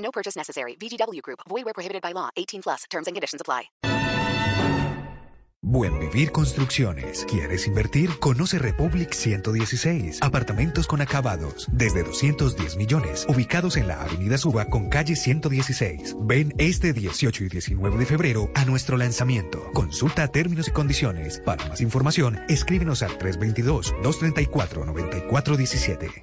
No purchase necessary. VGW Group. Void where prohibited by law. 18 plus. Terms and conditions apply. Buen Vivir Construcciones. ¿Quieres invertir? Conoce Republic 116. Apartamentos con acabados. Desde 210 millones. Ubicados en la Avenida Suba con calle 116. Ven este 18 y 19 de febrero a nuestro lanzamiento. Consulta términos y condiciones. Para más información, escríbenos al 322-234-9417.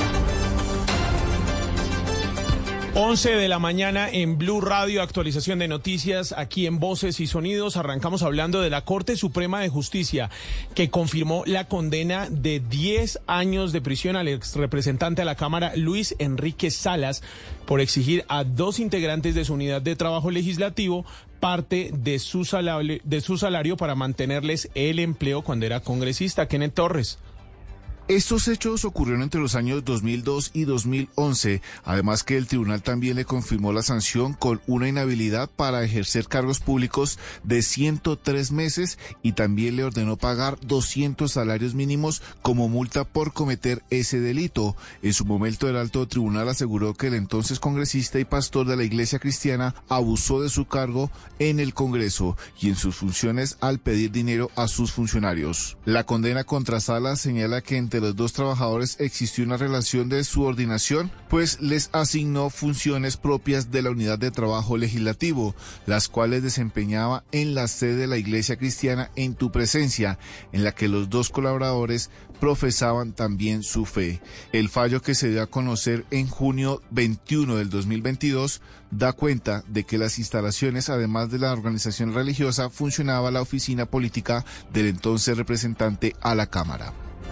11 de la mañana en Blue Radio, actualización de noticias aquí en Voces y Sonidos. Arrancamos hablando de la Corte Suprema de Justicia que confirmó la condena de 10 años de prisión al ex representante de la Cámara Luis Enrique Salas por exigir a dos integrantes de su unidad de trabajo legislativo parte de su salario, de su salario para mantenerles el empleo cuando era congresista. Kenneth Torres. Estos hechos ocurrieron entre los años 2002 y 2011, además que el tribunal también le confirmó la sanción con una inhabilidad para ejercer cargos públicos de 103 meses y también le ordenó pagar 200 salarios mínimos como multa por cometer ese delito. En su momento el alto tribunal aseguró que el entonces congresista y pastor de la iglesia cristiana abusó de su cargo en el Congreso y en sus funciones al pedir dinero a sus funcionarios. La condena contra Salas señala que entre los dos trabajadores existió una relación de subordinación, pues les asignó funciones propias de la unidad de trabajo legislativo, las cuales desempeñaba en la sede de la Iglesia Cristiana en tu presencia, en la que los dos colaboradores profesaban también su fe. El fallo que se dio a conocer en junio 21 del 2022 da cuenta de que las instalaciones, además de la organización religiosa, funcionaba la oficina política del entonces representante a la Cámara.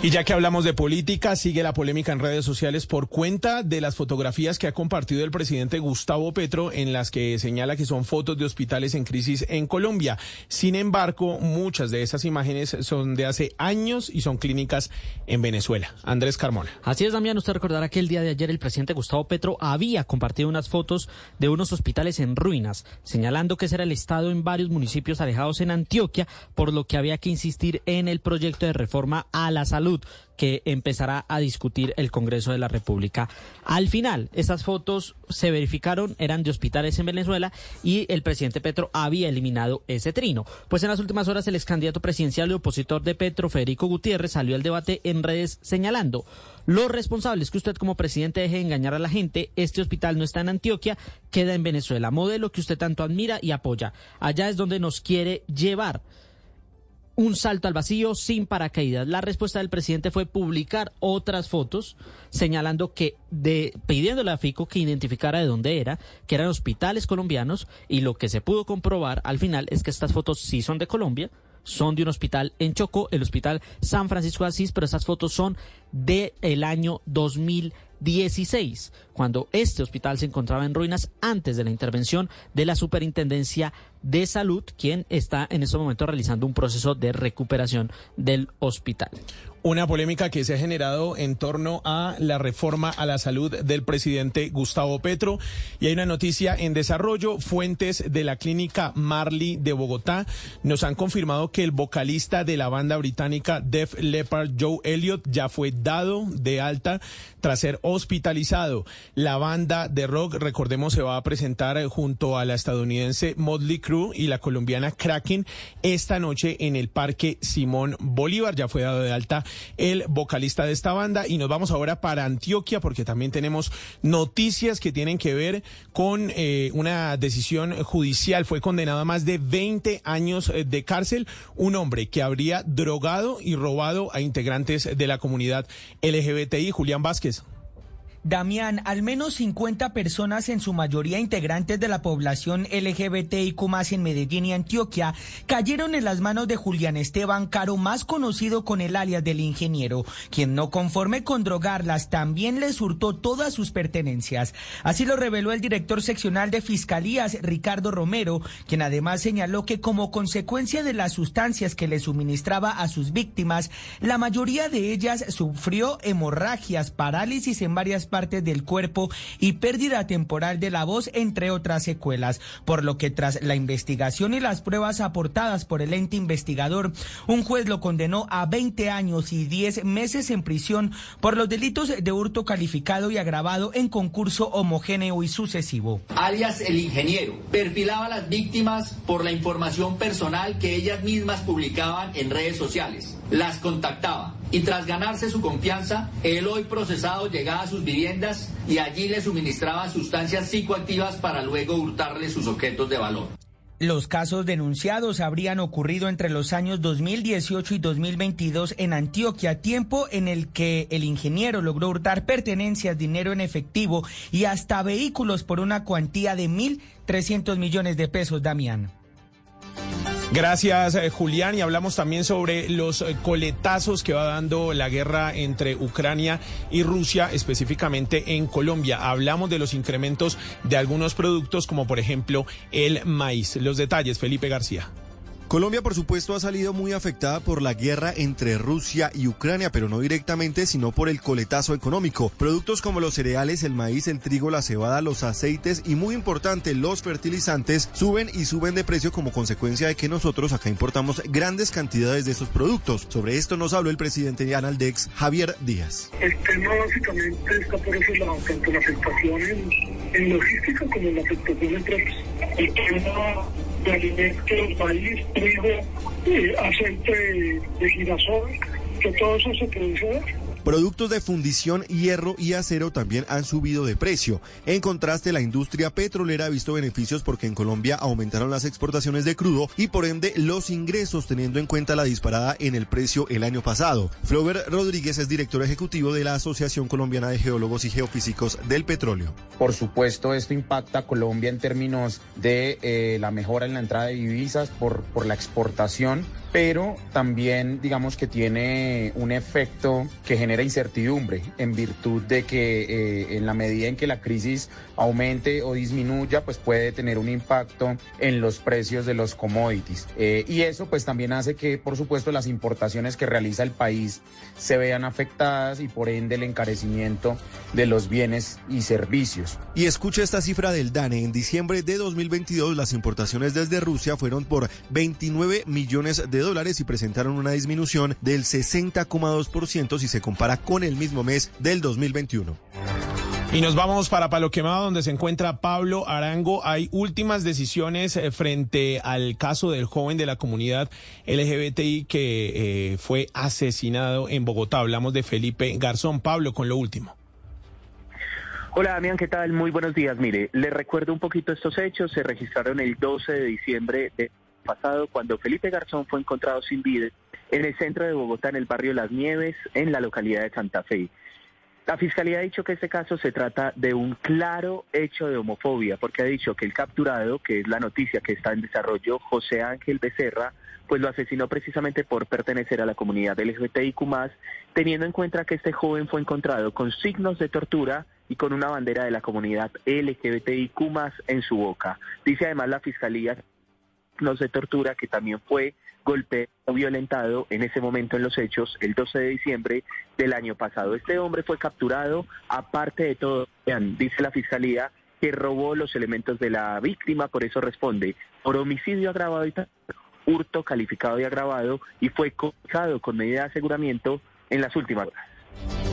Y ya que hablamos de política, sigue la polémica en redes sociales por cuenta de las fotografías que ha compartido el presidente Gustavo Petro en las que señala que son fotos de hospitales en crisis en Colombia. Sin embargo, muchas de esas imágenes son de hace años y son clínicas en Venezuela. Andrés Carmona. Así es, Damián. Usted recordará que el día de ayer el presidente Gustavo Petro había compartido unas fotos de unos hospitales en ruinas, señalando que ese era el estado en varios municipios alejados en Antioquia, por lo que había que insistir en el proyecto de reforma a la salud que empezará a discutir el Congreso de la República. Al final, estas fotos se verificaron, eran de hospitales en Venezuela y el presidente Petro había eliminado ese trino. Pues en las últimas horas el ex candidato presidencial y opositor de Petro, Federico Gutiérrez, salió al debate en redes señalando los responsables que usted como presidente deje de engañar a la gente, este hospital no está en Antioquia, queda en Venezuela, modelo que usted tanto admira y apoya. Allá es donde nos quiere llevar un salto al vacío sin paracaídas. La respuesta del presidente fue publicar otras fotos señalando que de pidiéndole a Fico que identificara de dónde era, que eran hospitales colombianos y lo que se pudo comprobar al final es que estas fotos sí son de Colombia, son de un hospital en Chocó, el hospital San Francisco de Asís, pero esas fotos son de el año 2016, cuando este hospital se encontraba en ruinas antes de la intervención de la Superintendencia de Salud, quien está en este momento realizando un proceso de recuperación del hospital. Una polémica que se ha generado en torno a la reforma a la salud del presidente Gustavo Petro. Y hay una noticia en desarrollo. Fuentes de la clínica Marley de Bogotá nos han confirmado que el vocalista de la banda británica Def Leppard, Joe Elliott, ya fue dado de alta tras ser hospitalizado. La banda de rock, recordemos, se va a presentar junto a la estadounidense Motley Crue y la colombiana Kraken esta noche en el Parque Simón Bolívar. Ya fue dado de alta el vocalista de esta banda. Y nos vamos ahora para Antioquia porque también tenemos noticias que tienen que ver con eh, una decisión judicial. Fue condenado a más de 20 años eh, de cárcel un hombre que habría drogado y robado a integrantes de la comunidad LGBTI. Julián Vázquez. Damián, al menos 50 personas, en su mayoría integrantes de la población LGBTIQ en Medellín y Antioquia, cayeron en las manos de Julián Esteban Caro, más conocido con el alias del ingeniero, quien no conforme con drogarlas, también les hurtó todas sus pertenencias. Así lo reveló el director seccional de Fiscalías, Ricardo Romero, quien además señaló que como consecuencia de las sustancias que le suministraba a sus víctimas, la mayoría de ellas sufrió hemorragias, parálisis en varias partes del cuerpo y pérdida temporal de la voz, entre otras secuelas, por lo que tras la investigación y las pruebas aportadas por el ente investigador, un juez lo condenó a 20 años y 10 meses en prisión por los delitos de hurto calificado y agravado en concurso homogéneo y sucesivo. Alias el ingeniero perfilaba a las víctimas por la información personal que ellas mismas publicaban en redes sociales. Las contactaba y tras ganarse su confianza, el hoy procesado llegaba a sus viviendas y allí le suministraba sustancias psicoactivas para luego hurtarle sus objetos de valor. Los casos denunciados habrían ocurrido entre los años 2018 y 2022 en Antioquia, tiempo en el que el ingeniero logró hurtar pertenencias, dinero en efectivo y hasta vehículos por una cuantía de 1.300 millones de pesos, Damián. Gracias, eh, Julián. Y hablamos también sobre los eh, coletazos que va dando la guerra entre Ucrania y Rusia, específicamente en Colombia. Hablamos de los incrementos de algunos productos, como por ejemplo el maíz. Los detalles, Felipe García. Colombia, por supuesto, ha salido muy afectada por la guerra entre Rusia y Ucrania, pero no directamente, sino por el coletazo económico. Productos como los cereales, el maíz, el trigo, la cebada, los aceites y, muy importante, los fertilizantes suben y suben de precio como consecuencia de que nosotros acá importamos grandes cantidades de esos productos. Sobre esto nos habló el presidente de Analdex, Javier Díaz. El tema básicamente está por ese lado, tanto la afectación en, logística como la afectación en. El tema de alimentos, maíz, trigo, aceite de girasol, que todo eso se produce Productos de fundición, hierro y acero también han subido de precio. En contraste, la industria petrolera ha visto beneficios porque en Colombia aumentaron las exportaciones de crudo y por ende los ingresos teniendo en cuenta la disparada en el precio el año pasado. Flover Rodríguez es director ejecutivo de la Asociación Colombiana de Geólogos y Geofísicos del Petróleo. Por supuesto, esto impacta a Colombia en términos de eh, la mejora en la entrada de divisas por, por la exportación pero también digamos que tiene un efecto que genera incertidumbre en virtud de que eh, en la medida en que la crisis aumente o disminuya, pues puede tener un impacto en los precios de los commodities. Eh, y eso pues también hace que, por supuesto, las importaciones que realiza el país se vean afectadas y por ende el encarecimiento de los bienes y servicios. Y escucha esta cifra del DANE. En diciembre de 2022 las importaciones desde Rusia fueron por 29 millones de dólares y presentaron una disminución del 60,2% si se compara con el mismo mes del 2021. Y nos vamos para Palo Quemado, donde se encuentra Pablo Arango. Hay últimas decisiones eh, frente al caso del joven de la comunidad LGBTI que eh, fue asesinado en Bogotá. Hablamos de Felipe Garzón. Pablo, con lo último. Hola Damián, ¿qué tal? Muy buenos días. Mire, le recuerdo un poquito estos hechos. Se registraron el 12 de diciembre de pasado cuando Felipe Garzón fue encontrado sin vida en el centro de Bogotá, en el barrio Las Nieves, en la localidad de Santa Fe. La Fiscalía ha dicho que este caso se trata de un claro hecho de homofobia, porque ha dicho que el capturado, que es la noticia que está en desarrollo, José Ángel Becerra, pues lo asesinó precisamente por pertenecer a la comunidad LGBTIQ+, teniendo en cuenta que este joven fue encontrado con signos de tortura y con una bandera de la comunidad LGBTIQ+, en su boca. Dice además la Fiscalía signos de tortura que también fue golpeado, violentado en ese momento en los hechos, el 12 de diciembre del año pasado. Este hombre fue capturado, aparte de todo, dice la fiscalía, que robó los elementos de la víctima, por eso responde por homicidio agravado y hurto calificado y agravado y fue colocado con medida de aseguramiento en las últimas horas.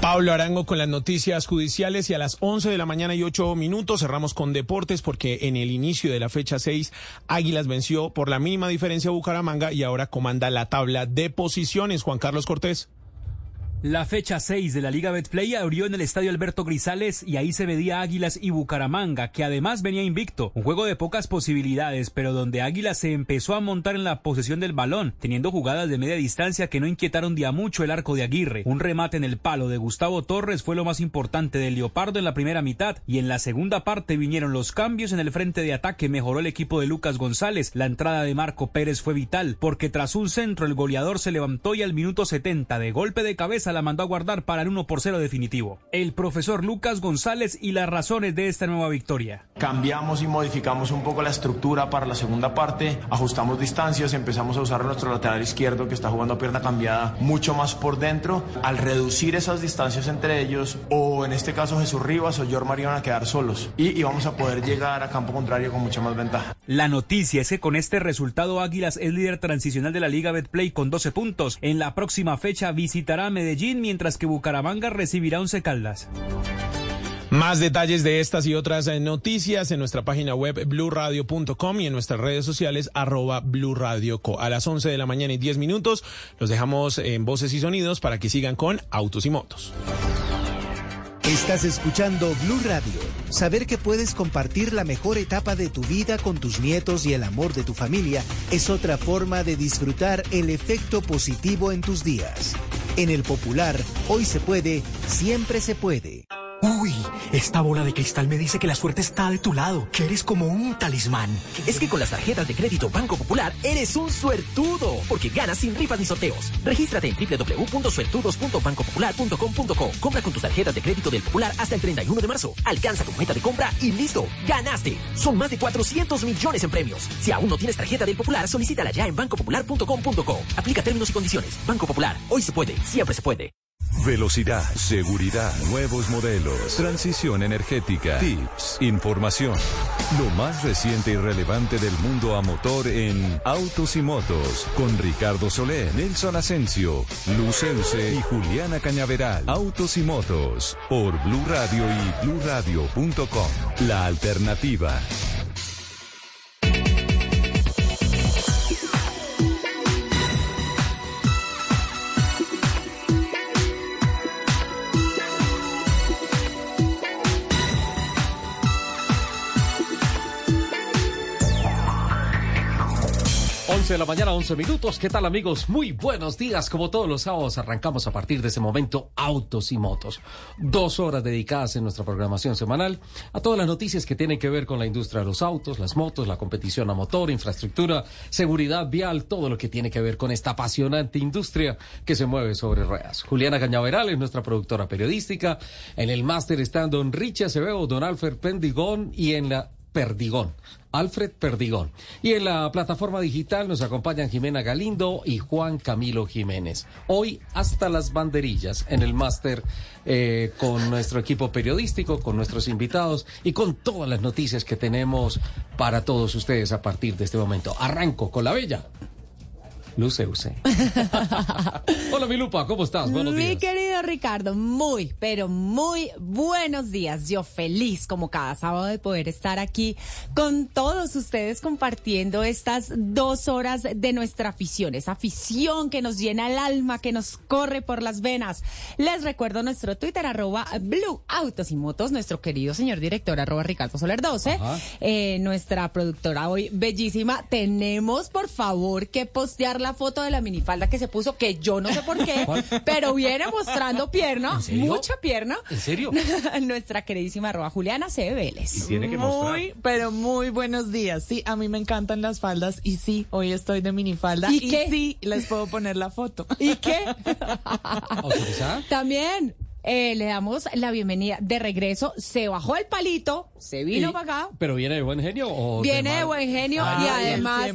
Pablo Arango con las noticias judiciales y a las 11 de la mañana y 8 minutos cerramos con deportes porque en el inicio de la fecha 6 Águilas venció por la mínima diferencia a Bucaramanga y ahora comanda la tabla de posiciones. Juan Carlos Cortés. La fecha 6 de la Liga Betplay abrió en el estadio Alberto Grisales y ahí se medía Águilas y Bucaramanga, que además venía invicto. Un juego de pocas posibilidades, pero donde Águilas se empezó a montar en la posesión del balón, teniendo jugadas de media distancia que no inquietaron día mucho el arco de Aguirre. Un remate en el palo de Gustavo Torres fue lo más importante del Leopardo en la primera mitad y en la segunda parte vinieron los cambios en el frente de ataque. Mejoró el equipo de Lucas González. La entrada de Marco Pérez fue vital porque tras un centro el goleador se levantó y al minuto 70 de golpe de cabeza la mandó a guardar para el 1 por 0 definitivo. El profesor Lucas González y las razones de esta nueva victoria. Cambiamos y modificamos un poco la estructura para la segunda parte, ajustamos distancias, empezamos a usar nuestro lateral izquierdo que está jugando a pierna cambiada mucho más por dentro. Al reducir esas distancias entre ellos, o en este caso Jesús Rivas o George Mario van a quedar solos y, vamos a poder llegar a campo contrario con mucha más ventaja. La noticia es que con este resultado Águilas es líder transicional de la Liga Betplay con 12 puntos. En la próxima fecha visitará Medellín mientras que Bucaramanga recibirá Once Caldas. Más detalles de estas y otras eh, noticias en nuestra página web blurradio.com y en nuestras redes sociales arroba blurradioco. A las 11 de la mañana y 10 minutos los dejamos en voces y sonidos para que sigan con autos y motos. Estás escuchando Blue Radio. Saber que puedes compartir la mejor etapa de tu vida con tus nietos y el amor de tu familia es otra forma de disfrutar el efecto positivo en tus días. En el Popular, hoy se puede, siempre se puede. Uy, esta bola de cristal me dice que la suerte está de tu lado, que eres como un talismán. Es que con las tarjetas de crédito Banco Popular eres un suertudo, porque ganas sin rifas ni sorteos. Regístrate en www.suertudos.bancopopular.com.co. Compra con tus tarjetas de crédito del Popular hasta el 31 de marzo. Alcanza tu meta de compra y listo, ganaste. Son más de 400 millones en premios. Si aún no tienes tarjeta del Popular, solicítala ya en bancopopular.com.co. Aplica términos y condiciones. Banco Popular, hoy se puede, siempre se puede. Velocidad, seguridad, nuevos modelos, transición energética, tips, información. Lo más reciente y relevante del mundo a motor en Autos y Motos con Ricardo Solé, Nelson Asensio, Lucense y Juliana Cañaveral. Autos y Motos por Blue Radio y bluradio.com. La alternativa. 11 de la mañana, 11 minutos. ¿Qué tal amigos? Muy buenos días. Como todos los sábados, arrancamos a partir de ese momento Autos y Motos. Dos horas dedicadas en nuestra programación semanal a todas las noticias que tienen que ver con la industria de los autos, las motos, la competición a motor, infraestructura, seguridad vial, todo lo que tiene que ver con esta apasionante industria que se mueve sobre ruedas. Juliana Cañaveral es nuestra productora periodística. En el máster están don Richie Acevedo, don Alfred Pendigón y en la Perdigón. Alfred Perdigón. Y en la plataforma digital nos acompañan Jimena Galindo y Juan Camilo Jiménez. Hoy hasta las banderillas en el máster eh, con nuestro equipo periodístico, con nuestros invitados y con todas las noticias que tenemos para todos ustedes a partir de este momento. Arranco con la bella. Luce, use. Hola, mi Lupa, ¿cómo estás? Buenos mi días. querido Ricardo, muy, pero muy buenos días. Yo feliz como cada sábado de poder estar aquí con todos ustedes compartiendo estas dos horas de nuestra afición, esa afición que nos llena el alma, que nos corre por las venas. Les recuerdo nuestro Twitter, arroba Blue Autos y Motos, nuestro querido señor director, arroba Ricardo Soler 12, eh, nuestra productora hoy bellísima. Tenemos, por favor, que postear la foto de la minifalda que se puso, que yo no sé por qué, pero viene mostrando pierna, mucha pierna. ¿En serio? Nuestra queridísima arroba Juliana C. Vélez. Muy, pero muy buenos días. Sí, a mí me encantan las faldas y sí, hoy estoy de minifalda ¿Y y, qué? sí, les puedo poner la foto. ¿Y qué? ¿Autorizada? También eh, le damos la bienvenida de regreso. Se bajó el palito, se vino Y- para acá. ¿Pero viene de buen genio o Viene de buen genio Ah, y además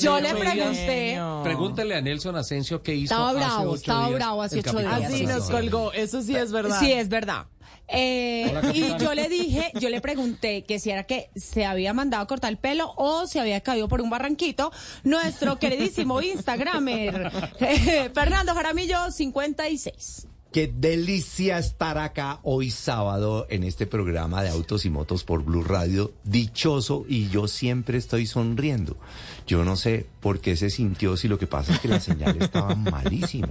yo le pregunté. genio. Pregúntele a Nelson Asensio qué hizo Estaba hace bravo, ocho estaba días bravo hace ocho días. Así nos colgó, eso sí es verdad. Sí, es verdad. Eh, Hola, y yo le dije, yo le pregunté que si era que se había mandado a cortar el pelo o se había caído por un barranquito. Nuestro queridísimo Instagramer, eh, Fernando Jaramillo 56. Qué delicia estar acá hoy sábado en este programa de autos y motos por Blue Radio. Dichoso y yo siempre estoy sonriendo. Yo no sé por qué se sintió si lo que pasa es que la señal estaba malísima.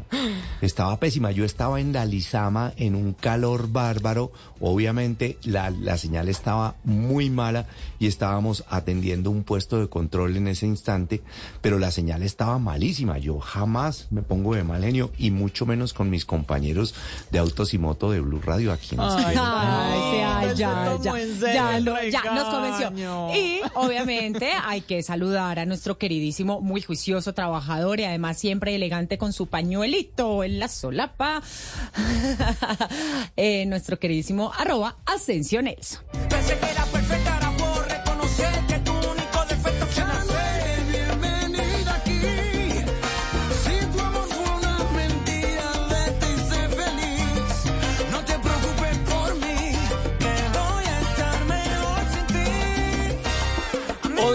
Estaba pésima. Yo estaba en la Lizama en un calor bárbaro. Obviamente la, la señal estaba muy mala y estábamos atendiendo un puesto de control en ese instante, pero la señal estaba malísima. Yo jamás me pongo de mal genio y mucho menos con mis compañeros de Autos y Moto de Blue Radio aquí en Ay, este- ay, ya, ya, ya, nos convenció. Y obviamente hay que saludar a nuestro queridísimo, muy juicioso trabajador y además siempre elegante con su pañuelito en la solapa, eh, nuestro queridísimo arroba Ascensión Nelson.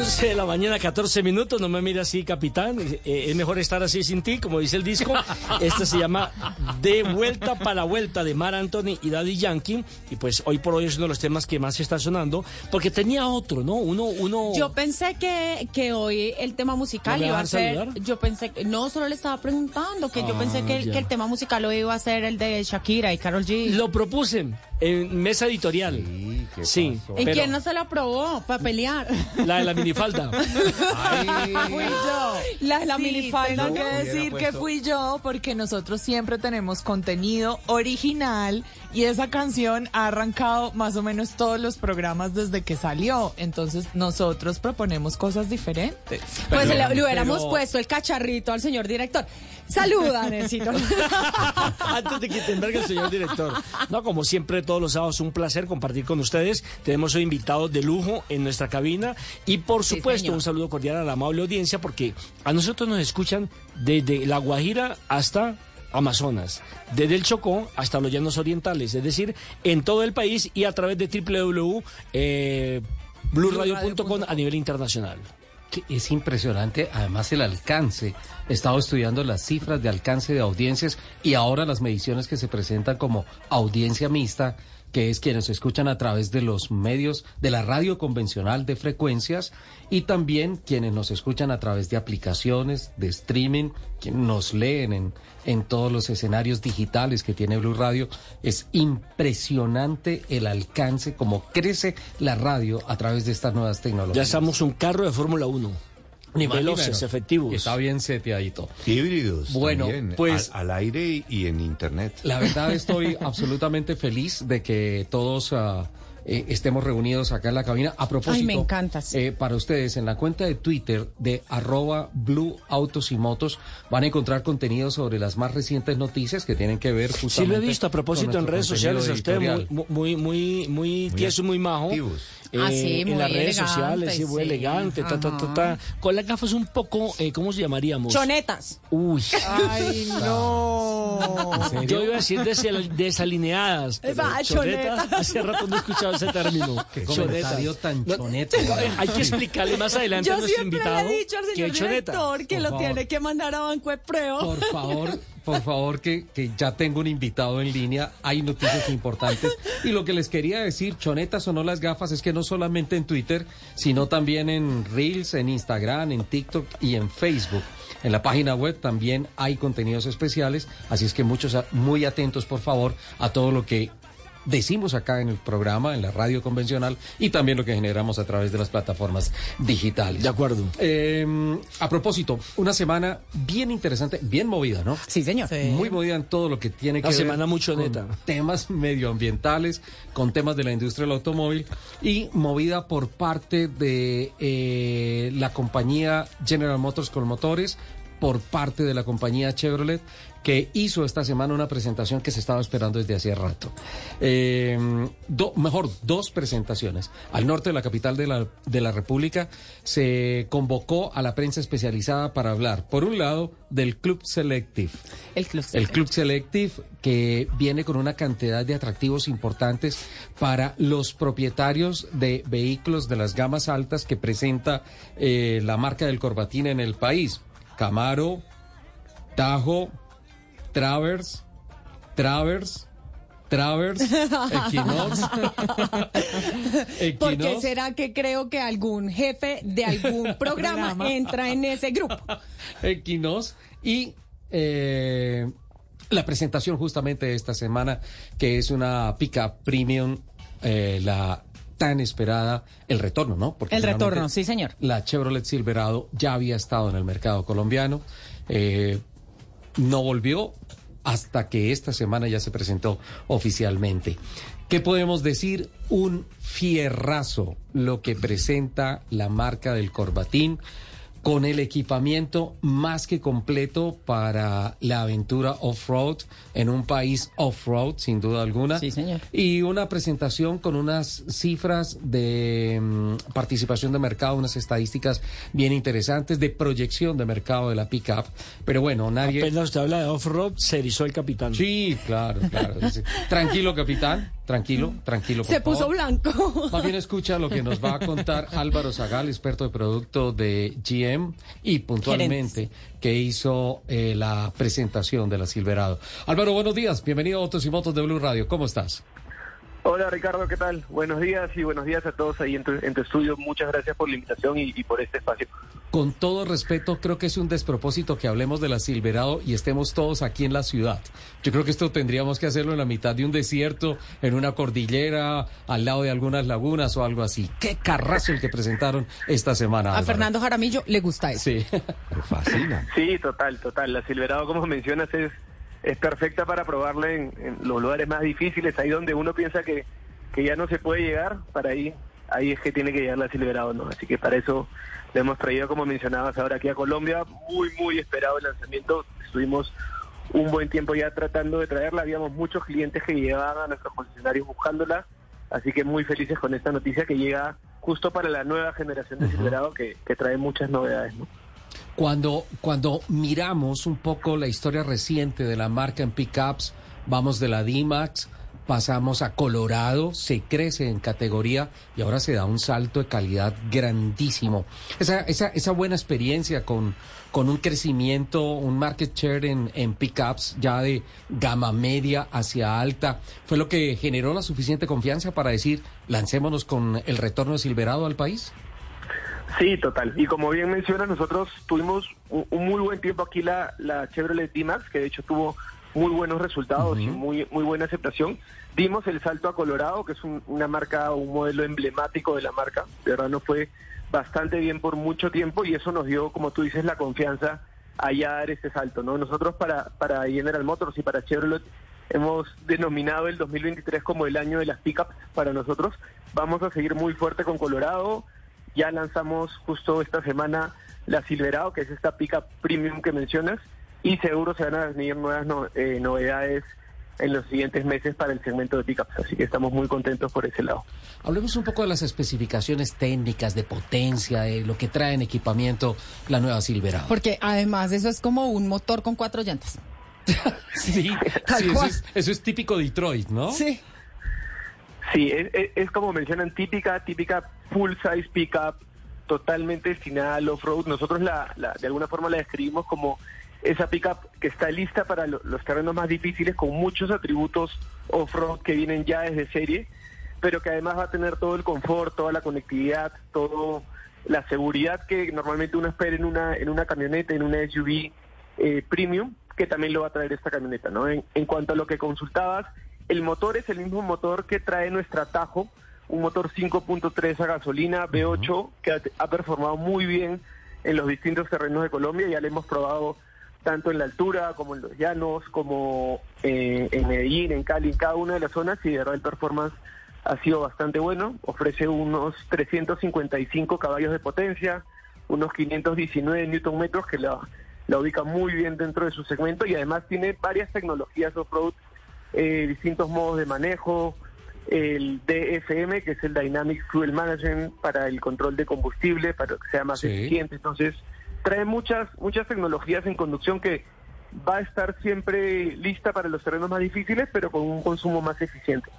11 de la mañana, 14 minutos. No me mire así, capitán. Eh, es mejor estar así sin ti, como dice el disco. Este se llama De Vuelta para la Vuelta de Mar Anthony y Daddy Yankee. Y pues hoy por hoy es uno de los temas que más está sonando. Porque tenía otro, ¿no? Uno, uno. Yo pensé que, que hoy el tema musical ¿No me iba a ser. saludar? Yo pensé que. No, solo le estaba preguntando que yo Ah, pensé que, que el tema musical hoy iba a ser el de Shakira y Carol G. Lo propuse en mesa editorial. Sí. ¿En pero quién no se lo aprobó para pelear? La de la minifalda. Fui yo. La la Sí, minifalda. Tengo que decir que fui yo porque nosotros siempre tenemos contenido original y esa canción ha arrancado más o menos todos los programas desde que salió. Entonces nosotros proponemos cosas diferentes. Pues le, le hubiéramos puesto el cacharrito al señor director. Saluda, Necesito. Antes de que te embargue el señor director. No, como siempre, todos los sábados, un placer compartir con ustedes. Tenemos hoy invitados de lujo en nuestra cabina. Y por supuesto, un saludo cordial a la amable audiencia, porque a nosotros nos escuchan desde La Guajira hasta Amazonas, desde el Chocó hasta los Llanos Orientales, es decir, en todo el país y a través de www.bluradio.com a nivel internacional. Es impresionante, además el alcance. He estado estudiando las cifras de alcance de audiencias y ahora las mediciones que se presentan como audiencia mixta, que es quienes escuchan a través de los medios de la radio convencional de frecuencias y también quienes nos escuchan a través de aplicaciones de streaming, quienes nos leen en, en todos los escenarios digitales que tiene Blue Radio. Es impresionante el alcance, como crece la radio a través de estas nuevas tecnologías. Ya estamos un carro de Fórmula 1. Ni más ni veloces, menos. efectivos. Está bien seteadito. Híbridos. Bueno, también, pues- al, al aire y, en internet. La verdad estoy absolutamente feliz de que todos ah, eh, estemos reunidos acá en la cabina. A propósito, Ay, me encanta, sí. eh, para ustedes, en la cuenta de Twitter de arroba Blue Autos y Motos van a encontrar contenido sobre las más recientes noticias que tienen que ver justamente Sí lo he visto a propósito en redes sociales a usted muy muy muy muy tieso muy majo Ah, sí, en muy las redes elegante, sociales sí muy sí. elegante ta, ta, ta, con las gafas un poco eh, cómo se llamaríamos Chonetas. uy Ay, no. yo iba a decir desal- desalineadas pero Esa, choneta, choneta. hace rato no he escuchado ese término Qué Choneta. comentario tan choneta. no, eh, hay que explicarle más adelante a Yo nuestro siempre invitado le he dicho al que señor es choneta. director que Por lo favor. tiene que mandar a banco de prueba. Por favor, por favor, que, que ya tengo un invitado en línea. Hay noticias importantes. Y lo que les quería decir, chonetas o no las gafas, es que no solamente en Twitter, sino también en Reels, en Instagram, en TikTok y en Facebook. En la página web también hay contenidos especiales, así es que muchos muy atentos, por favor, a todo lo que decimos acá en el programa, en la radio convencional y también lo que generamos a través de las plataformas digitales. de acuerdo Eh, a propósito, una semana bien interesante, bien movida, ¿no? Sí, señor. Muy movida en todo lo que tiene que Una ver semana muy choneta. con temas medioambientales, con temas de la industria del automóvil y movida por parte de eh, la compañía General Motors con motores, por parte de la compañía Chevrolet que hizo esta semana una presentación que se estaba esperando desde hacía rato. Eh, do- mejor, dos presentaciones. Al norte de la capital de la, de la República se convocó a la prensa especializada para hablar, por un lado, del Club Selective. El club. El Club Selective que viene con una cantidad de atractivos importantes para los propietarios de vehículos de las gamas altas que presenta eh, la marca del Corbatín en el país. Camaro, Tajo, Travers, Travers, Travers, Equinox. ¿Por qué Equinox. será que creo que algún jefe de algún programa Programa. entra en ese grupo? Equinox y eh, la presentación justamente de esta semana, que es una pica premium, eh, la tan esperada, el retorno, ¿no? El retorno, sí, señor. La Chevrolet Silverado ya había estado en el mercado colombiano, eh, no volvió hasta que esta semana ya se presentó oficialmente. ¿Qué podemos decir? Un fierrazo lo que presenta la marca del Corbatín con el equipamiento más que completo para la aventura off-road en un país off-road, sin duda alguna. Sí, señor. Y una presentación con unas cifras de mm, participación de mercado, unas estadísticas bien interesantes de proyección de mercado de la pickup. Pero bueno, nadie. Apenas usted habla de off-road, se erizó el capitán. Sí, claro, claro. sí. Tranquilo, capitán. Tranquilo, tranquilo. por Se puso blanco. Más bien escucha lo que nos va a contar Álvaro Zagal, experto de producto de GM y puntualmente que hizo eh, la presentación de la Silverado. Álvaro, buenos días. Bienvenido a Autos y Motos de Blue Radio. ¿Cómo estás? Hola Ricardo, ¿qué tal? Buenos días y buenos días a todos ahí en tu, en tu estudio. Muchas gracias por la invitación y, y por este espacio. Con todo respeto, creo que es un despropósito que hablemos de la Silverado y estemos todos aquí en la ciudad. Yo creo que esto tendríamos que hacerlo en la mitad de un desierto, en una cordillera, al lado de algunas lagunas o algo así. Qué carrazo el que presentaron esta semana. A Álvaro. Fernando Jaramillo le gusta eso. Sí. fascina. Sí, total, total. La Silverado, como mencionas, es, es perfecta para probarla en, en los lugares más difíciles, ahí donde uno piensa que, que ya no se puede llegar, para ahí ahí es que tiene que llegar la Silverado, ¿no? Así que para eso le hemos traído, como mencionabas ahora aquí a Colombia, muy, muy esperado el lanzamiento. Estuvimos un buen tiempo ya tratando de traerla, habíamos muchos clientes que llegaban a nuestros concesionarios buscándola, así que muy felices con esta noticia que llega justo para la nueva generación de Silverado que, que trae muchas novedades, ¿no? Cuando, cuando miramos un poco la historia reciente de la marca en pickups, vamos de la D-Max, pasamos a Colorado, se crece en categoría y ahora se da un salto de calidad grandísimo. Esa, esa, esa buena experiencia con, con un crecimiento, un market share en, en pickups ya de gama media hacia alta, fue lo que generó la suficiente confianza para decir, lancémonos con el retorno de Silverado al país. Sí, total. Y como bien menciona, nosotros tuvimos un, un muy buen tiempo aquí la, la Chevrolet D-Max, que de hecho tuvo muy buenos resultados y muy, muy buena aceptación. Dimos el salto a Colorado, que es un- una marca, un modelo emblemático de la marca. De verdad nos fue bastante bien por mucho tiempo y eso nos dio, como tú dices, la confianza a ya dar ese salto. ¿no? Nosotros para, para General Motors y para Chevrolet hemos denominado el 2023 como el año de las pickups para nosotros. Vamos a seguir muy fuerte con Colorado. Ya lanzamos justo esta semana la Silverado, que es esta pickup premium que mencionas, y seguro se van a venir nuevas no- eh, novedades en los siguientes meses para el segmento de pickups, así que estamos muy contentos por ese lado. Hablemos un poco de las especificaciones técnicas, de potencia, de lo que trae en equipamiento la nueva Silverado. Porque además eso es como un motor con cuatro llantas. Sí, Tal sí, eso, es, eso es típico Detroit, ¿no? Sí. Sí, es, como mencionan, típica, típica full size pickup, totalmente destinada al off-road. Nosotros la, la- de alguna forma la describimos como esa pickup que está lista para lo- los terrenos más difíciles, con muchos atributos off-road que vienen ya desde serie, pero que además va a tener todo el confort, toda la conectividad, todo la seguridad que normalmente uno espera en una, en una camioneta, en una SUV eh, premium, que también lo va a traer esta camioneta, ¿no? En, en cuanto a lo que consultabas, el motor es el mismo motor que trae nuestra Tajo, un motor 5.3 a gasolina V8 que ha, ha performado muy bien en los distintos terrenos de Colombia, ya le hemos probado tanto en la altura como en los llanos, como eh, en Medellín, en Cali, en cada una de las zonas, y de verdad el performance ha sido bastante bueno, ofrece unos 355 caballos de potencia, unos 519 newton metros que la, la ubica muy bien dentro de su segmento y además tiene varias tecnologías off-road, eh, distintos modos de manejo, el DFM, que es el Dynamic Fuel Management para el control de combustible, para que sea más Sí. eficiente. Entonces, trae muchas, muchas tecnologías en conducción que va a estar siempre lista para los terrenos más difíciles, pero con un consumo más eficiente.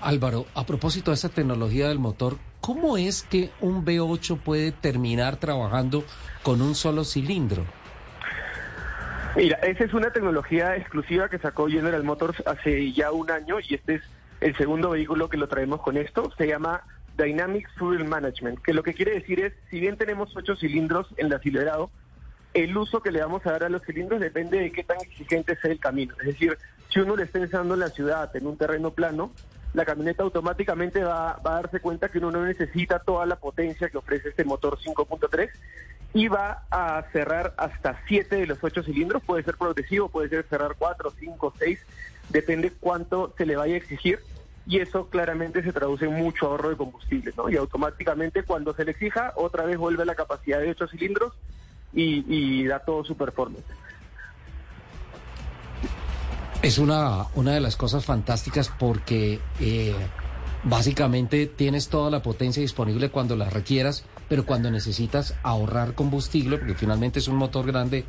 Álvaro, a propósito de esa tecnología del motor, ¿cómo es que un V8 puede terminar trabajando con un solo cilindro? Mira, esa es una tecnología exclusiva que sacó General Motors hace ya un año y este es el segundo vehículo que lo traemos con esto. Se llama Dynamic Fuel Management, que lo que quiere decir es, si bien tenemos ocho cilindros en el acelerado, el uso que le vamos a dar a los cilindros depende de qué tan exigente sea el camino. Es decir, si uno le está ensayando en la ciudad, en un terreno plano, la camioneta automáticamente va, a darse cuenta que uno no necesita toda la potencia que ofrece este motor 5.3 y va a cerrar hasta 7 de los 8 cilindros. Puede ser progresivo, puede ser cerrar 4, 5, 6, depende cuánto se le vaya a exigir. Y eso claramente se traduce en mucho ahorro de combustible, ¿no? Y automáticamente cuando se le exija, otra vez vuelve a la capacidad de 8 cilindros y, y da todo su performance. Es una, una de las cosas fantásticas porque eh, básicamente tienes toda la potencia disponible cuando la requieras, pero cuando necesitas ahorrar combustible, porque finalmente es un motor grande,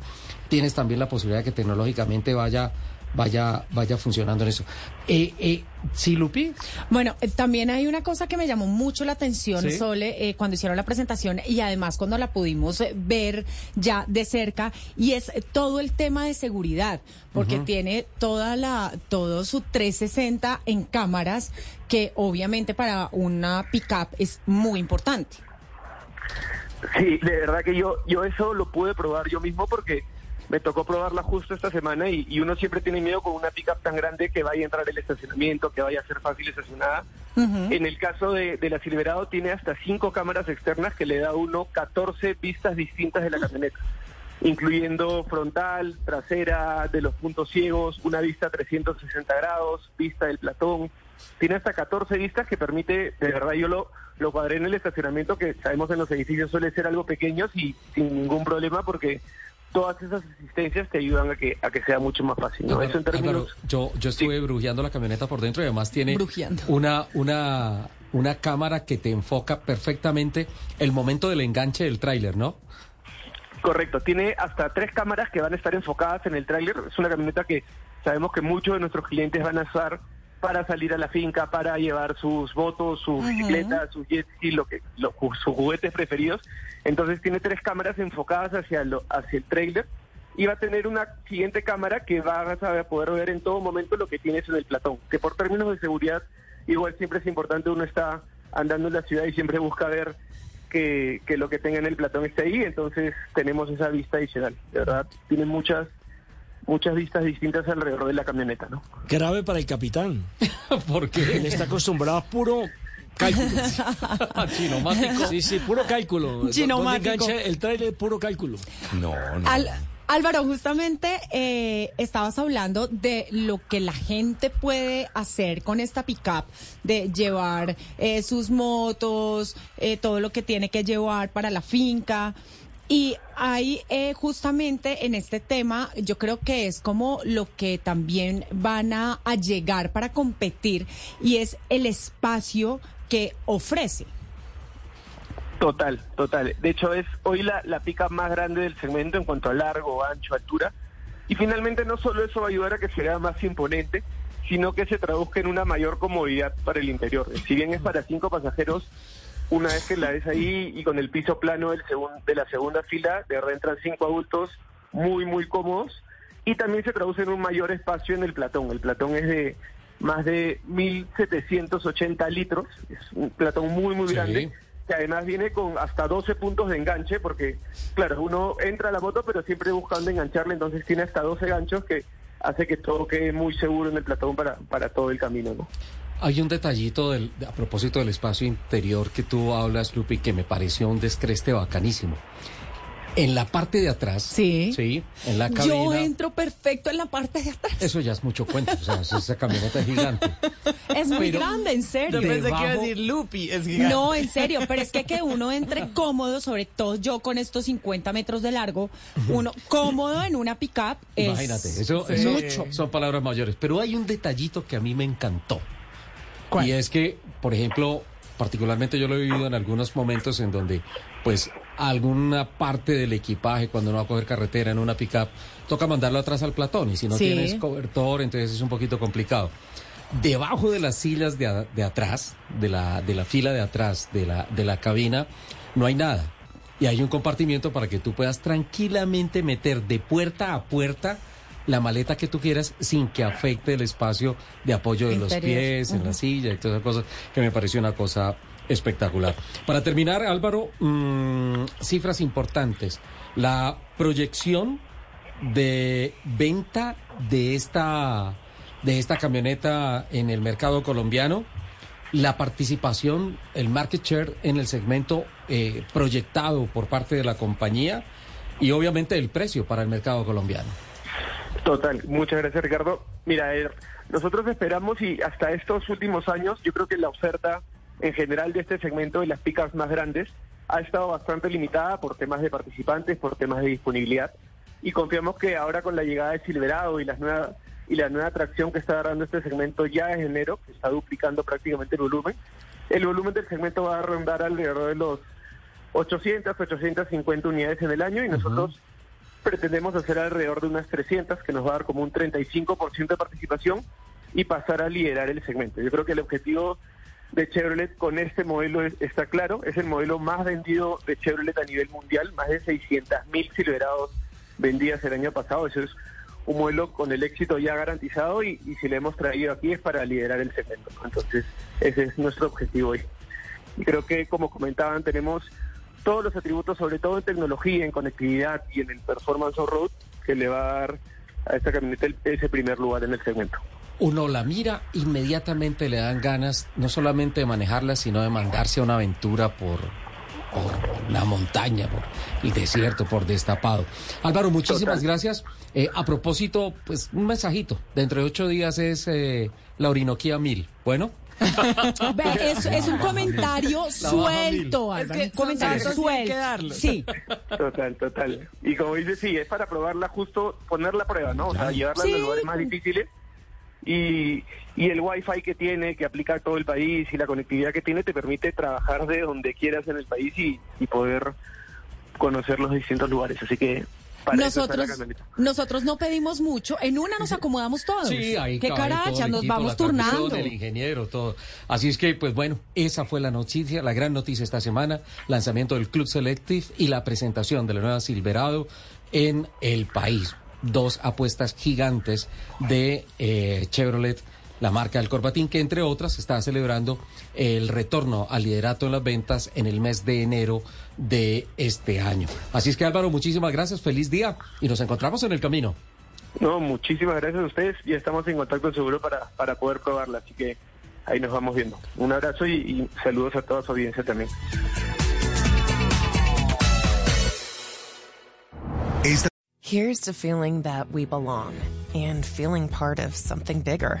tienes también la posibilidad de que tecnológicamente vaya vaya vaya funcionando en eso. Eh, eh, ¿Sí, Lupi? Bueno, eh, también hay una cosa que me llamó mucho la atención, Sí. Sole, eh, cuando hicieron la presentación y además cuando la pudimos eh, ver ya de cerca, y es todo el tema de seguridad, porque tiene toda la, todo su 360 en cámaras, que obviamente para una pickup es muy importante. Sí, de verdad que yo, yo eso lo pude probar yo mismo porque me tocó probarla justo esta semana y, y uno siempre tiene miedo con una pickup tan grande que vaya a entrar el estacionamiento, que vaya a ser fácil estacionada. En el caso de, de la Silverado tiene hasta cinco cámaras externas que le da a uno 14 vistas distintas de la camioneta, incluyendo frontal, trasera, de los puntos ciegos, una vista 360 grados, vista del platón. Tiene hasta 14 vistas que permite, de verdad yo lo, lo cuadré en el estacionamiento, que sabemos en los edificios suele ser algo pequeños y sin ningún problema porque todas esas asistencias te ayudan a que, a que sea mucho más fácil. ¿no? Álvaro, Eso en términos... Álvaro, yo, yo estuve brujeando la camioneta por dentro y además tiene Brujeando. una, una, una cámara que te enfoca perfectamente el momento del enganche del tráiler, ¿no? Correcto, tiene hasta tres cámaras que van a estar enfocadas en el tráiler. Es una camioneta que sabemos que muchos de nuestros clientes van a usar para salir a la finca, para llevar sus motos, sus Ujú. bicicletas, sus jet ski, lo que, lo- sus juguetes preferidos. Entonces tiene tres cámaras enfocadas hacia, lo, hacia el tráiler y va a tener una siguiente cámara que va a saber- poder ver en todo momento lo que tienes en el platón. Que por términos de seguridad, igual siempre es importante, uno está andando en la ciudad y siempre busca ver que, que lo que tenga en el platón esté ahí, entonces tenemos esa vista adicional. De verdad, tiene muchas muchas vistas distintas alrededor de la camioneta, ¿no? Grave para el capitán. ¿Por qué? Él está acostumbrado a puro cálculo. Chinomático. Sí, sí, puro cálculo. Chinomático. ¿Dónde engancha el trailer? Puro cálculo. No, Al- Álvaro, justamente eh, estabas hablando de lo que la gente puede hacer con esta pickup, de llevar eh, sus motos, eh, todo lo que tiene que llevar para la finca. Y hay eh, justamente en este tema, yo creo que es como lo que también van a, a llegar para competir y es el espacio que ofrece. Total, total. De hecho, es hoy la, la pica más grande del segmento en cuanto a largo, ancho, altura. Y finalmente no solo eso va a ayudar a que sea más imponente, sino que se traduzca en una mayor comodidad para el interior. Si bien es para cinco pasajeros, una vez que la ves ahí y con el piso plano del segun- de la segunda fila, de verdad entran cinco adultos muy, muy cómodos. Y también se traduce en un mayor espacio en el platón. El platón es de más de 1.780 litros. Es un platón muy, muy Sí. grande que además viene con hasta 12 puntos de enganche, porque, claro, uno entra a la moto, pero siempre buscando engancharle, entonces tiene hasta 12 ganchos que hace que todo quede muy seguro en el platón para, para todo el camino, ¿no? Hay un detallito del, a propósito del espacio interior que tú hablas, Lupi, que me pareció un descreste bacanísimo. En la parte de atrás, sí, sí en la Yo cabina, entro perfecto en la parte de atrás. eso ya es mucho cuento, o sea, esa camioneta es gigante. Es muy Pero- grande, en serio. Yo pensé que iba a decir Lupi, es gigante. No, en serio, pero es que que uno entre cómodo, sobre todo yo con estos 50 metros de largo, uno cómodo en una pickup es Imagínate, eso, Sí. eso mucho. son palabras mayores. Pero hay un detallito que a mí me encantó. Y es que, por ejemplo, particularmente yo lo he vivido en algunos momentos en donde, pues, alguna parte del equipaje, cuando uno va a coger carretera en una pickup, toca mandarlo atrás al platón. Y si no Sí. tienes cobertor, entonces es un poquito complicado. Debajo de las sillas de, a- de atrás, de la, de la fila de atrás de la, de la cabina, no hay nada. y hay un compartimiento para que tú puedas tranquilamente meter de puerta a puerta la maleta que tú quieras sin que afecte el espacio de apoyo de los pies, en la silla y todas esas cosas, que me pareció una cosa espectacular. Para terminar, Álvaro, mm, cifras importantes. La proyección de venta de esta, de esta camioneta en el mercado colombiano, la participación, el market share en el segmento eh, proyectado por parte de la compañía y obviamente el precio para el mercado colombiano. Total, muchas gracias Ricardo. Mira, eh, nosotros esperamos y hasta estos últimos años yo creo que la oferta en general de este segmento de las picas más grandes ha estado bastante limitada por temas de participantes, por temas de disponibilidad y confiamos que ahora con la llegada de Silverado y las nuevas y la nueva atracción que está dando este segmento ya en enero, que está duplicando prácticamente el volumen, el volumen del segmento va a rondar alrededor de los 800, 850 unidades en el año y nosotros pretendemos hacer alrededor de unas 300, que nos va a dar como un 35% de participación y pasar a liderar el segmento. Yo creo que el objetivo de Chevrolet con este modelo es- está claro, es el modelo más vendido de Chevrolet a nivel mundial, más de 600.000 Silverados vendidas el año pasado, eso es un modelo con el éxito ya garantizado y, y si le hemos traído aquí es para liderar el segmento. Entonces, ese es nuestro objetivo hoy. Y creo que, como comentaban, tenemos todos los atributos, sobre todo en tecnología, en conectividad y en el performance on-road, que le va a dar a esta camioneta ese primer lugar en el segmento. Uno la mira, inmediatamente le dan ganas no solamente de manejarla, sino de mandarse a una aventura por, por la montaña, por el desierto, por destapado. Álvaro, muchísimas gracias. Eh, a propósito, pues un mensajito. Dentro de ocho días es eh, la Orinoquía 1000. Bueno. Ve, Es, es un comentario La suelto, Es un comentario suelto. Sí. Total, total. Y como dice, sí, es para probarla justo, ponerla a prueba, ¿no? O sea, llevarla a los lugares más difíciles. Y, y el wifi que tiene, que aplica a todo el país, y la conectividad que tiene, te permite trabajar de donde quieras en el país y, y poder conocer los distintos lugares. Así que para Nosotros, nosotros no pedimos mucho, en una nos acomodamos todos. Sí, ahí Qué caracha, nos equipo, vamos turnando. El ingeniero, todo. Así es que, pues bueno, esa fue la noticia, la gran noticia esta semana, lanzamiento del Club Selective y la presentación de la nueva Silverado en el país. Dos apuestas gigantes de eh, Chevrolet, la marca del Corbatín, que entre otras está celebrando el retorno al liderato en las ventas en el mes de enero de este año. Así es que Álvaro, muchísimas gracias, feliz día y nos encontramos en el camino. No, muchísimas gracias a ustedes. Ya estamos en contacto seguro para, para poder probarla. Así que ahí nos vamos viendo. Un abrazo y, y saludos a toda su audiencia también. Here's to feeling that we belong and feeling part of something bigger.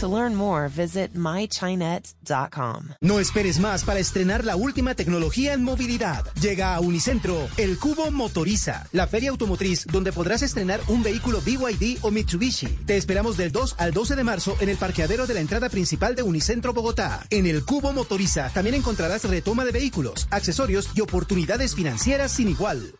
To learn more, visit mychinet.com. No esperes más para estrenar la última tecnología en movilidad. Llega a Unicentro, el Cubo Motoriza, la feria automotriz donde podrás estrenar un vehículo BYD o Mitsubishi. Te esperamos del 2 al 12 de marzo en el parqueadero de la entrada principal de Unicentro Bogotá. En el Cubo Motoriza también encontrarás retoma de vehículos, accesorios y oportunidades financieras sin igual.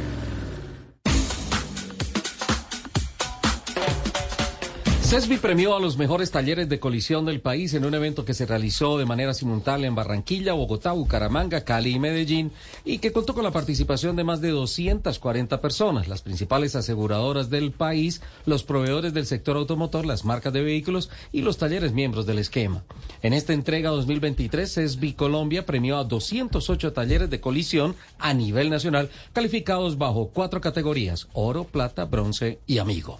CESBI premió a los mejores talleres de colisión del país en un evento que se realizó de manera simultánea en Barranquilla, Bogotá, Bucaramanga, Cali y Medellín y que contó con la participación de más de 240 personas, las principales aseguradoras del país, los proveedores del sector automotor, las marcas de vehículos y los talleres miembros del esquema. En esta entrega 2023, SESBI Colombia premió a 208 talleres de colisión a nivel nacional, calificados bajo cuatro categorías, oro, plata, bronce y amigo.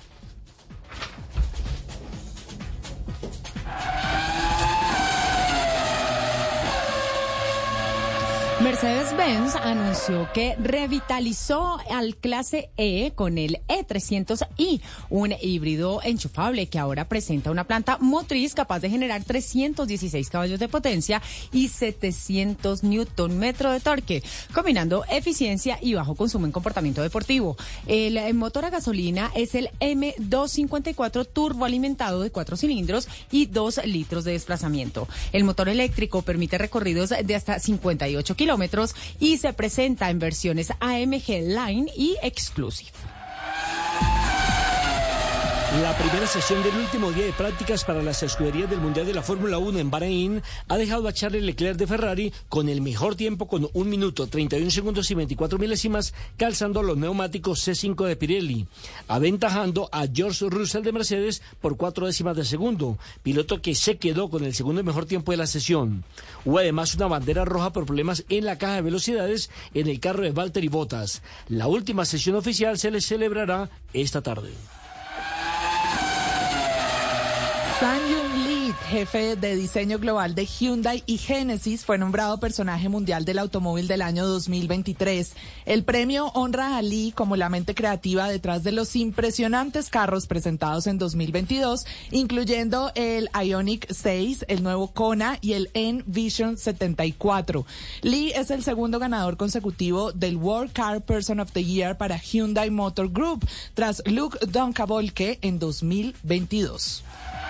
Mercedes-Benz anunció que revitalizó al clase E con el E300i, un híbrido enchufable que ahora presenta una planta motriz capaz de generar 316 caballos de potencia y 700 newton metro de torque, combinando eficiencia y bajo consumo en comportamiento deportivo. El motor a gasolina es el M254 turbo alimentado de 4 cilindros y 2 litros de desplazamiento. El motor eléctrico permite recorridos de hasta 58 kilómetros y se presenta en versiones AMG Line y Exclusive. La primera sesión del último día de prácticas para las escuderías del Mundial de la Fórmula 1 en Bahrein ha dejado a Charles Leclerc de Ferrari con el mejor tiempo con 1 minuto, 31 segundos y 24 milésimas, calzando los neumáticos C5 de Pirelli, aventajando a George Russell de Mercedes por cuatro décimas de segundo, piloto que se quedó con el segundo mejor tiempo de la sesión. Hubo además una bandera roja por problemas en la caja de velocidades en el carro de Valtteri Bottas. La última sesión oficial se le celebrará esta tarde. Sang Young Lee, jefe de diseño global de Hyundai y Genesis, fue nombrado personaje mundial del automóvil del año 2023. El premio honra a Lee como la mente creativa detrás de los impresionantes carros presentados en 2022, incluyendo el Ionic 6, el nuevo Kona y el N-Vision 74. Lee es el segundo ganador consecutivo del World Car Person of the Year para Hyundai Motor Group, tras Luke Doncavolke en 2022.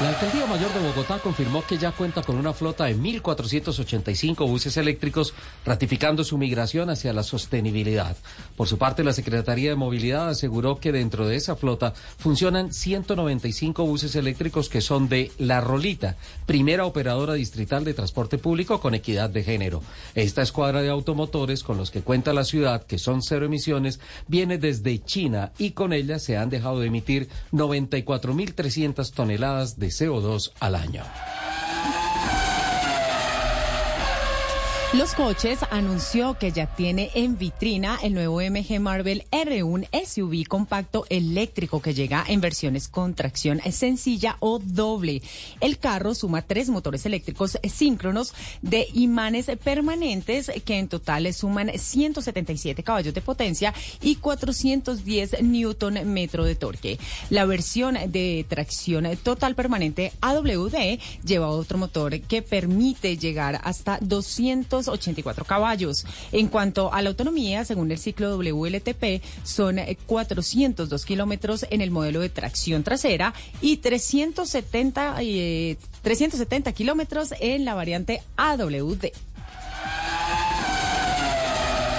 La Alcaldía Mayor de Bogotá confirmó que ya cuenta con una flota de 1.485 buses eléctricos, ratificando su migración hacia la sostenibilidad. Por su parte, la Secretaría de Movilidad aseguró que dentro de esa flota funcionan 195 buses eléctricos que son de La Rolita, primera operadora distrital de transporte público con equidad de género. Esta escuadra de automotores con los que cuenta la ciudad, que son cero emisiones, viene desde China y con ella se han dejado de emitir 94.300 toneladas de CO2 al año. Los Coches anunció que ya tiene en vitrina el nuevo MG Marvel R1 SUV compacto eléctrico que llega en versiones con tracción sencilla o doble. El carro suma tres motores eléctricos síncronos de imanes permanentes que en total suman 177 caballos de potencia y 410 newton metro de torque. La versión de tracción total permanente AWD lleva otro motor que permite llegar hasta 200 84 caballos. En cuanto a la autonomía, según el ciclo WLTP, son 402 kilómetros en el modelo de tracción trasera y 370, eh, 370 kilómetros en la variante AWD.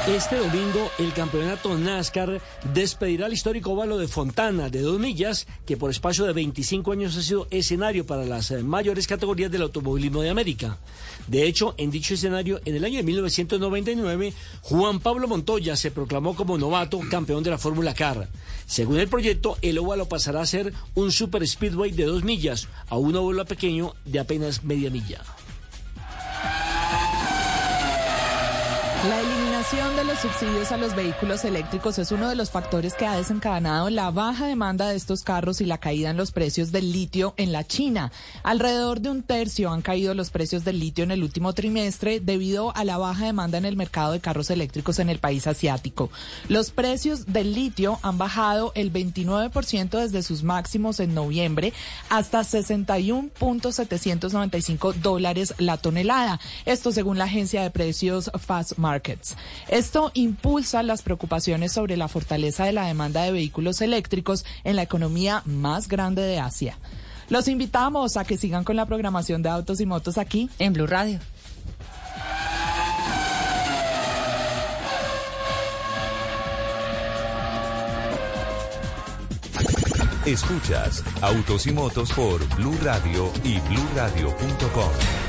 Este domingo el campeonato NASCAR despedirá el histórico óvalo de Fontana de dos millas, que por espacio de 25 años ha sido escenario para las eh, mayores categorías del automovilismo de América. De hecho, en dicho escenario, en el año de 1999, Juan Pablo Montoya se proclamó como novato campeón de la Fórmula Car. Según el proyecto, el óvalo pasará a ser un super speedway de dos millas a un óvalo pequeño de apenas media milla. La eliminación de los subsidios a los vehículos eléctricos es uno de los factores que ha desencadenado la baja demanda de estos carros y la caída en los precios del litio en la China. Alrededor de un tercio han caído los precios del litio en el último trimestre debido a la baja demanda en el mercado de carros eléctricos en el país asiático. Los precios del litio han bajado el 29% desde sus máximos en noviembre hasta 61.795 dólares la tonelada. Esto según la agencia de precios Fast Markets. Esto impulsa las preocupaciones sobre la fortaleza de la demanda de vehículos eléctricos en la economía más grande de Asia. Los invitamos a que sigan con la programación de autos y motos aquí en Blue Radio. Escuchas Autos y Motos por Blue Radio y bluradio.com.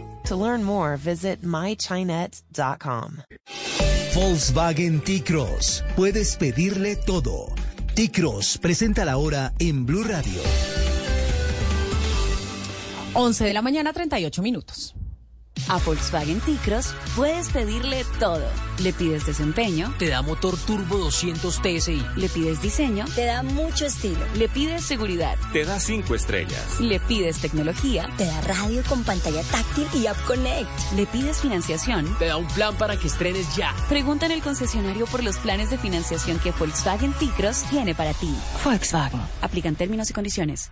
To learn more, visit mychinet.com. Volkswagen T-Cross. Puedes pedirle todo. T-Cross presenta la hora en Blue Radio. 11 de la mañana, 38 minutos. A Volkswagen T-Cross puedes pedirle todo. Le pides desempeño, te da motor turbo 200 TSI. Le pides diseño, te da mucho estilo. Le pides seguridad, te da 5 estrellas. Le pides tecnología, te da radio con pantalla táctil y App Connect. Le pides financiación, te da un plan para que estrenes ya. Pregunta en el concesionario por los planes de financiación que Volkswagen T-Cross tiene para ti. Volkswagen. Aplican términos y condiciones.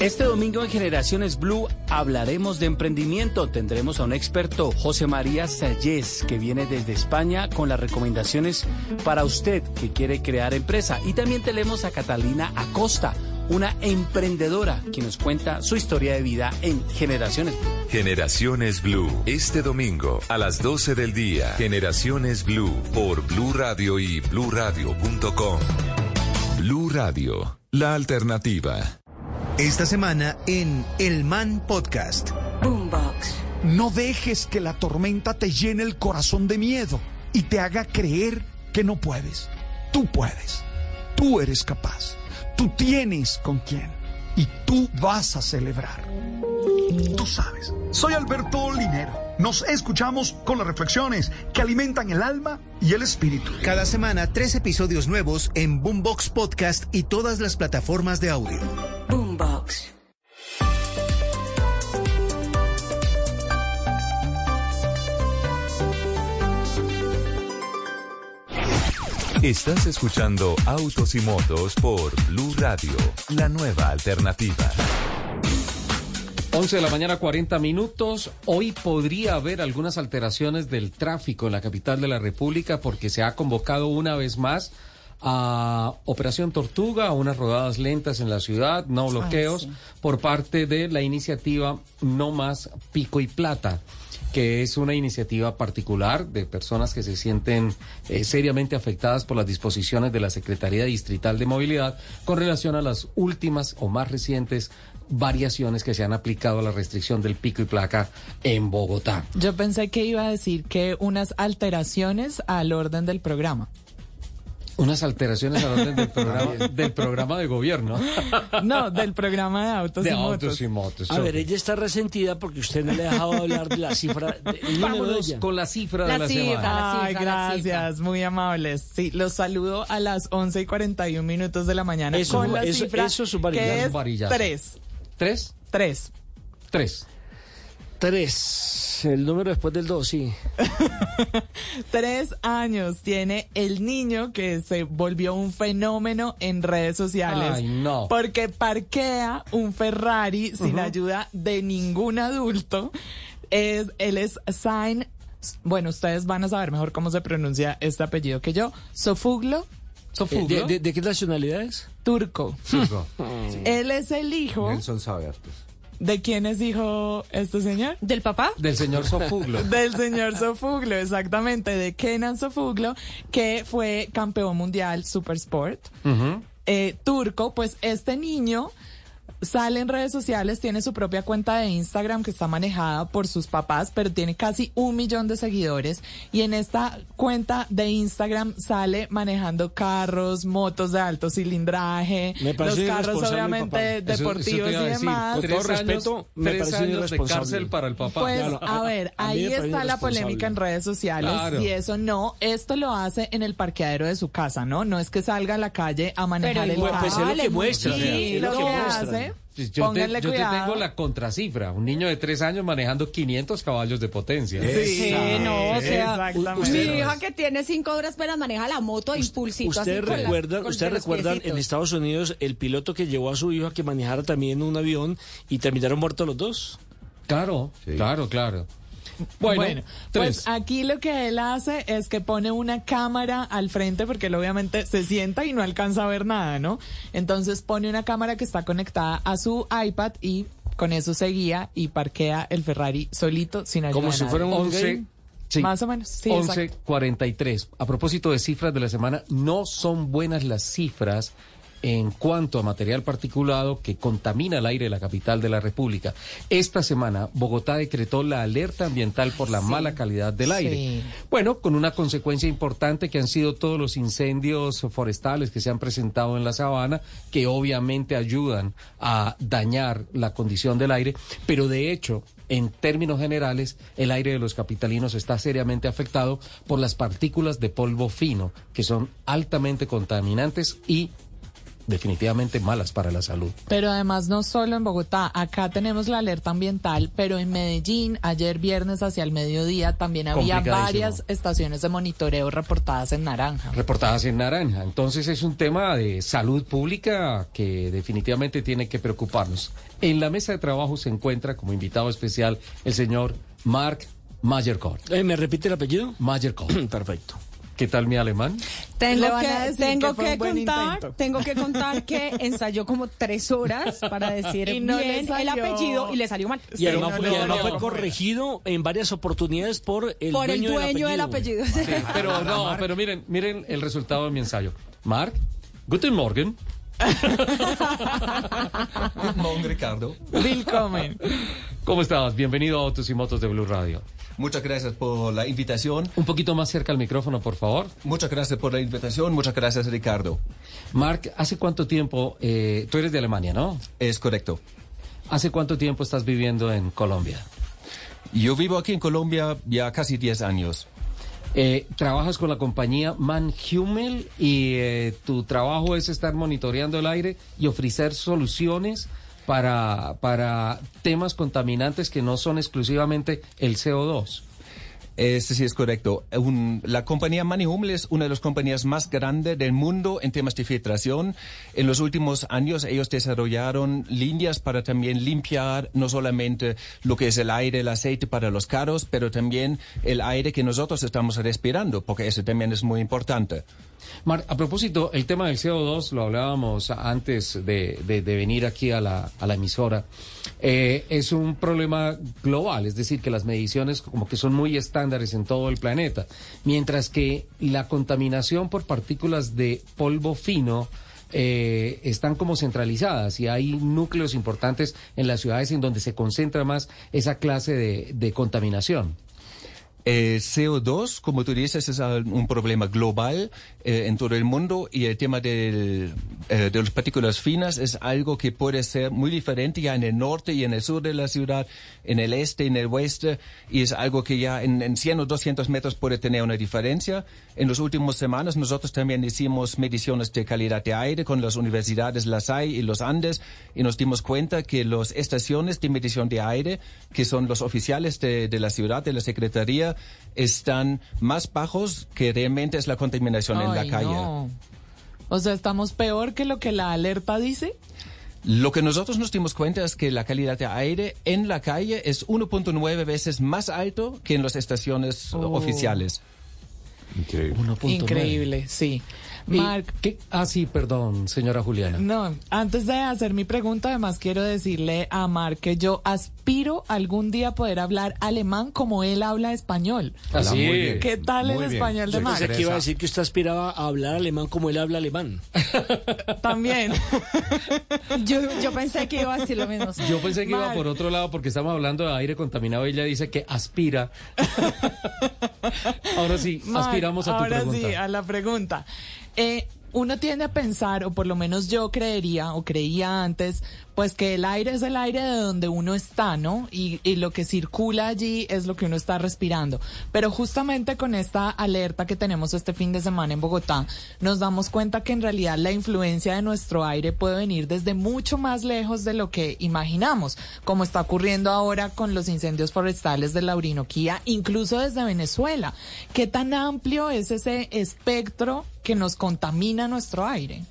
Este domingo en Generaciones Blue hablaremos de emprendimiento. Tendremos a un experto, José María Sayés, que viene desde España con las recomendaciones para usted que quiere crear empresa. Y también tenemos a Catalina Acosta, una emprendedora que nos cuenta su historia de vida en Generaciones Blue. Generaciones Blue, este domingo a las 12 del día. Generaciones Blue por Blue Radio y bluradio.com. Blue Radio, la alternativa. Esta semana en El Man Podcast. Boombox. No dejes que la tormenta te llene el corazón de miedo y te haga creer que no puedes. Tú puedes. Tú eres capaz. Tú tienes con quién. Y tú vas a celebrar. Tú sabes. Soy Alberto Linero. Nos escuchamos con las reflexiones que alimentan el alma y el espíritu. Cada semana, tres episodios nuevos en Boombox Podcast y todas las plataformas de audio. Boombox. Estás escuchando Autos y Motos por Blue Radio, la nueva alternativa. 11 de la mañana, 40 minutos. Hoy podría haber algunas alteraciones del tráfico en la capital de la República porque se ha convocado una vez más a Operación Tortuga, a unas rodadas lentas en la ciudad, no bloqueos, sí. por parte de la iniciativa No Más Pico y Plata que es una iniciativa particular de personas que se sienten eh, seriamente afectadas por las disposiciones de la Secretaría Distrital de Movilidad con relación a las últimas o más recientes variaciones que se han aplicado a la restricción del pico y placa en Bogotá. Yo pensé que iba a decir que unas alteraciones al orden del programa. Unas alteraciones al orden del programa, del programa de gobierno. No, del programa de autos de y motos. autos y motos. A ver, ella está resentida porque usted no le ha dejado hablar de la cifra. De, el número de Vámonos ella. con la cifra de La la cifra. semana. Ay, cifra, la gracias, muy amables. Sí, los saludo a las 11 y 41 minutos de la mañana Eso, con la eso- cifra eso es que es Un varillazo. tres. ¿Tres? Tres. El número después del dos, sí. Tres años tiene el niño que se volvió un fenómeno en redes sociales. Ay, no. Porque parquea un Ferrari sin Ujú. ayuda de ningún adulto. Es, él es Sain. Bueno, ustedes van a saber mejor cómo se pronuncia este apellido que yo. Sofuglo. Eh, ¿De, de, de qué nacionalidad es? Turco. Él es el hijo. Nelson sabe hartos. ¿De quién es hijo este señor? ¿Del papá? Del señor Sofuglo. Del señor Sofuglo, exactamente, de Kenan Sofuglo, que fue campeón mundial Super Sport. Ujú. eh, turco, pues este niño sale en redes sociales, tiene su propia cuenta de Instagram que está manejada por sus papás, pero tiene casi un millón de seguidores y en esta cuenta de Instagram sale manejando carros, motos de alto cilindraje, los carros obviamente papá. Eso- eso deportivos y demás. Con Tres todo respeto, años- me tres parece años de cárcel para el papá. Pues Claro, a ver, a ahí está la polémica en redes sociales Claro. y eso no, esto lo hace en el parqueadero de su casa, ¿no? No es que salga a la calle a manejar Pero el igual, carro. Pues es lo que muestra. Sí, o sea, es lo, lo que que muestra. hace, Yo, te, yo tengo la contracifra. Un niño de tres años manejando 500 caballos de potencia. Sí, no, o sea, mi hija que tiene cinco horas pero maneja la moto a impulsito. así ¿Usted con las- recuerda, con usted recuerdan en. Estados Unidos el piloto que llevó a su hijo a que manejara también un avión y terminaron muertos los dos? Claro, claro, claro. Bueno, Bueno, pues aquí lo que él hace es que pone una cámara al frente porque él obviamente se sienta y no alcanza a ver nada, ¿no? Entonces pone una cámara que está conectada a su iPad y con eso se guía y parquea el Ferrari solito sin ayuda Como de si nadie. fuera un 11, game. sí. Más o menos, sí, exacto. 11.43. A propósito de cifras de la semana, no son buenas las cifras en cuanto a material particulado que contamina el aire de la capital de la República. Esta semana, Bogotá decretó la alerta ambiental por la mala calidad del aire. Sí. Bueno, con una consecuencia importante que han sido todos los incendios forestales que se han presentado en la sabana, que obviamente ayudan a dañar la condición del aire, pero de hecho, en términos generales, el aire de los capitalinos está seriamente afectado por las partículas de polvo fino, que son altamente contaminantes y definitivamente malas para la salud. Pero además no solo en Bogotá, acá tenemos la alerta ambiental, pero en Medellín, ayer viernes hacia el mediodía, también había varias estaciones de monitoreo reportadas en naranja. reportadas en naranja. Entonces es un tema de salud pública que definitivamente tiene que preocuparnos. En la mesa de trabajo se encuentra como invitado especial el señor Mark Mayerkort. Eh, ¿Me repite el apellido? Mayerkort. Perfecto. ¿Qué tal mi alemán? Tengo que, tengo que que contar, intento. tengo que contar que ensayó como tres horas para decir Y no bien el apellido y le salió mal. Y además, no, y no, además fue corregido en varias oportunidades por el por el dueño, dueño del apellido. Pero no, pero miren, miren el resultado de mi ensayo. Mark, guten Morgen. Guten Morgen, Ricardo. Willkommen. ¿Cómo estás? Bienvenido a Autos y Motos de Blue Radio. Muchas gracias por la invitación. Un poquito más cerca al micrófono, por favor. Muchas gracias por la invitación. Muchas gracias, Ricardo. Mark, ¿hace cuánto tiempo, eh, tú eres de Alemania, ¿no? Es correcto. ¿Hace cuánto tiempo estás viviendo en Colombia? Yo vivo aquí en Colombia ya casi 10 años. Eh, trabajas con la compañía Manhumel y eh, tu trabajo es estar monitoreando el aire y ofrecer soluciones para, para temas contaminantes que no son exclusivamente el CO2. Este sí es correcto. La compañía Manihumel es una de las compañías más grandes del mundo en temas de filtración. En los últimos años ellos desarrollaron líneas para también limpiar no solamente lo que es el aire, el aceite para los carros, pero también el aire que nosotros estamos respirando, porque eso también es muy importante. Mar, a propósito, el tema del CO2 lo hablábamos antes de, de- venir aquí a la, a la emisora. Eh, es un problema global, es decir, que las mediciones como que son muy estándares en todo el planeta, mientras que la contaminación por partículas de polvo fino eh, están como centralizadas y hay núcleos importantes en las ciudades en donde se concentra más esa clase de, de contaminación. Eh, CO2, como tú dices, es un problema global eh, en todo el mundo y el tema del, eh, de las partículas finas es algo que puede ser muy diferente ya en el norte y en el sur de la ciudad, en el este en el oeste, y es algo que ya en, en 100 o 200 metros puede tener una diferencia. En las últimas semanas nosotros también hicimos mediciones de calidad de aire con las universidades La Salle y los Andes y nos dimos cuenta que las estaciones de medición de aire, que son los oficiales de, de la ciudad, de la Secretaría, están más bajos que realmente es la contaminación en la calle. no. O sea, estamos peor que lo que la alerta dice. Lo que nosotros nos dimos cuenta es que la calidad de aire en la calle es 1.9 veces más alto que en las estaciones Oh. oficiales. Increíble, sí. Mark, Ah, sí, perdón, señora Juliana. No, antes de hacer mi pregunta, además quiero decirle a Mark que yo aspiro algún día a poder hablar alemán como él habla español. Ah, sí. Muy bien. ¿Qué tal el español de Yo Mark? pensé que iba a decir que usted aspiraba a hablar alemán como él habla alemán. También. yo, yo pensé que iba a decir lo mismo. Yo pensé que iba por otro lado porque estamos hablando de aire contaminado y ella dice que aspira. Ahora sí, Mark, aspiramos a tu ahora pregunta. sí, a la pregunta. Eh, uno tiende a pensar, o por lo menos yo creería, o creía antes, Pues que el aire es el aire de donde uno está, ¿no? Y, y lo que circula allí es lo que uno está respirando. Pero justamente con esta alerta que tenemos este fin de semana en Bogotá, nos damos cuenta que en realidad la influencia de nuestro aire puede venir desde mucho más lejos de lo que imaginamos, como está ocurriendo ahora con los incendios forestales de la Orinoquía, incluso desde Venezuela. ¿Qué tan amplio es ese espectro que nos contamina nuestro aire?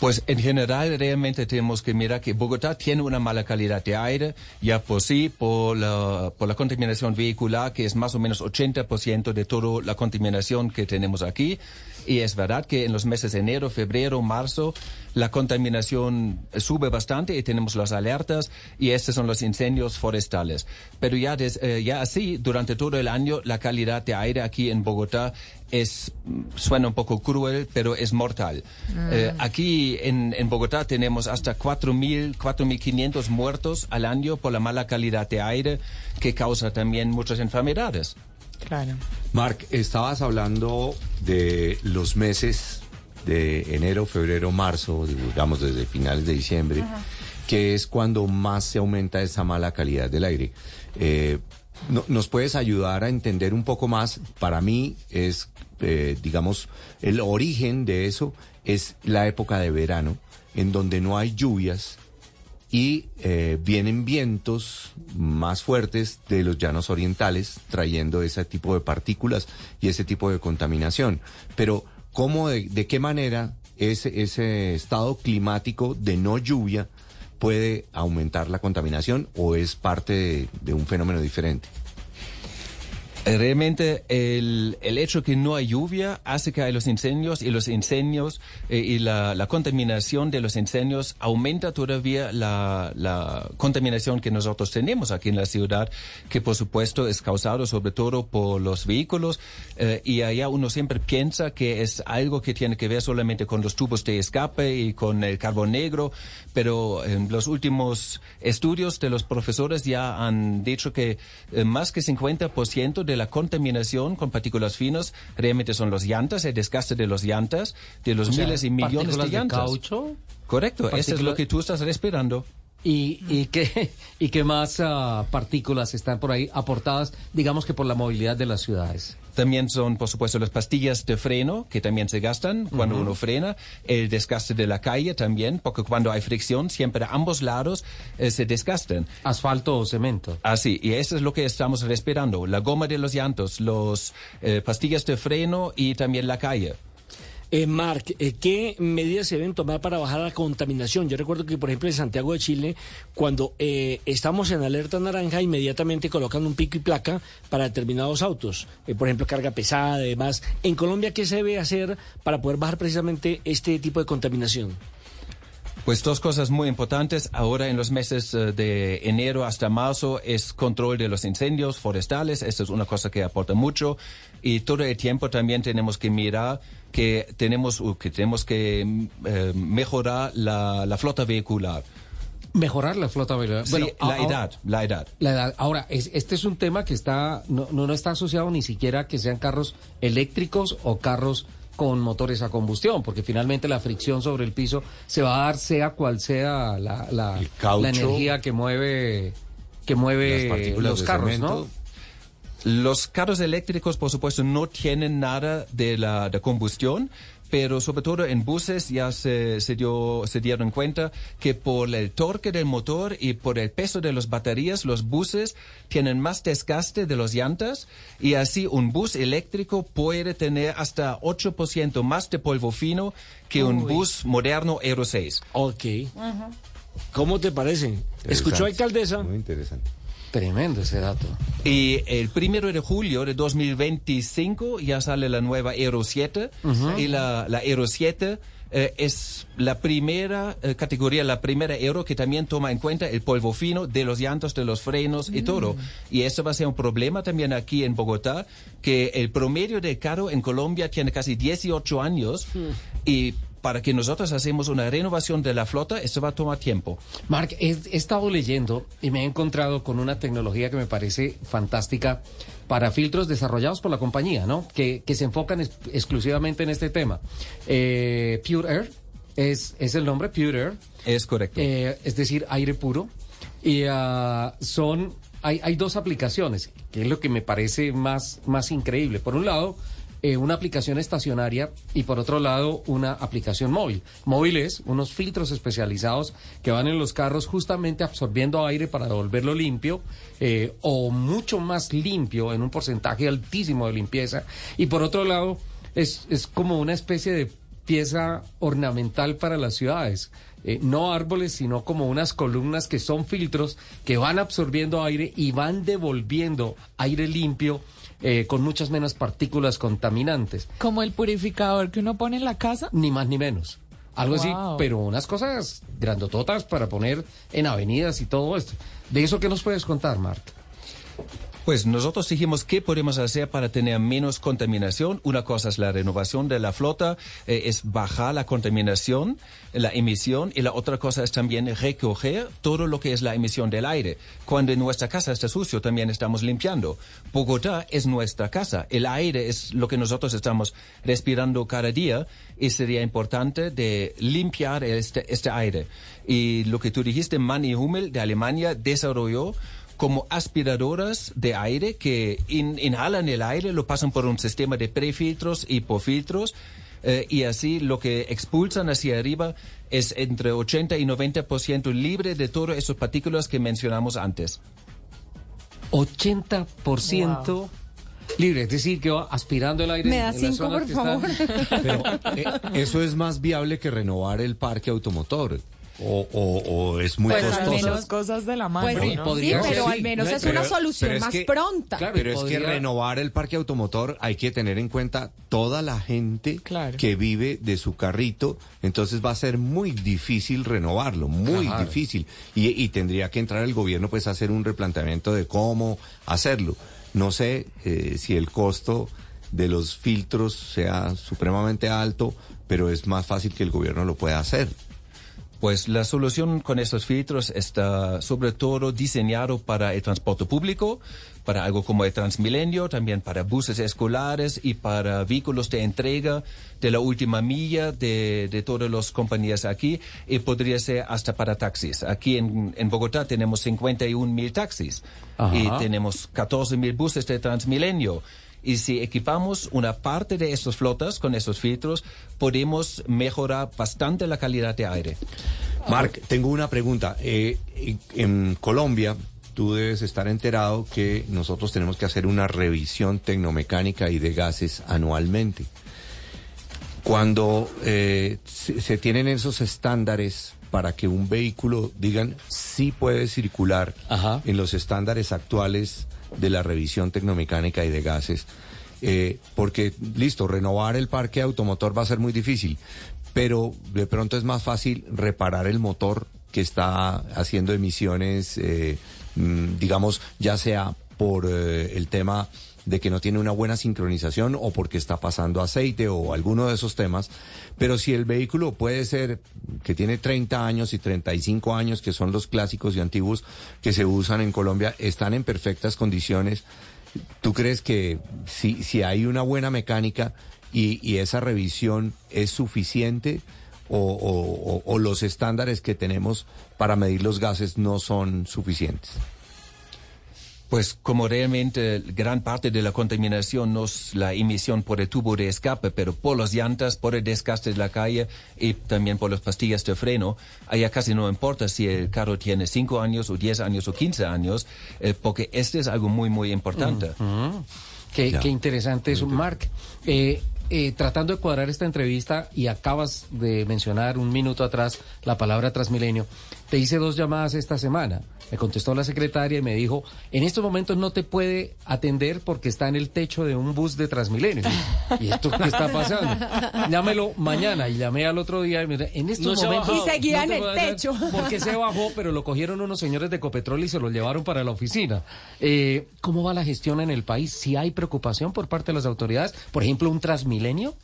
Pues en general realmente tenemos que mirar que Bogotá tiene una mala calidad de aire, ya por sí, por la, por la contaminación vehicular, que es más o menos 80% de toda la contaminación que tenemos aquí. Y es verdad que en los meses de enero, febrero, marzo, la contaminación sube bastante y tenemos las alertas y estos son los incendios forestales. Pero ya, des- eh, ya así, durante todo el año, la calidad de aire aquí en Bogotá es, mm, suena un poco cruel, pero es mortal. Mm. Eh, aquí en, en Bogotá tenemos hasta 4.000, 4.500 muertos al año por la mala calidad de aire que causa también muchas enfermedades. Claro. Mark, estabas hablando de los meses de enero, febrero, marzo, digamos desde finales de diciembre, que es cuando más se aumenta esa mala calidad del aire. Eh, no- ¿Nos puedes ayudar a entender un poco más? Para mí es, eh, digamos, el origen de eso es la época de verano, en donde no hay lluvias y eh, vienen vientos más fuertes de los llanos orientales trayendo ese tipo de partículas y ese tipo de contaminación. Pero ¿cómo, de, de qué manera ese, ese estado climático de no lluvia puede aumentar la contaminación o es parte de, de un fenómeno diferente? Realmente el, el hecho que no hay lluvia hace que hay los incendios y los incendios eh, y la, la contaminación de los incendios aumenta todavía la, la contaminación que nosotros tenemos aquí en la ciudad, que por supuesto es causado sobre todo por los vehículos eh, y allá uno siempre piensa que es algo que tiene que ver solamente con los tubos de escape y con el carbón negro, pero en los últimos estudios de los profesores ya han dicho que eh, más que 50% de la contaminación con partículas finas realmente son los llantas, el desgaste de los llantas, de los O sea, miles y millones de partículas de llantas. caucho. Correcto, eso es lo que tú estás respirando. ¿Y, y, qué, ¿Y qué más ah, partículas están por ahí aportadas, digamos que por la movilidad de las ciudades? También son, por supuesto, las pastillas de freno que también se gastan cuando Ujú. uno frena. El desgaste de la calle también, porque cuando hay fricción, siempre a ambos lados eh, se desgastan. Asfalto o cemento. Así, y eso es lo que estamos respirando. La goma de los llantos, los eh, pastillas de freno y también la calle. Eh, Mark, eh, ¿qué medidas se deben tomar para bajar la contaminación? Yo recuerdo que, por ejemplo, en Santiago de Chile, cuando eh, estamos en alerta naranja, inmediatamente colocan un pico y placa para determinados autos. Eh, por ejemplo, carga pesada, y demás. En Colombia, ¿qué se debe hacer para poder bajar precisamente este tipo de contaminación? Pues dos cosas muy importantes. Ahora en los meses eh, de enero hasta marzo es control de los incendios forestales. Esto es una cosa que aporta mucho. Y todo el tiempo también tenemos que mirar que tenemos, que, tenemos que mm, eh, mejorar la, la flota vehicular. Mejorar la flota vehicular. Sí, la a- edad, la edad. La edad. Ahora, es- este es un tema que está no, no, no está asociado ni siquiera a que sean carros eléctricos o carros con motores a combustión, porque finalmente la fricción sobre el piso se va a dar sea cual sea la, la, caucho. la energía que mueve que mueve los carros, cemento. ¿no? Los carros eléctricos, por supuesto, no tienen nada de la de combustión, pero sobre todo en buses ya se, se, dio, se dieron cuenta que por el torque del motor y por el peso de las baterías, los buses tienen más desgaste de las llantas y así un bus eléctrico puede tener hasta 8% más de polvo fino que un Uy. bus moderno Euro 6. Ok. ¿Cómo te parece? ¿Escuchó, alcaldesa? Muy interesante. Tremendo ese dato. Y el primero de julio de 2025 ya sale la nueva Euro 7 Ujú. y la, la Euro 7 eh, es la primera eh, categoría, la primera Euro que también toma en cuenta el polvo fino de los llantos, de los frenos y todo. Y eso va a ser un problema también aquí en Bogotá, que el promedio de carro en Colombia tiene casi 18 años y para que nosotros hacemos una renovación de la flota, eso va a tomar tiempo. Mark, he, he estado leyendo y me he encontrado con una tecnología que me parece fantástica para filtros desarrollados por la compañía, ¿no? Que, que se enfocan ex- exclusivamente en este tema. Eh, Pure Air Es, es el nombre, Pure Air. Es correcto. Eh, es decir, aire puro. Y ah, son, hay, hay dos aplicaciones, que es lo que me parece más, más increíble. Por un lado, eh, una aplicación estacionaria y por otro lado, una aplicación móvil. Móviles, unos filtros especializados que van en los carros justamente absorbiendo aire para devolverlo limpio eh, o mucho más limpio en un porcentaje altísimo de limpieza. Y por otro lado, es, es como una especie de pieza ornamental para las ciudades. Eh, no árboles, sino como unas columnas que son filtros que van absorbiendo aire y van devolviendo aire limpio eh, con muchas menos partículas contaminantes. Como el purificador que uno pone en la casa. Ni más ni menos. Algo así, pero unas cosas grandototas para poner en avenidas y todo esto. ¿De eso qué nos puedes contar, Mark? Pues nosotros dijimos qué podemos hacer para tener menos contaminación. Una cosa es la renovación de la flota, eh, es bajar la contaminación, la emisión, y la otra cosa es también recoger todo lo que es la emisión del aire. Cuando nuestra casa está sucio, también estamos limpiando. Bogotá es nuestra casa, el aire es lo que nosotros estamos respirando cada día y sería importante de limpiar este, este aire. Y lo que tú dijiste, Manny Hummel de Alemania desarrolló como aspiradoras de aire que in- inhalan el aire, lo pasan por un sistema de prefiltros y posfiltros. eh, y así lo que expulsan hacia arriba es entre 80 y 90% libre de todas esas partículas que mencionamos antes. 80% libre, es decir, que va aspirando el aire. Me da en cinco, por favor. Pero eh, eso es más viable que renovar el parque automotor. O, o- o es muy pues al menos cosas de la mano. Pues sí, ¿no? sí, pero al menos es una solución es más que- pronta. pero es que renovar el parque automotor hay que tener en cuenta toda la gente que vive de su carrito, entonces va a ser muy difícil renovarlo, muy Claro. difícil. Y, y tendría que entrar el gobierno pues a hacer un replanteamiento de cómo hacerlo. No sé eh, si el costo de los filtros sea supremamente alto, pero es más fácil que el gobierno lo pueda hacer. Pues la solución con estos filtros está sobre todo diseñado para el transporte público, para algo como el Transmilenio, también para buses escolares y para vehículos de entrega de la última milla de, de todas las compañías aquí y podría ser hasta para taxis. Aquí en, en Bogotá tenemos 51 mil taxis Ajá. y tenemos 14 mil buses de Transmilenio. Y si equipamos una parte de estas flotas con esos filtros, podemos mejorar bastante la calidad de aire. Marc, tengo una pregunta. Eh, en- Colombia, tú debes estar enterado que nosotros tenemos que hacer una revisión tecnomecánica y de gases anualmente. Cuando eh, se, se tienen esos estándares para que un vehículo, digan, sí puede circular en los estándares actuales de la revisión tecnomecánica y de gases, eh, porque, listo, renovar el parque automotor va a ser muy difícil, pero de pronto es más fácil reparar el motor que está haciendo emisiones, eh, mm, digamos, ya sea por eh, el tema de que no tiene una buena sincronización o porque está pasando aceite o alguno de esos temas. Pero si el vehículo puede ser que tiene 30 años y 35 años, que son los clásicos y antiguos que se usan en Colombia, están en perfectas condiciones, ¿tú crees que si, si hay una buena mecánica y, esa revisión es suficiente o los estándares que tenemos para medir los gases no son suficientes? Pues como realmente gran parte de la contaminación no es la emisión por el tubo de escape, pero por las llantas, por el desgaste de la calle y también por las pastillas de freno, allá casi no importa si el carro tiene 5 años o 10 años o 15 años, eh, porque este es algo muy, muy importante. Qué, qué interesante eso, Mark. Eh, eh, tratando de cuadrar esta entrevista y acabas de mencionar un minuto atrás la palabra Transmilenio, te hice dos llamadas esta semana. Me contestó la secretaria y me dijo, en estos momentos no te puede atender porque está en el techo de un bus de Transmilenio. ¿Y esto qué está pasando? Llámelo mañana. Y llamé al otro día y me dijo, en estos No se ha momentos... Y seguía no en el techo. Porque se bajó, pero lo cogieron unos señores de Copetrol y se lo llevaron para la oficina. Eh, ¿Cómo va la gestión en el país? ¿Si hay preocupación por parte de las autoridades? Por ejemplo, un Transmilenio.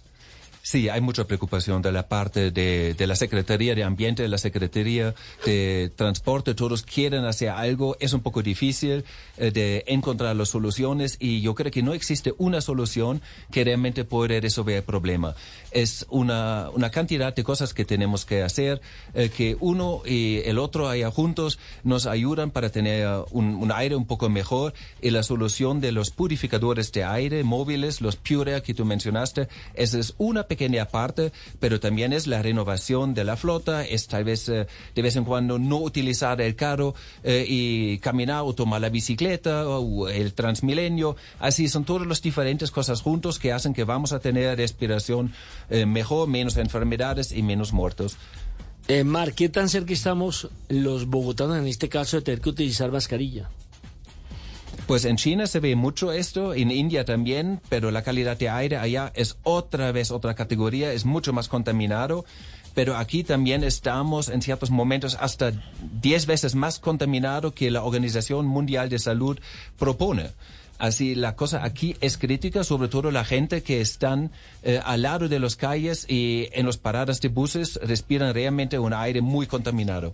Sí, hay mucha preocupación de la parte de, de, la Secretaría de Ambiente, de la Secretaría de Transporte. Todos quieren hacer algo. Es un poco difícil eh, de encontrar las soluciones y yo creo que no existe una solución que realmente pueda resolver el problema. Es una, una cantidad de cosas que tenemos que hacer, eh, que uno y el otro allá juntos nos ayudan para tener un, un, aire un poco mejor y la solución de los purificadores de aire móviles, los Pure que tú mencionaste, es una pequeña parte, pero también es la renovación de la flota, es tal vez eh, de vez en cuando no utilizar el carro eh, y caminar o tomar la bicicleta o el transmilenio. Así son todas las diferentes cosas juntos que hacen que vamos a tener respiración eh, mejor, menos enfermedades y menos muertos. Eh, Mar, ¿qué tan cerca estamos los bogotanos en este caso de tener que utilizar mascarilla? Pues en China se ve mucho esto, en India también, pero la calidad de aire allá es otra vez otra categoría, es mucho más contaminado. Pero aquí también estamos en ciertos momentos hasta 10 veces más contaminado que la Organización Mundial de Salud propone. Así la cosa aquí es crítica, sobre todo la gente que están eh, al lado de las calles y en las paradas de buses respiran realmente un aire muy contaminado.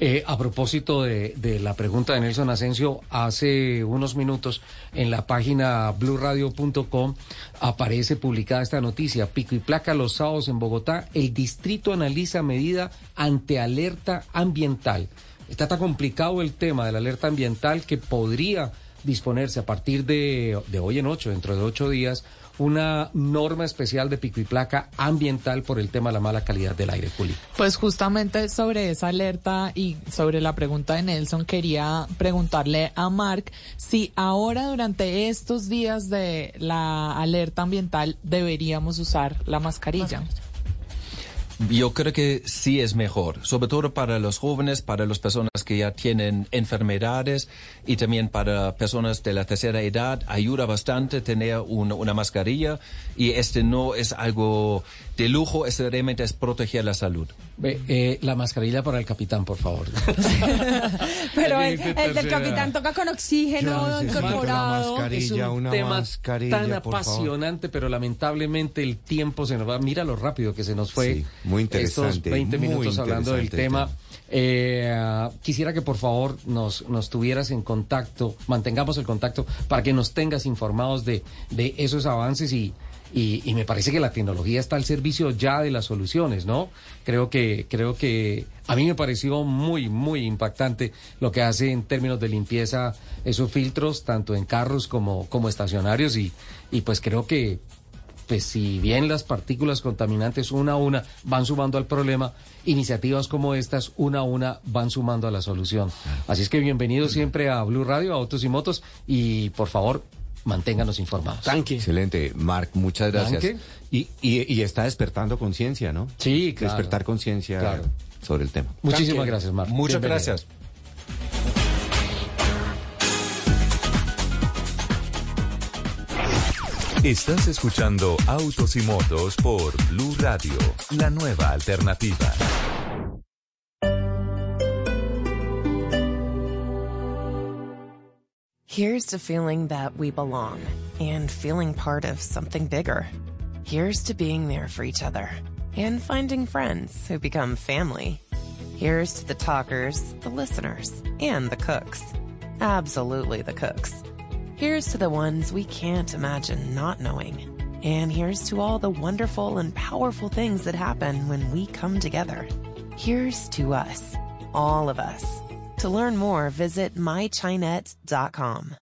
Eh, a propósito de, la pregunta de Nelson Asensio, hace unos minutos en la página blurradio.com aparece publicada esta noticia. Pico y placa los sábados en Bogotá. El distrito analiza medida ante alerta ambiental. Está tan complicado el tema de la alerta ambiental que podría disponerse a partir de, de hoy en ocho, dentro de ocho días, una norma especial de pico y placa ambiental por el tema de la mala calidad del aire, Juli. Pues justamente sobre esa alerta y sobre la pregunta de Nelson, quería preguntarle a Mark si ahora durante estos días de la alerta ambiental deberíamos usar la mascarilla. mascarilla. Yo creo que sí es mejor, sobre todo para los jóvenes, para las personas que ya tienen enfermedades y también para personas de la tercera edad. Ayuda bastante tener un, una mascarilla y este no es algo de lujo, este realmente es proteger la salud. Eh, la mascarilla para el capitán, por favor. Pero el, el, del capitán toca con oxígeno incorporado. Es un tema tan apasionante, pero lamentablemente el tiempo se nos va. Mira lo rápido que se nos fue. Sí, muy interesante. Estos 20 minutos hablando del tema. Eh, quisiera que por favor nos, nos tuvieras en contacto, mantengamos el contacto para que nos tengas informados de, de esos avances y, y, me parece que la tecnología está al servicio ya de las soluciones, ¿no? Creo que, creo que a mí me pareció muy, muy impactante lo que hace en términos de limpieza esos filtros, tanto en carros como, como estacionarios, y, y pues creo que pues si bien las partículas contaminantes una a una van sumando al problema, iniciativas como estas una a una van sumando a la solución. Así es que bienvenido siempre a Blue Radio, a Autos y Motos, y por favor, manténganos informados. Tanque. Excelente, Mark, muchas gracias. Y, y, y, está despertando conciencia, ¿no? Sí, claro. Despertar conciencia claro. sobre el tema. Muchísimas Tanque. gracias, Mark. Muchas Bienvenido. gracias. Estás escuchando Autos y Motos por Blue Radio, la nueva alternativa. Here's to feeling that we belong and feeling part of something bigger. Here's to being there for each other and finding friends who become family. Here's to the talkers, the listeners, and the cooks. Absolutely the cooks. Here's to the ones we can't imagine not knowing. And here's to all the wonderful and powerful things that happen when we come together. Here's to us, all of us. To learn more, visit mychinet.com.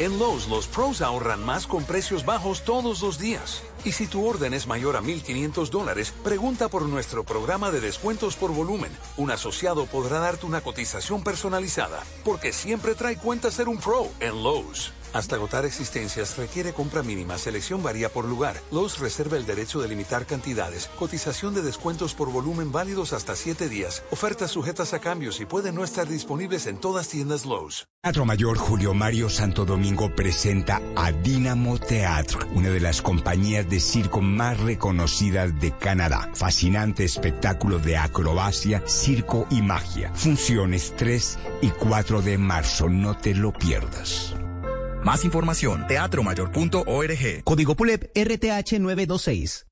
En Lowe's, los pros ahorran más con precios bajos todos los días. Y si tu orden es mayor a 1.500 dólares, pregunta por nuestro programa de descuentos por volumen. Un asociado podrá darte una cotización personalizada, porque siempre trae cuenta ser un pro en Lowe's. Hasta agotar existencias requiere compra mínima. Selección varía por lugar. Lowe's reserva el derecho de limitar cantidades. Cotización de descuentos por volumen válidos hasta 7 días. Ofertas sujetas a cambios y pueden no estar disponibles en todas tiendas Lowe's. Teatro Mayor Julio Mario Santo Domingo presenta a Dynamo Teatro, una de las compañías de circo más reconocidas de Canadá. Fascinante espectáculo de acrobacia, circo y magia. Funciones 3 y 4 de marzo. No te lo pierdas. Más información, teatromayor.org. Código PULEP RTH 926.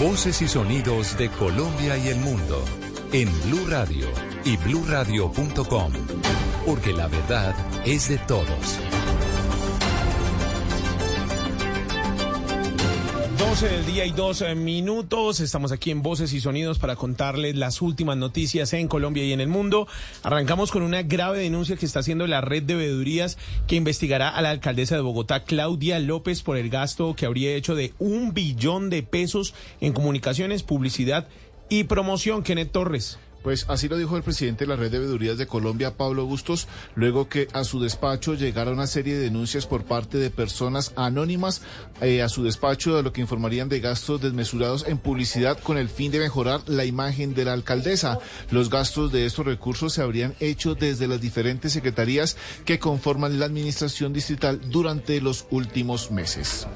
Voces y sonidos de Colombia y el mundo en Blue Radio y bluradio.com, porque la verdad es de todos. 12 del día y dos eh, minutos. Estamos aquí en Voces y Sonidos para contarles las últimas noticias en Colombia y en el mundo. Arrancamos con una grave denuncia que está haciendo la red de veedurías que investigará a la alcaldesa de Bogotá, Claudia López, por el gasto que habría hecho de un billón de pesos en comunicaciones, publicidad y promoción. Kenneth Torres. Pues así lo dijo el presidente de la red de veedurías de Colombia, Pablo Bustos, luego que a su despacho llegara una serie de denuncias por parte de personas anónimas eh, a su despacho de lo que informarían de gastos desmesurados en publicidad con el fin de mejorar la imagen de la alcaldesa. Los gastos de estos recursos se habrían hecho desde las diferentes secretarías que conforman la administración distrital durante los últimos meses.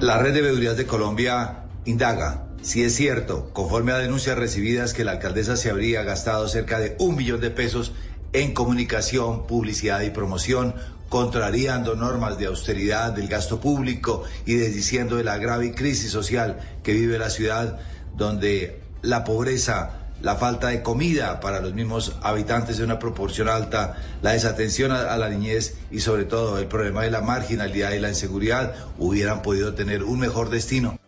La red de veedurías de Colombia indaga si es cierto, conforme a denuncias recibidas, que la alcaldesa se habría gastado cerca de un millón de pesos en comunicación, publicidad y promoción, contrariando normas de austeridad del gasto público y desdiciendo de la grave crisis social que vive la ciudad, donde la pobreza, la falta de comida para los mismos habitantes de una proporción alta, la desatención a, la niñez y sobre todo el problema de la marginalidad y la inseguridad hubieran podido tener un mejor destino.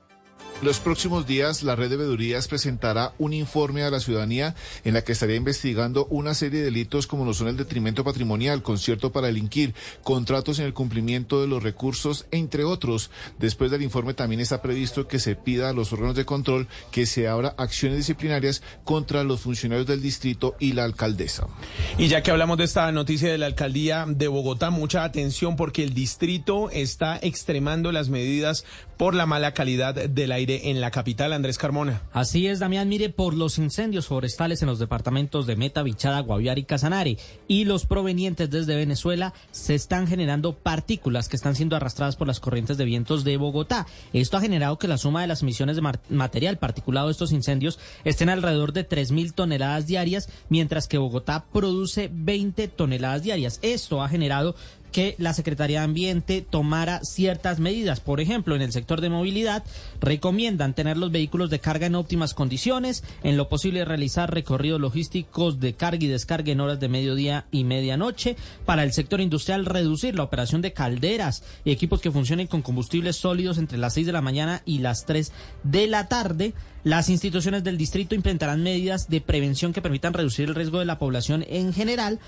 Los próximos días, la red de veedurías presentará un informe a la ciudadanía en la que estaría investigando una serie de delitos como lo son el detrimento patrimonial, concierto para delinquir, contratos en el cumplimiento de los recursos, entre otros. Después del informe también está previsto que se pida a los órganos de control que se abra acciones disciplinarias contra los funcionarios del distrito y la alcaldesa. Y ya que hablamos de esta noticia de la alcaldía de Bogotá, mucha atención porque el distrito está extremando las medidas por la mala calidad del aire en la capital, Andrés Carmona. Así es, Damián, mire, por los incendios forestales en los departamentos de Meta, Bichada, Guaviare y Casanare y los provenientes desde Venezuela, se están generando partículas que están siendo arrastradas por las corrientes de vientos de Bogotá. Esto ha generado que la suma de las emisiones de material particulado de estos incendios estén alrededor de 3.000 toneladas diarias, mientras que Bogotá produce 20 toneladas diarias. Esto ha generado que la Secretaría de Ambiente tomara ciertas medidas. Por ejemplo, en el sector de movilidad recomiendan tener los vehículos de carga en óptimas condiciones, en lo posible realizar recorridos logísticos de carga y descarga en horas de mediodía y medianoche. Para el sector industrial, reducir la operación de calderas y equipos que funcionen con combustibles sólidos entre las 6 de la mañana y las 3 de la tarde. Las instituciones del distrito implementarán medidas de prevención que permitan reducir el riesgo de la población en general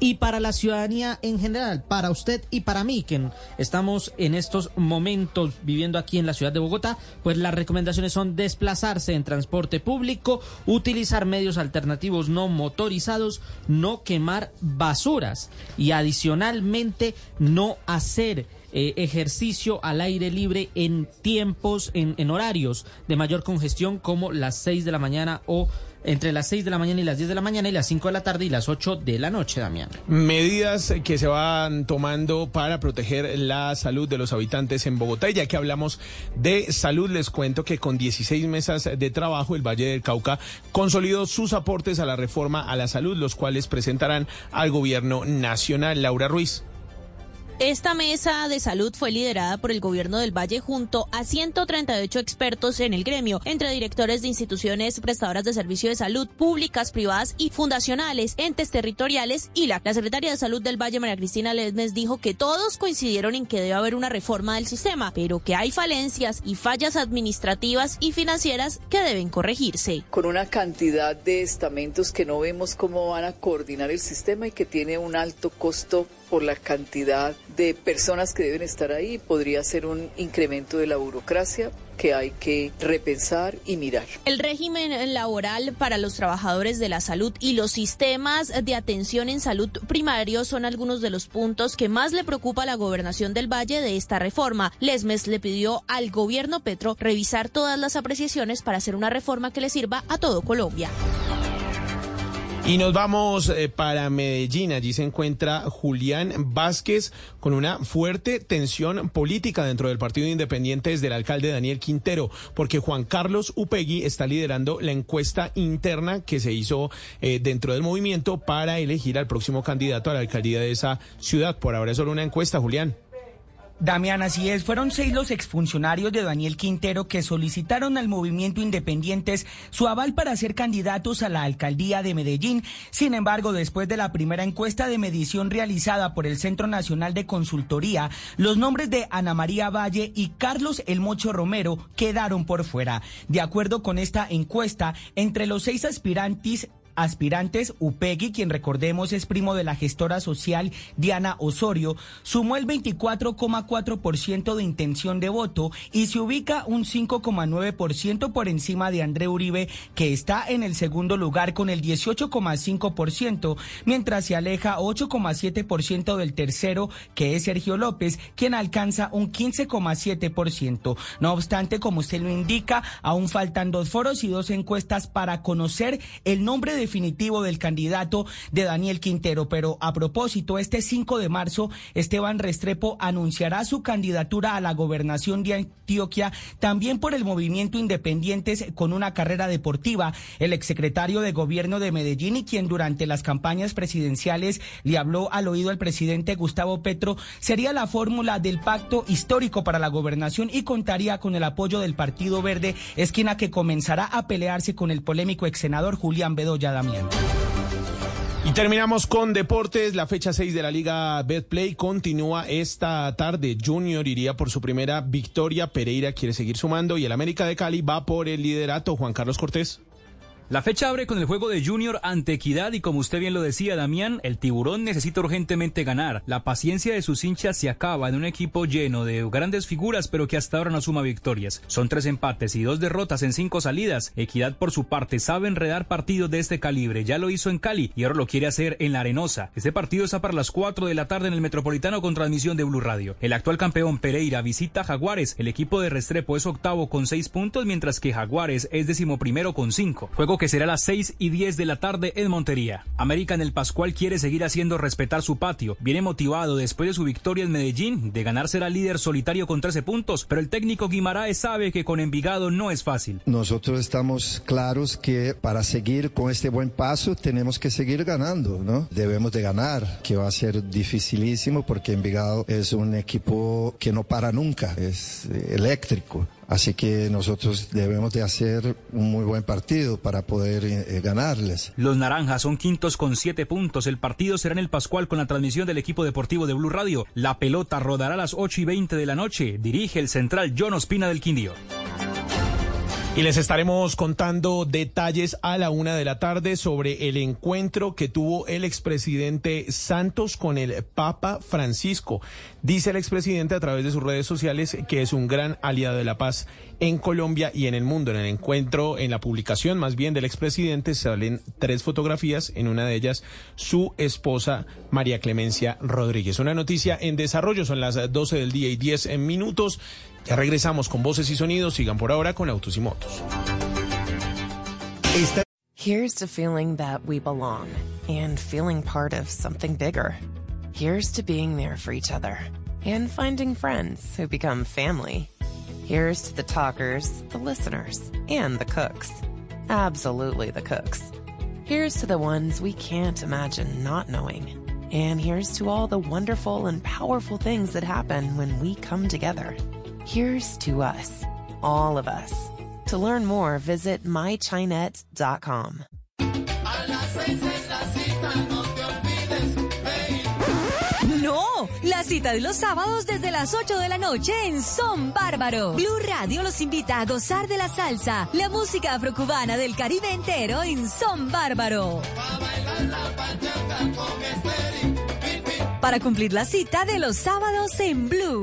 y para la ciudadanía en general, para usted y para mí, que estamos en estos momentos viviendo aquí en la ciudad de Bogotá, pues las recomendaciones son desplazarse en transporte público, utilizar medios alternativos no motorizados, no quemar basuras y adicionalmente no hacer eh, ejercicio al aire libre en tiempos, en, horarios de mayor congestión como las 6 de la mañana o entre las 6 de la mañana y las 10 de la mañana y las 5 de la tarde y las 8 de la noche, Damián. Medidas que se van tomando para proteger la salud de los habitantes en Bogotá. Y ya que hablamos de salud, les cuento que con 16 mesas de trabajo, el Valle del Cauca consolidó sus aportes a la reforma a la salud, los cuales presentarán al gobierno nacional. Laura Ruiz. Esta mesa de salud fue liderada por el gobierno del Valle junto a 138 expertos en el gremio, entre directores de instituciones prestadoras de servicio de salud públicas, privadas y fundacionales, entes territoriales y la, secretaria de salud del Valle, María Cristina Ledmes, dijo que todos coincidieron en que debe haber una reforma del sistema, pero que hay falencias y fallas administrativas y financieras que deben corregirse. Con una cantidad de estamentos que no vemos cómo van a coordinar el sistema y que tiene un alto costo por la cantidad de personas que deben estar ahí. Podría ser un incremento de la burocracia que hay que repensar y mirar. El régimen laboral para los trabajadores de la salud y los sistemas de atención en salud primario son algunos de los puntos que más le preocupa a la gobernación del Valle de esta reforma. Lesmes le pidió al gobierno Petro revisar todas las apreciaciones para hacer una reforma que le sirva a todo Colombia. Y nos vamos eh, para Medellín. Allí se encuentra Julián Vázquez con una fuerte tensión política dentro del Partido Independiente desde el alcalde Daniel Quintero, porque Juan Carlos Upegui está liderando la encuesta interna que se hizo eh, dentro del movimiento para elegir al próximo candidato a la alcaldía de esa ciudad. Por ahora es solo una encuesta, Julián. Damián, así es. Fueron seis los exfuncionarios de Daniel Quintero que solicitaron al movimiento Independientes su aval para ser candidatos a la alcaldía de Medellín. Sin embargo, después de la primera encuesta de medición realizada por el Centro Nacional de Consultoría, los nombres de Ana María Valle y Carlos El Mocho Romero quedaron por fuera. De acuerdo con esta encuesta, entre los seis aspirantes aspirantes, Upegui, quien recordemos es primo de la gestora social Diana Osorio, sumó el 24,4% de intención de voto y se ubica un 5,9% por encima de André Uribe, que está en el segundo lugar con el 18,5%, mientras se aleja 8,7% del tercero, que es Sergio López, quien alcanza un 15,7%. No obstante, como usted lo indica, aún faltan dos foros y dos encuestas para conocer el nombre de definitivo del candidato de Daniel Quintero. Pero a propósito, este 5 de marzo, Esteban Restrepo anunciará su candidatura a la gobernación de Antioquia, también por el movimiento Independientes con una carrera deportiva. El exsecretario de gobierno de Medellín y quien durante las campañas presidenciales le habló al oído al presidente Gustavo Petro, sería la fórmula del pacto histórico para la gobernación y contaría con el apoyo del Partido Verde, esquina que comenzará a pelearse con el polémico ex senador Julián Bedoya y terminamos con deportes. La fecha 6 de la Liga Betplay continúa esta tarde. Junior iría por su primera victoria. Pereira quiere seguir sumando y el América de Cali va por el liderato. Juan Carlos Cortés. La fecha abre con el juego de Junior ante Equidad y como usted bien lo decía, Damián, el tiburón necesita urgentemente ganar. La paciencia de sus hinchas se acaba en un equipo lleno de grandes figuras pero que hasta ahora no suma victorias. Son tres empates y dos derrotas en cinco salidas. Equidad por su parte sabe enredar partidos de este calibre. Ya lo hizo en Cali y ahora lo quiere hacer en la Arenosa. Este partido está para las 4 de la tarde en el Metropolitano con transmisión de Blue Radio. El actual campeón Pereira visita Jaguares. El equipo de Restrepo es octavo con seis puntos mientras que Jaguares es decimoprimero con cinco. Juego que será a las 6 y 10 de la tarde en Montería. América en el Pascual quiere seguir haciendo respetar su patio. Viene motivado después de su victoria en Medellín, de ganar será líder solitario con 13 puntos, pero el técnico Guimaraes sabe que con Envigado no es fácil. Nosotros estamos claros que para seguir con este buen paso tenemos que seguir ganando, ¿no? Debemos de ganar, que va a ser dificilísimo porque Envigado es un equipo que no para nunca, es eléctrico. Así que nosotros debemos de hacer un muy buen partido para poder eh, ganarles. Los naranjas son quintos con siete puntos. El partido será en el Pascual con la transmisión del equipo deportivo de Blue Radio. La pelota rodará a las 8 y 20 de la noche. Dirige el central John Ospina del Quindío. Y les estaremos contando detalles a la una de la tarde sobre el encuentro que tuvo el expresidente Santos con el Papa Francisco. Dice el expresidente a través de sus redes sociales que es un gran aliado de la paz en Colombia y en el mundo. En el encuentro, en la publicación más bien del expresidente, salen tres fotografías, en una de ellas su esposa María Clemencia Rodríguez. Una noticia en desarrollo, son las 12 del día y 10 minutos. Ya regresamos con voces y sonidos. Sigan por ahora con Autos y Motos. Here's to feeling that we belong and feeling part of something bigger. Here's to being there for each other and finding friends who become family. Here's to the talkers, the listeners, and the cooks. Absolutely the cooks. Here's to the ones we can't imagine not knowing. And here's to all the wonderful and powerful things that happen when we come together. Here's to us, all of us. To learn more, visit mychinet.com. No, la cita de los sábados desde las 8 de la noche en Son Bárbaro. Blue Radio los invita a gozar de la salsa, la música afrocubana del Caribe entero en Son Bárbaro. Para cumplir la cita de los sábados en Blue.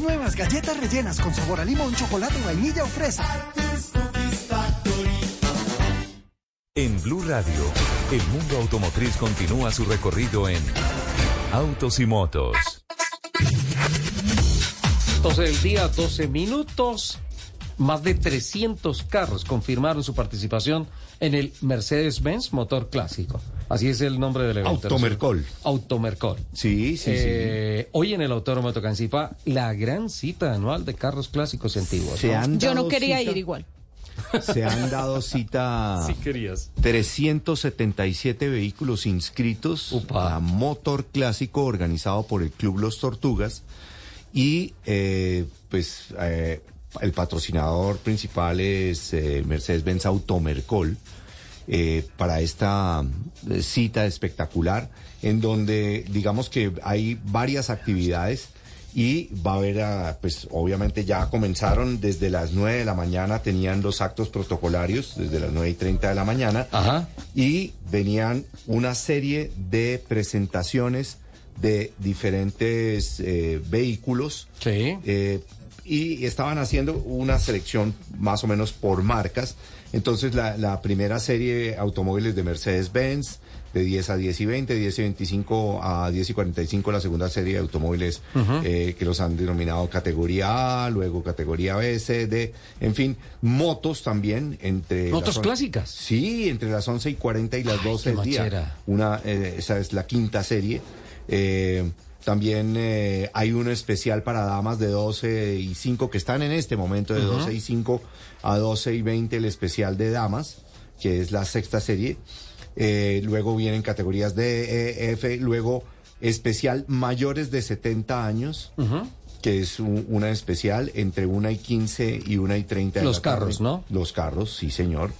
Nuevas galletas rellenas con sabor a limón, chocolate, vainilla o fresa. En Blue Radio, el mundo automotriz continúa su recorrido en Autos y Motos. 12 del día, 12 minutos. Más de 300 carros confirmaron su participación en el Mercedes-Benz Motor Clásico. Así es el nombre del evento. Automercol. Automercol. Sí, sí, Eh, Hoy en el Autódromo de Tocancipá, la gran cita anual de carros clásicos y antiguos. Se han Yo no quería cita- ir igual. Se han dado cita Sí querías. 377 vehículos inscritos a Motor Clásico organizado por el Club Los Tortugas y eh, pues eh, el patrocinador principal es eh, Mercedes-Benz Automercol eh, para esta eh, cita espectacular en donde digamos que hay varias actividades y va a haber, ah, pues obviamente ya comenzaron desde las 9 de la mañana, tenían los actos protocolarios desde las 9 y 30 de la mañana y venían una serie de presentaciones de diferentes eh, vehículos. eh, y estaban haciendo una selección más o menos por marcas. Entonces la, la primera serie de automóviles de Mercedes-Benz, de 10 a 10 y 20, 10 y 25 a 10 y 45 la segunda serie de automóviles Ujú. eh, que los han denominado categoría A, luego categoría B, C, D, en fin, motos también entre... ¿Motos las clásicas? Sí, entre las 11 y 40 y las 12 qué del día. Una, eh, esa es la quinta serie. Eh, también eh, hay uno especial para damas de 12 y 5 que están en este momento de Ujú. 12 y 5 a 12 y 20 el especial de damas, que es la sexta serie. Eh, luego vienen categorías D, E, F, luego especial mayores de 70 años, que es un- una especial entre 1 y 15 y 1 y 30 de Los la tarde. carros, ¿no? Los carros, sí, señor.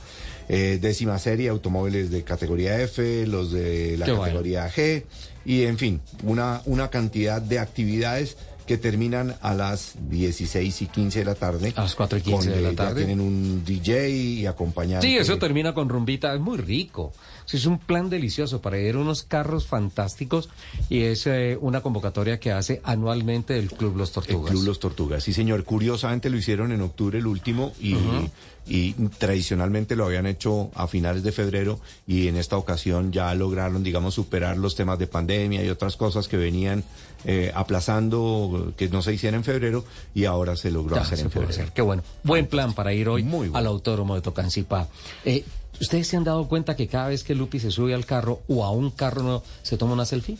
Eh, décima serie, automóviles de categoría F, los de la Qué bueno. categoría G, y en fin, una, una cantidad de actividades que terminan a las 16 y 15 de la tarde. A las 4 y 15 de la tarde. tienen un DJ y acompañante. Sí, eso termina con rumbita, es muy rico. Es un plan delicioso para ir a unos carros fantásticos y es eh, una convocatoria que hace anualmente el Club Los El Tortugas. Club Los Tortugas, sí señor. Curiosamente lo hicieron en octubre el último y, tradicionalmente lo habían hecho a finales de febrero y en esta ocasión ya lograron, digamos, superar los temas de pandemia y otras cosas que venían eh, aplazando que no se hiciera en febrero y ahora se logró Ya, hacer se en febrero. hacer. Qué bueno. Buen plan para ir hoy al Autódromo de Tocancipá. Eh, ¿Ustedes se han dado cuenta que cada vez que Lupi se sube al carro o a un carro no, se toma una selfie?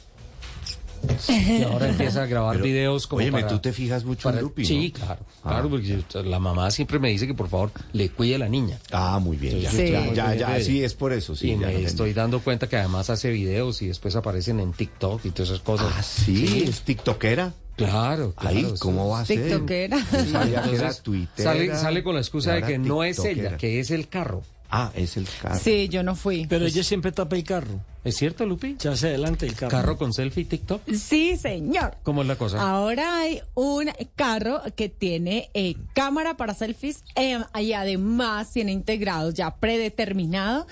Y ahora empieza a grabar Pero, videos como para- tú te fijas mucho en Lupi, ¿no? Sí, claro. Ah. Claro, porque la mamá siempre me dice que por favor le cuide a la niña. Ah, muy bien. Ya, Entonces, ya, ya, ya, sí, es por eso, sí. y ya me estoy dando cuenta que además hace videos y después aparecen en TikTok y todas esas cosas. Ah, sí, es tiktokera. Claro, claro. Ay, ¿cómo va a ser? Tiktokera. Entonces. Sale, sale con la excusa de que no es ella, que es el carro. Ah, es el carro. Sí, yo no fui. Pero ella siempre tapa el carro. ¿Es cierto, Lupi? Ya hacia adelante el carro. ¿Carro con selfie y TikTok? Sí, señor. ¿Cómo es la cosa? Ahora hay un carro que tiene eh, cámara para selfies eh, y además tiene integrado ya predeterminado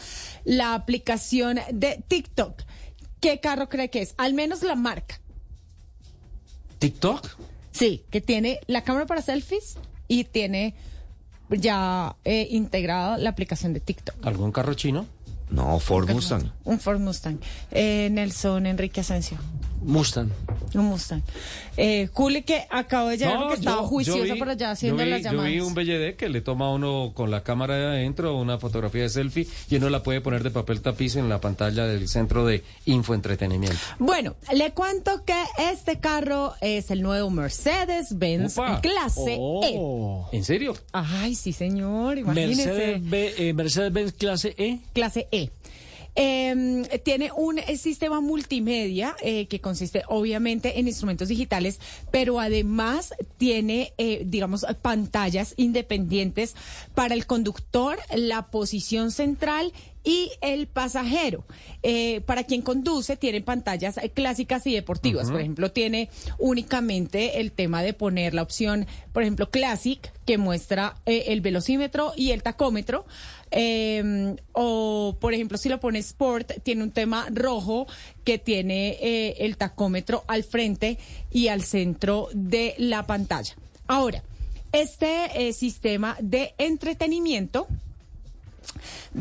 la aplicación de TikTok. ¿Qué carro cree que es? Al menos la marca. ¿TikTok? Sí, que tiene la cámara para selfies y tiene ya eh, integrado la aplicación de TikTok. ¿Algún carro chino? No, Ford Mustang. Un Ford Mustang. Eh, Nelson Enrique Asensio. Mustang. Un Mustang. Eh, que acabo de llegar porque estaba yo- juiciosa yo vi- por allá haciendo yo vi, las Yo llamadas. vi un BLD que le toma a uno con la cámara de adentro una fotografía de selfie y uno la puede poner de papel tapiz en la pantalla del centro de infoentretenimiento. Bueno, le cuento que este carro es el nuevo Mercedes-Benz clase Oh. ¿En serio? E. Ay, sí, señor, imagínese. Mercedes, B- eh, Mercedes-Benz clase E. Clase E. Eh, tiene un eh, sistema multimedia eh, que consiste obviamente en instrumentos digitales, pero además tiene, eh, digamos, pantallas independientes para el conductor, la posición central y el pasajero. Eh, para quien conduce, tiene pantallas eh, clásicas y deportivas. Por ejemplo, tiene únicamente el tema de poner la opción, por ejemplo, Classic, que muestra eh, el velocímetro y el tacómetro. Eh, o, por ejemplo, si lo pone Sport, tiene un tema rojo que tiene el tacómetro al frente y al centro de la pantalla. Ahora, este sistema de entretenimiento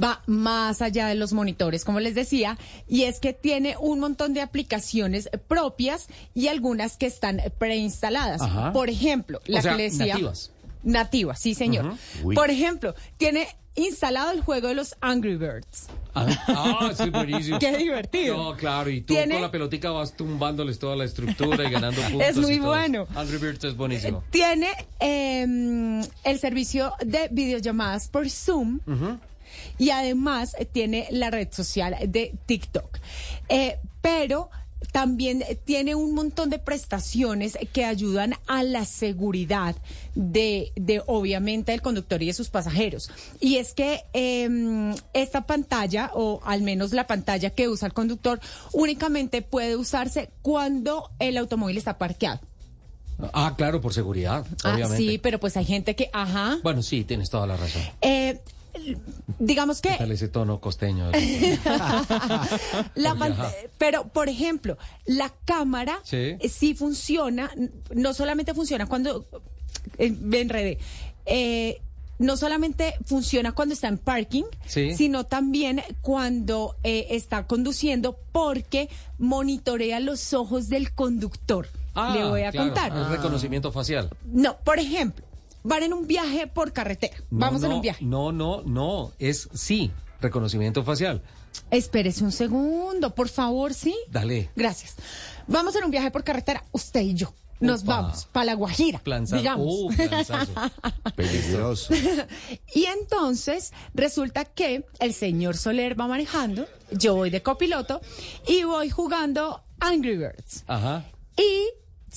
va más allá de los monitores, como les decía, y es que tiene un montón de aplicaciones propias y algunas que están preinstaladas. Ajá. Por ejemplo, la O sea, que le decía. nativas. Nativas, sí, señor. Por ejemplo, tiene instalado el juego de los Angry Birds. Ah, ah, sí, buenísimo. Qué divertido. No, claro, y tú Tiene- con la pelotica vas tumbándoles toda la estructura y ganando puntos. Es muy y bueno. Angry Birds es buenísimo. Tiene em, el servicio de videollamadas por Zoom. Y además eh, tiene la red social de TikTok. Eh, pero también tiene un montón de prestaciones que ayudan a la seguridad de, de obviamente el conductor y de sus pasajeros. Y es que em, esta pantalla, o al menos la pantalla que usa el conductor, únicamente puede usarse cuando el automóvil está parqueado. Ah, claro, por seguridad, Ah, obviamente. sí, pero pues hay gente que, ajá. Bueno, sí, tienes toda la razón. Eh, digamos que ¿Qué tal ese tono costeño? La pero, por ejemplo, la cámara Sí. eh, sí funciona, no solamente funciona cuando, eh, me enredé, eh, no solamente funciona cuando está en parking, Sí. sino también cuando eh, está conduciendo porque monitorea los ojos del conductor. Ah, Le voy a claro, contar. es reconocimiento facial. No, por ejemplo, van en un viaje por carretera. No, Vamos en un viaje. No, no, no, es sí, reconocimiento facial. Espérese un segundo, por favor, ¿sí? Dale. Gracias. Vamos en un viaje por carretera, usted y yo. Nos Opa. vamos para La Guajira, Planzazo. digamos. Uh, planzazo. Peligroso. y entonces resulta que el señor Soler va manejando, yo voy de copiloto y voy jugando Angry Birds. Ajá. Y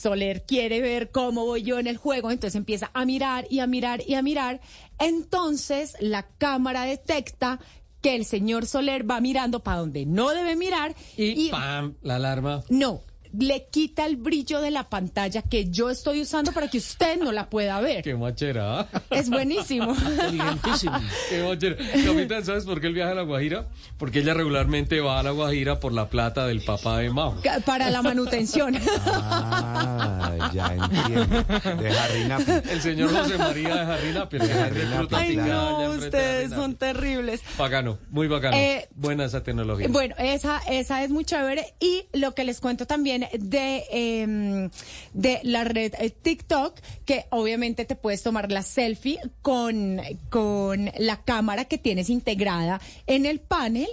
Soler quiere ver cómo voy yo en el juego, entonces empieza a mirar y a mirar y a mirar. Entonces la cámara detecta que el señor Soler va mirando para donde no debe mirar Y, pam, la alarma. no, le quita el brillo de la pantalla que yo estoy usando para que usted no la pueda ver. Qué machera. Es buenísimo. Inteligentísimo. Qué machera. Capitán, ¿sabes por qué él viaja a La Guajira? Porque ella regularmente va a La Guajira por la plata del papá de Mao. Para la manutención. Ah, ya entiendo. De Harry Napi. El señor José María de Jarrina, pero De Harry Napi, Ay, no, ustedes son terribles. Bacano, muy bacano. Eh, Buena esa tecnología. Bueno, esa, esa es muy chévere. Y lo que les cuento también de, em, de la red eh, TikTok, que obviamente te puedes tomar la selfie con, con la cámara que tienes integrada en el panel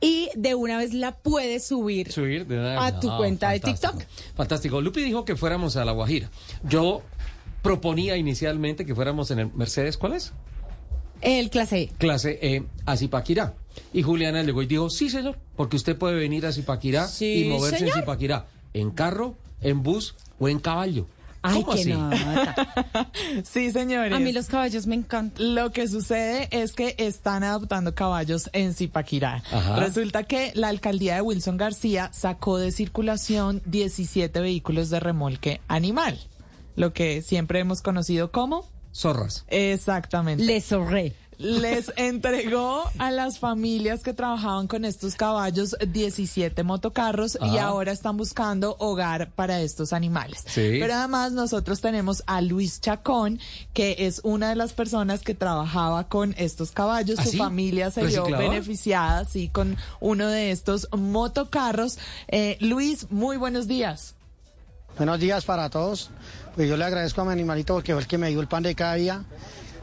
y de una vez la puedes subir, Subir de una- a tu No, cuenta de. TikTok. Fantástico. Lupi dijo que fuéramos a La Guajira. Yo proponía inicialmente que fuéramos en el Mercedes, ¿cuál es? El clase E. Clase E a Zipaquirá. Y Juliana llegó y dijo, sí, señor, porque usted puede venir a Zipaquirá Sí, y moverse señor. en Zipaquirá, en carro, en bus o en caballo. Ay, ¿Cómo qué así? nota. Sí, señores. A mí los caballos me encantan. Lo que sucede es que están adoptando caballos en Zipaquirá. Ajá. Resulta que la alcaldía de Wilson García sacó de circulación 17 vehículos de remolque animal, lo que siempre hemos conocido como Zorras. Exactamente. Les zorré. Les entregó a las familias que trabajaban con estos caballos 17 motocarros y ahora están buscando hogar para estos animales. Sí. Pero además nosotros tenemos a Luis Chacón, que es una de las personas que trabajaba con estos caballos. ¿Ah, Su sí? familia se vio beneficiada, sí, con uno de estos motocarros. Eh, Luis, muy buenos días. Buenos días para todos. Pues yo le agradezco a mi animalito porque fue el que me dio el pan de cada día,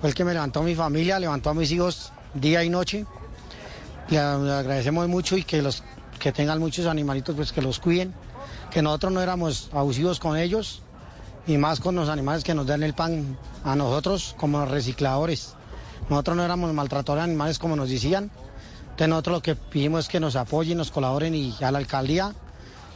fue el que me levantó a mi familia, levantó a mis hijos día y noche. Le, agradecemos mucho y que los que tengan muchos animalitos pues que los cuiden, que nosotros no éramos abusivos con ellos y más con los animales que nos dan el pan a nosotros como recicladores. Nosotros no éramos maltratadores de animales como nos decían. Entonces nosotros lo que pedimos es que nos apoyen, nos colaboren y a la alcaldía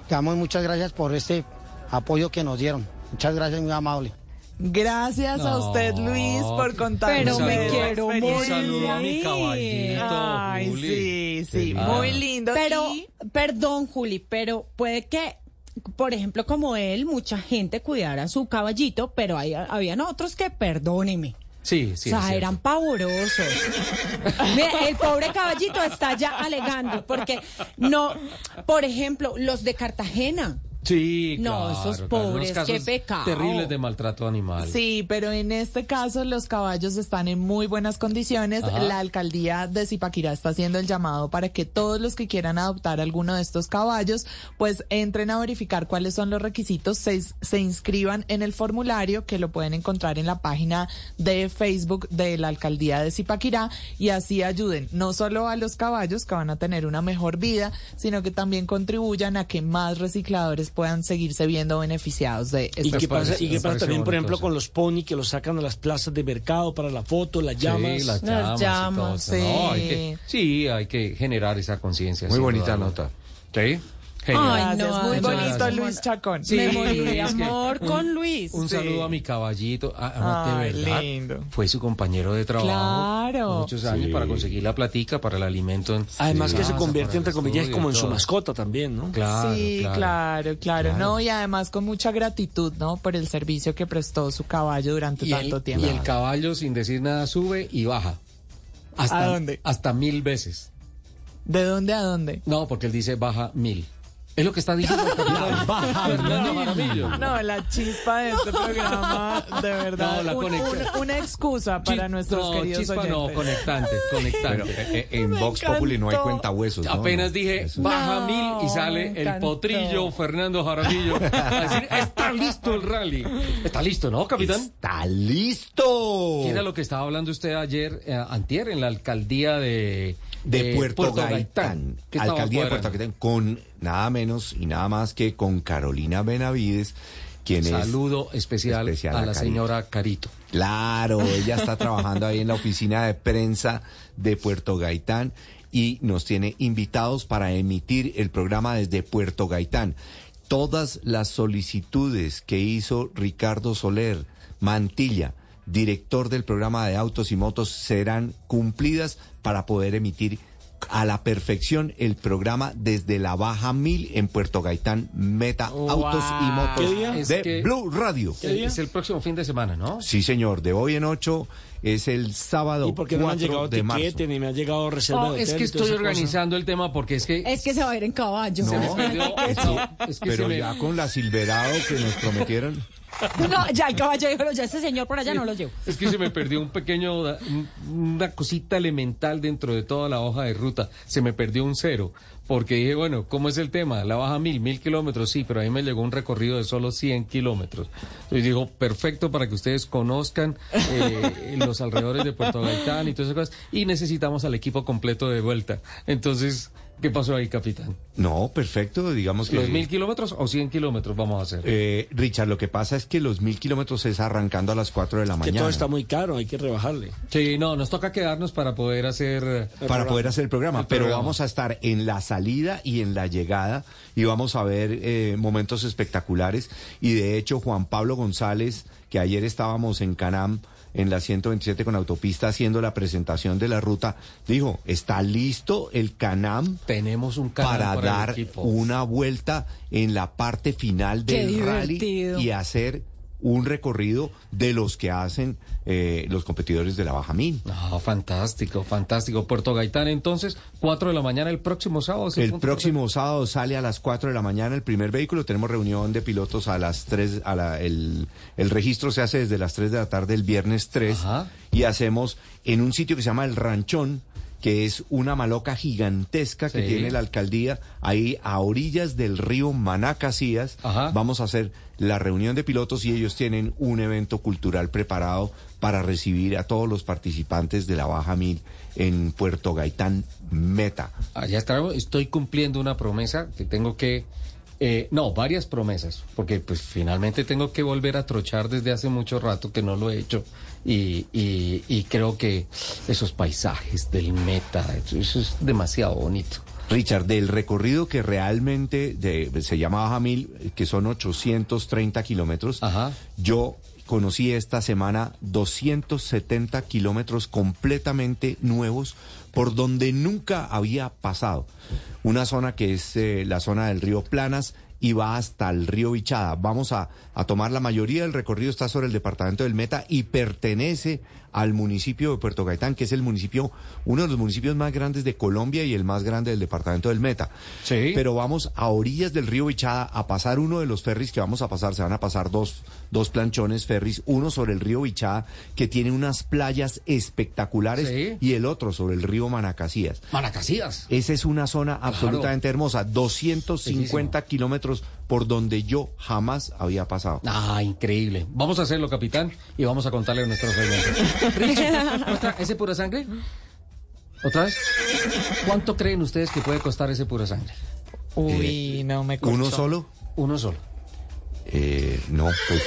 le damos muchas gracias por este apoyo que nos dieron. Muchas gracias, muy amable. Gracias a usted, Luis, por contarnos. Pero me quiero morir. Un saludo a mi Sí. caballito. Ay, Juli. sí, sí, Ah. muy lindo. Pero, Y- perdón, Juli, pero puede que, por ejemplo, como él, mucha gente cuidara su caballito, pero hay, habían otros que, perdóneme. Sí, sí. o sea, eran pavorosos. Mira, el pobre caballito está ya alegando, porque no, por ejemplo, los de Cartagena. Sí, No, claro, esos claro, pobres, unos casos qué pecado. Terribles de maltrato animal. Sí, pero en este caso los caballos están en muy buenas condiciones. Ajá. La alcaldía de Zipaquirá está haciendo el llamado para que todos los que quieran adoptar alguno de estos caballos, pues entren a verificar cuáles son los requisitos, se, se inscriban en el formulario que lo pueden encontrar en la página de Facebook de la alcaldía de Zipaquirá y así ayuden no solo a los caballos que van a tener una mejor vida, sino que también contribuyan a que más recicladores puedan seguirse viendo beneficiados de ¿Y qué pasa, proceso. y qué pasa también, por ejemplo, con los pony que los sacan a las plazas de mercado para la foto, las llamas? Sí, las llamas, y todo ¿no? Hay que- sí, hay que generar esa conciencia. Muy bonita nota. Sí. Ay, Genial. no, muy ay, bonito Luis Chacón. Sí, Me morí de es amor un- con Luis. Un Sí. saludo a mi caballito. Ah, ah, Ay, de verdad. lindo. Fue su compañero de trabajo. Claro. Muchos años Sí. para conseguir la platica para el alimento. en- Además que se convierte, entre comillas, como en su mascota también, ¿no? Claro, sí, claro. claro, claro, Claro. No, y además con mucha gratitud, ¿no? Por el servicio que prestó su caballo durante Y tanto el, tiempo. y el caballo, sin decir nada, sube y baja. Hasta, ¿A dónde? Hasta mil veces. ¿De dónde a dónde? No, porque él dice baja mil. Es lo que está diciendo el capitán Fernando Jaramillo. No, la chispa de este programa, de verdad. No, la un- una excusa para Chi- nuestros no, queridos chispa oyentes. no, conectante, conectante. Pero eh, eh, en Me Vox Populi no hay cuenta huesos. Apenas dije baja No, mil y sale el potrillo Fernando Jaramillo a decir, está listo el rally. Está listo, ¿no, capitán? ¡Está listo! ¿Qué era lo que estaba hablando usted ayer, eh, antier, en la alcaldía de, de eh, Puerto, Gaitán, ¿Qué estaba alcaldía de Puerto? Gaitán, con nada menos y nada más que con Carolina Benavides, quien es Saludo especial, especial a a la Carito. señora Carito. Claro, ella está trabajando ahí en la oficina de prensa de Puerto Gaitán y nos tiene invitados para emitir el programa desde Puerto Gaitán. Todas las solicitudes que hizo Ricardo Soler Mantilla, director del programa de autos y motos, serán cumplidas para poder emitir a la perfección el programa desde la Baja Mil en Puerto Gaitán, Meta Wow. Autos y Motos de que- Blue Radio. Es el próximo fin de semana, ¿no? Sí, señor, de hoy en ocho es el sábado ¿Y por qué no me han 4 llegado de marzo. ni me ha llegado reserva Oh, de es que estoy cosa? organizando el tema porque es que Es que se va a ir en caballo. No, Se me perdió. es que pero se me- ya con la Silverado que nos prometieron. No, ya el caballo dijo, ya ese señor por allá no lo llevo. Es que se me perdió un pequeño, un- una cosita elemental dentro de toda la hoja de ruta. Se me perdió un cero. Porque dije, bueno, ¿cómo es el tema? La baja mil, mil kilómetros, sí, pero ahí me llegó un recorrido de solo 100 kilómetros. Entonces digo, perfecto para que ustedes conozcan eh, los alrededores de Puerto Gaitán y todas esas cosas. Y necesitamos al equipo completo de vuelta. Entonces, ¿qué pasó ahí, capitán? No, perfecto, digamos que... ¿Los mil kilómetros o 100 kilómetros vamos a hacer? Eh, Richard, lo que pasa es que los mil kilómetros es arrancando a las 4 de la Que mañana. todo está muy caro, hay que rebajarle. Sí, no, nos toca quedarnos para poder hacer... eh, para poder hacer el programa, El pero programa. vamos a estar en la salida y en la llegada y vamos a ver eh, momentos espectaculares y de hecho Juan Pablo González, que ayer estábamos en Canam en la 127 con autopista haciendo la presentación de la ruta, dijo, está listo el Canam Tenemos un canal para, para dar una vuelta en la parte final del rally y hacer un recorrido de los que hacen eh, los competidores de la Baja Min. No, fantástico, fantástico. Puerto Gaitán, entonces, 4 de la mañana el próximo sábado. El próximo sábado sale a las 4 de la mañana el primer vehículo. Tenemos reunión de pilotos a las 3. A la, el, el registro se hace desde las 3 de la tarde el viernes 3. Ajá. Y hacemos en un sitio que se llama El Ranchón, que es una maloca gigantesca que Sí. tiene la alcaldía ahí a orillas del río Manacasías. Ajá. Vamos a hacer la reunión de pilotos y ellos tienen un evento cultural preparado para recibir a todos los participantes de la Baja Mil en Puerto Gaitán Meta. Allá está, estoy cumpliendo una promesa que tengo que... eh, no, varias promesas, porque pues finalmente tengo que volver a trochar desde hace mucho rato que no lo he hecho y, y- y creo que esos paisajes del meta, eso, eso es demasiado bonito. Richard, del recorrido que realmente de- se llama Baja Mil, que son 830 kilómetros, yo conocí esta semana 270 kilómetros completamente nuevos por donde nunca había pasado. Una zona que es eh, la zona del río Planas y va hasta el río Bichada. Vamos a, a tomar la mayoría del recorrido, está sobre el departamento del Meta y pertenece al municipio de Puerto Gaitán, que es el municipio, uno de los municipios más grandes de Colombia y el más grande del departamento del Meta. Sí. Pero vamos a orillas del río Bichada a pasar uno de los ferries que vamos a pasar. Se van a pasar dos, dos planchones ferries, uno sobre el río Bichada, que tiene unas playas espectaculares, Sí. y el otro sobre el río Manacasías. Manacasías. Esa es una zona absolutamente hermosa, 250 Bellísimo. kilómetros por donde yo jamás había pasado. Ah, increíble. Vamos a hacerlo, capitán, y vamos a contarle a nuestros oyentes. Richie, ¿muestra ese pura sangre? ¿Otra vez? ¿Cuánto creen ustedes que puede costar ese pura sangre? Uy, no me ¿Uno corcho. solo? Uno solo. Eh, no, pues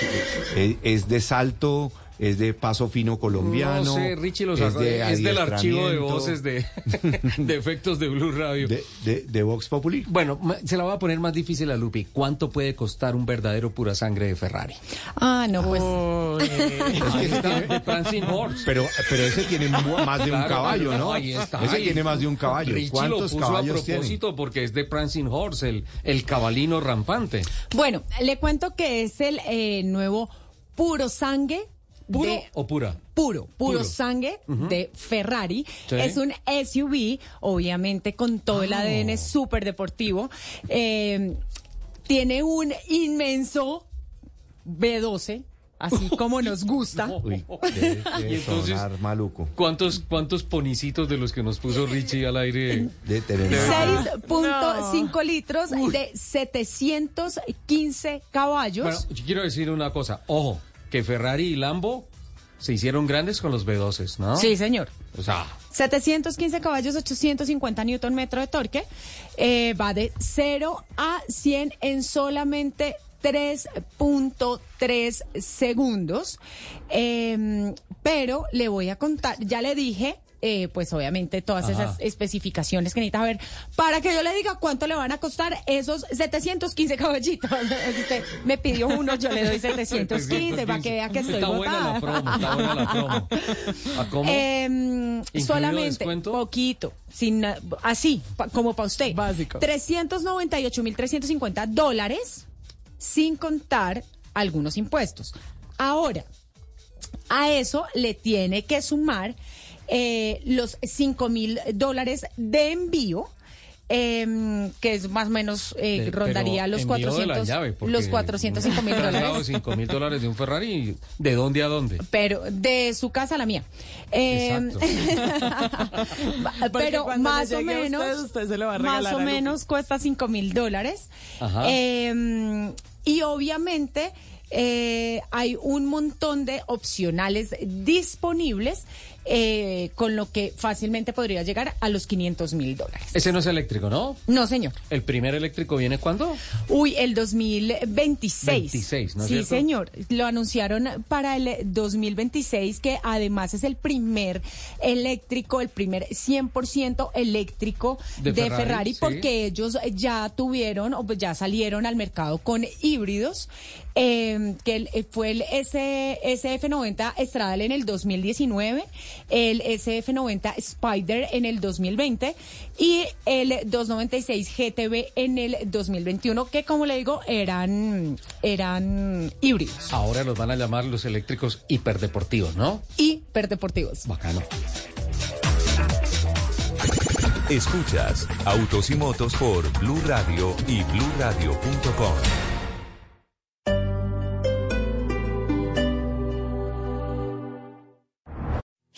eh, es de salto, es de paso fino colombiano. No sé, Richie lo es, sacó. de Es, del archivo de voces de, de efectos de Blue Radio. de, de, de Vox Populi. Bueno, se la voy a poner más difícil a Lupi. ¿Cuánto puede costar un verdadero pura sangre de Ferrari? Ah, no, pues. Ahí está, de Prancing Horse. Pero, pero ese tiene más de un caballo, ¿no? Ahí está. Ese Ahí. tiene más de un caballo. Richie ¿Cuántos lo puso caballos a tiene? propósito porque es de Prancing Horse, el, el cabalino rampante. Bueno, le cuento que es el eh, nuevo puro sangue. ¿Puro de- o pura? Puro, puro, Puro. sangue de Ferrari. Sí. Es un SUV, obviamente con todo el Ah. ADN súper deportivo. Eh, tiene un inmenso B12, así como nos gusta. Uy, debe, debe Y entonces- sonar maluco. ¿Cuántos, ¿Cuántos ponicitos de los que nos puso Richie al aire? De tener 6.5 litros de 715 caballos. Bueno, yo quiero decir una cosa. Ojo, que Ferrari y Lambo se hicieron grandes con los B12, ¿no? Sí, señor. O sea, 715 caballos, 850 newton metro de torque. Eh, va de 0 a 100 en solamente 3.3 segundos. Eh, pero le voy a contar, ya le dije. Eh, pues obviamente todas Ajá. esas especificaciones que necesita saber para que yo le diga cuánto le van a costar esos 715 caballitos. Usted me pidió uno, yo le doy 715 para que vea que estoy Está buena la botada. promo, está buena la promo. ¿A cómo? Em, ¿Incluido solamente descuento? poquito, sin así, pa- como para usted. Básico. 398.350 dólares sin contar algunos impuestos. Ahora, a eso le tiene que sumar eh, los 5 mil dólares de envío. em, que es más o menos eh, De- rondaría los envío de la 400 llave, los 405 mil dólares de 5 mil dólares de un Ferrari, ¿de dónde a dónde? pero de su casa a la mía. Eh, Porque pero más le o menos, usted, usted se lo va a más o menos cuesta 5 mil dólares. Ajá. Eh, y obviamente eh, hay un montón de opcionales disponibles eh, con lo que fácilmente podría llegar a los 500 mil dólares. Ese no es eléctrico, ¿no? No, señor. ¿El primer eléctrico viene cuándo? Uy, el 2026. 26, ¿no es Sí, cierto? señor. Lo anunciaron para el 2026, que además es el primer eléctrico, el primer 100% eléctrico De de, Ferrari, Ferrari, sí. porque ellos ya tuvieron, o pues ya salieron al mercado con híbridos, eh, que eh, fue el S, SF90 Stradale en el 2019, el SF90 Spider en el 2020 y el 296 GTB en el 2021, que como le digo, eran, eran híbridos, Ahora los van a llamar los eléctricos hiperdeportivos, ¿no? hiperdeportivos. Bacano. Escuchas Autos y Motos por Blue Radio y bluradio.com.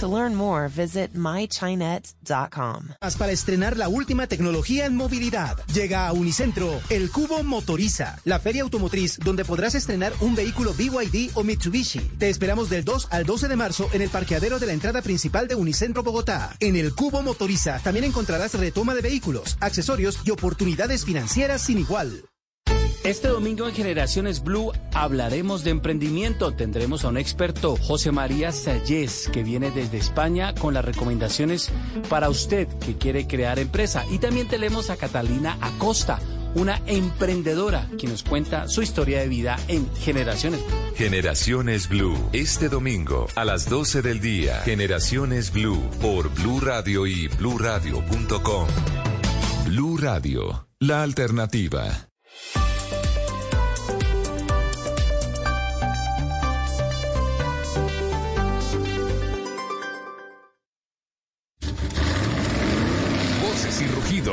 To learn more, visit mychinet.com. Para estrenar la última tecnología en movilidad, llega a Unicentro el Cubo Motoriza, la feria automotriz donde podrás estrenar un vehículo BYD o Mitsubishi. Te esperamos del 2 al 12 de marzo en el parqueadero de la entrada principal de Unicentro Bogotá. En el Cubo Motoriza también encontrarás retoma de vehículos, accesorios y oportunidades financieras sin igual. Este domingo en Generaciones Blue hablaremos de emprendimiento. Tendremos a un experto, José María Sayez, que viene desde España con las recomendaciones para usted que quiere crear empresa. Y también tenemos a Catalina Acosta, una emprendedora, quien nos cuenta su historia de vida en Generaciones Blue. Generaciones Blue, este domingo a las 12 del día. Generaciones Blue por Blue Radio y bluradio.com. Blue Radio, la alternativa.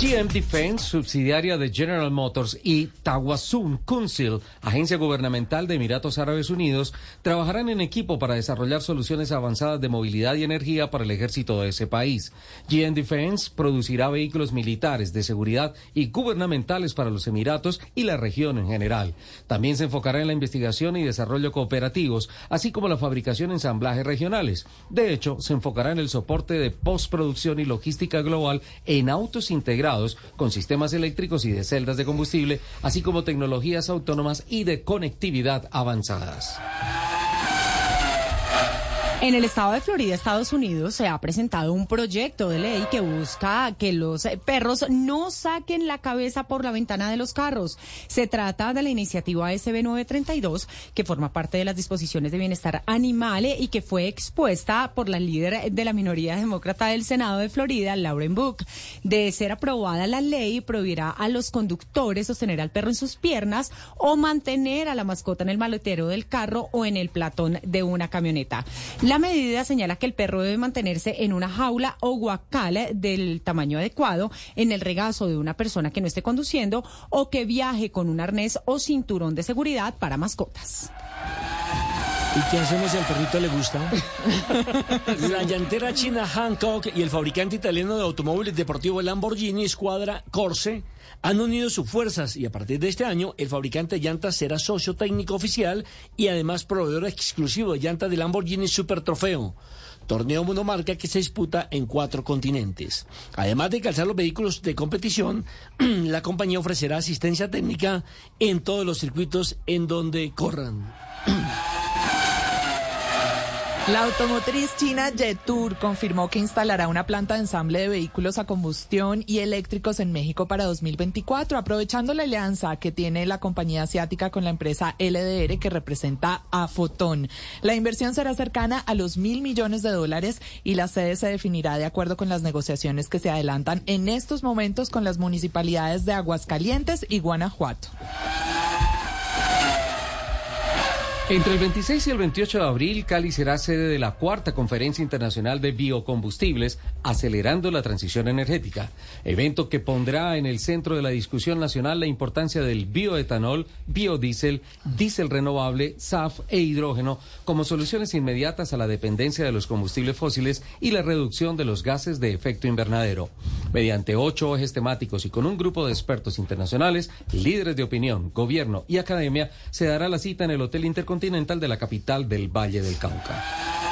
GM Defense, subsidiaria de General Motors, y Tawasum Council, agencia gubernamental de Emiratos Árabes Unidos, trabajarán en equipo para desarrollar soluciones avanzadas de movilidad y energía para el ejército de ese país. GM Defense producirá vehículos militares de seguridad y gubernamentales para los Emiratos y la región en general. También se enfocará en la investigación y desarrollo cooperativos, así como la fabricación y ensamblaje regionales. De hecho, se enfocará en el soporte de postproducción y logística global en autos integrados con sistemas eléctricos y de celdas de combustible, así como tecnologías autónomas y de conectividad avanzadas. En el estado de Florida, Estados Unidos, se ha presentado un proyecto de ley que busca que los perros no saquen la cabeza por la ventana de los carros. Se trata de la iniciativa SB 932, que forma parte de las disposiciones de bienestar animal y que fue expuesta por la líder de la minoría demócrata del Senado de Florida, Lauren Book. De ser aprobada la ley, prohibirá a los conductores sostener al perro en sus piernas o mantener a la mascota en el maletero del carro o en el platón de una camioneta. Medida señala que el perro debe mantenerse en una jaula o guacal del tamaño adecuado en el regazo de una persona que no esté conduciendo o que viaje con un arnés o cinturón de seguridad para mascotas. ¿Y qué hacemos si al perrito le gusta? La llantera china Hancock y el fabricante italiano de automóviles deportivos Lamborghini Squadra Corse han unido sus fuerzas y a partir de este año el fabricante de llantas será socio técnico oficial y además proveedor exclusivo de llantas de Lamborghini Super Trofeo. Torneo monomarca que se disputa en cuatro continentes. Además de calzar los vehículos de competición, la compañía ofrecerá asistencia técnica en todos los circuitos en donde corran. La automotriz china Jetour confirmó que instalará una planta de ensamble de vehículos a combustión y eléctricos en México para 2024, aprovechando la alianza que tiene la compañía asiática con la empresa LDR que representa a Fotón. La inversión será cercana a los mil millones de dólares y la sede se definirá de acuerdo con las negociaciones que se adelantan en estos momentos con las municipalidades de Aguascalientes y Guanajuato. Entre el 26 y el 28 de abril, Cali será sede de la cuarta conferencia internacional de biocombustibles, acelerando la transición energética, evento que pondrá en el centro de la discusión nacional la importancia del bioetanol, biodiesel, diésel renovable, SAF e hidrógeno como soluciones inmediatas a la dependencia de los combustibles fósiles y la reducción de los gases de efecto invernadero. Mediante ocho ejes temáticos y con un grupo de expertos internacionales, líderes de opinión, gobierno y academia, se dará la cita en el Hotel Intercontinental de la capital del Valle del Cauca.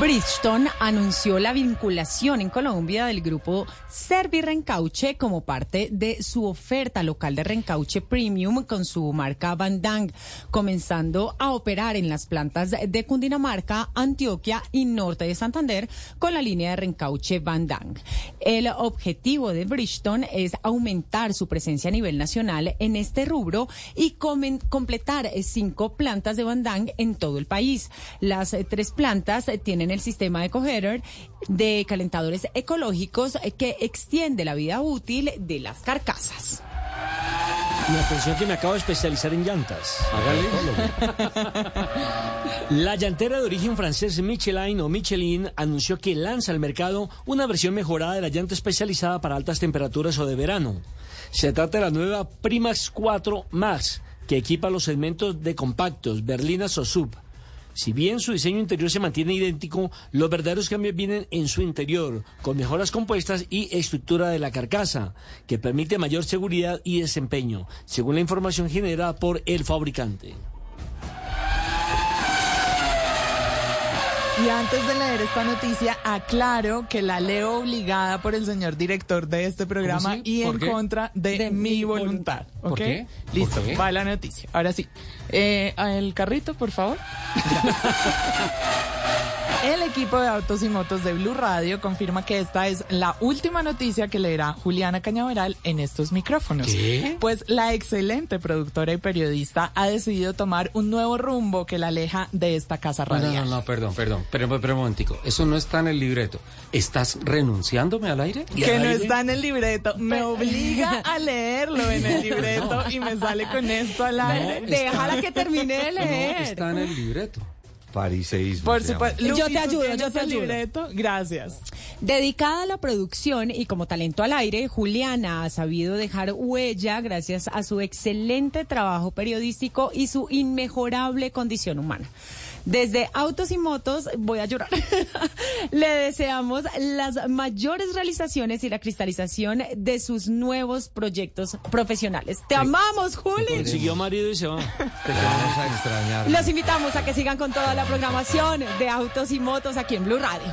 Bridgestone anunció la vinculación en Colombia del grupo Servi Rencauche como parte de su oferta local de Rencauche Premium con su marca Bandang, comenzando a operar en las plantas de Cundinamarca, Antioquia y norte de Santander con la línea de Rencauche Bandang. El objetivo de Bridgestone es aumentar su presencia a nivel nacional en este rubro y completar cinco plantas de Bandang en todo el país. Las tres plantas tienen el sistema EcoHeader de calentadores ecológicos que extiende la vida útil de las carcasas. Y atención que me acabo de especializar en llantas. La llantera de origen francés Michelin o Michelin anunció que lanza al mercado una versión mejorada de la llanta especializada para altas temperaturas o de verano. Se trata de la nueva Primax 4 Max, que equipa los segmentos de compactos, berlinas o sub. Si bien su diseño interior se mantiene idéntico, los verdaderos cambios vienen en su interior, con mejoras compuestas y estructura de la carcasa, que permite mayor seguridad y desempeño, según la información generada por el fabricante. Y antes de leer esta noticia, aclaro que la leo obligada por el señor director de este programa sí? y ¿Por en qué? contra de, mi voluntad. ¿Por ¿Ok? qué? Listo, ¿Por qué? va la noticia. Ahora sí. Eh, el carrito, por favor. El equipo de autos y motos de Blue Radio confirma que esta es la última noticia que leerá Juliana Cañaveral en estos micrófonos. ¿Qué? Pues la excelente productora y periodista ha decidido tomar un nuevo rumbo que la aleja de esta casa No, no, radial. no, no, perdón, perdón. Pero, pero un momentico. Eso no está en el libreto. ¿Estás renunciándome al aire? Que no está en el libreto. Me obliga a leerlo en el libreto y me sale con esto al aire. Déjala que termine de No, leer. está en el libreto. Fariseísmo. Por supuesto. Yo te ¿tú ayudo, yo te ayudo. libreto? Gracias. Dedicada a la producción y como talento al aire, Juliana ha sabido dejar huella gracias a su excelente trabajo periodístico y su inmejorable condición humana. Desde Autos y Motos, voy a llorar, le deseamos las mayores realizaciones y la cristalización de sus nuevos proyectos profesionales. Te amamos, Juli. Consiguió marido y se va. Te vamos a extrañar. Los invitamos a que sigan con toda la programación de Autos y Motos aquí en Blue Radio.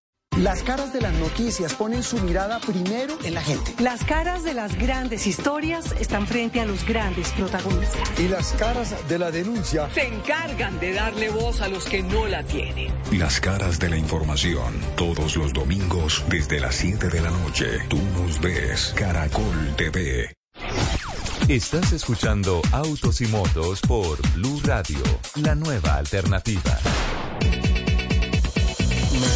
Las caras de las noticias ponen su mirada primero en la gente. Las caras de las grandes historias están frente a los grandes protagonistas. Y las caras de la denuncia Se encargan de darle voz a los que no la tienen. Las caras de la información, todos los domingos desde las 7 de la noche. Tú nos ves, Caracol TV. Estás escuchando Autos y Motos por Blue Radio, la nueva alternativa.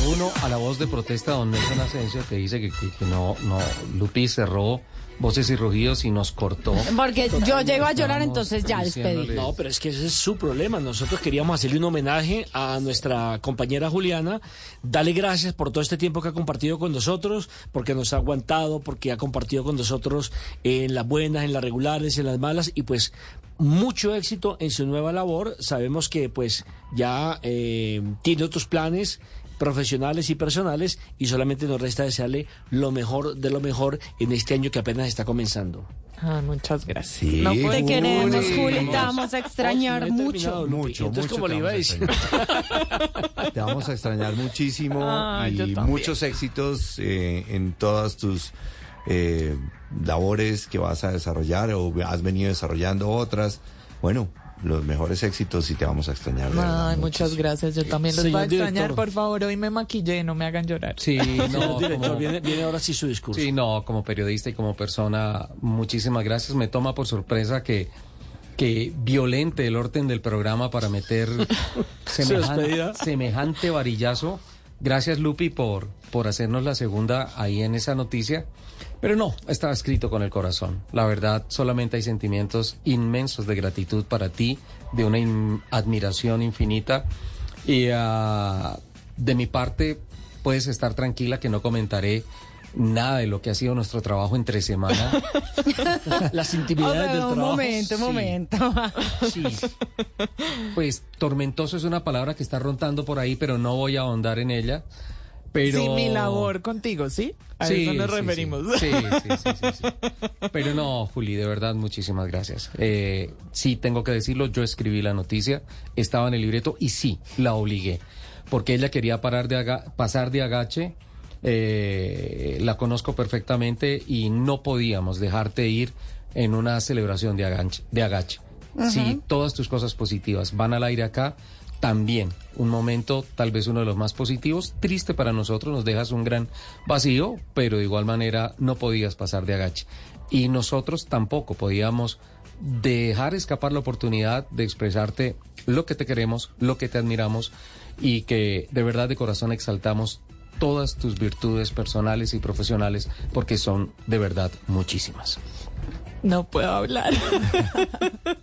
Uno a la voz de protesta de don Nelson Asensio que dice que, que- que no, no, Lupi cerró voces y rugidos y nos cortó. Porque yo llego a llorar, entonces ya despedí. No, pero es que ese es su problema. Nosotros queríamos hacerle un homenaje a nuestra compañera Juliana, darle gracias por todo este tiempo que ha compartido con nosotros, porque nos ha aguantado, porque ha compartido con nosotros en las buenas, en las regulares, en las malas, y pues mucho éxito en su nueva labor. Sabemos que pues ya eh, tiene otros planes profesionales y personales y solamente nos resta desearle lo mejor de lo mejor en este año que apenas está comenzando. Ah, muchas gracias. Sí, No puedo- Te queremos, Juli. Te vamos a extrañar No he mucho. Mucho, Entonces, mucho como te le iba a vamos a decir. Te vamos a extrañar muchísimo yo y muchos éxitos eh, en todas tus eh, labores que vas a desarrollar o has venido desarrollando otras. Bueno, los mejores éxitos y te vamos a extrañar. verdad, Ay, muchas muchísimo. gracias. Yo también los voy a extrañar. director. Por favor, hoy me maquillé, no me hagan llorar. Sí, no, director, como- viene, viene ahora sí su discurso. Sí, no, como periodista y como persona, muchísimas gracias. Me toma por sorpresa que, que violente el orden del programa para meter semejante, semejante varillazo. Gracias, Lupi, por, por hacernos la segunda ahí en esa noticia. Pero no, estaba escrito con el corazón. La verdad, solamente hay sentimientos inmensos de gratitud para ti, de una in- admiración infinita. Y ah, de mi parte, puedes estar tranquila que no comentaré nada de lo que ha sido nuestro trabajo entre semana. Las Oh, intimidades del un trabajo. momento, un Sí. momento. Sí. Pues tormentoso es una palabra que está rondando por ahí, pero no voy a ahondar en ella. Pero... Sí, mi labor contigo, ¿sí? A Sí, eso nos sí, sí. referimos. Sí. Pero no, Juli, de verdad, muchísimas gracias. Eh, sí, tengo que decirlo, yo escribí la noticia, estaba en el libreto y sí, la obligué. Porque ella quería parar de aga- pasar de agache, eh, la conozco perfectamente y no podíamos dejarte ir en una celebración de agache. De agache. Si todas tus cosas positivas van al aire acá, también un momento, tal vez uno de los más positivos, triste para nosotros, nos dejas un gran vacío, pero de igual manera no podías pasar de agache. Y nosotros tampoco podíamos dejar escapar la oportunidad de expresarte lo que te queremos, lo que te admiramos y que de verdad de corazón exaltamos todas tus virtudes personales y profesionales porque son de verdad muchísimas. No puedo hablar.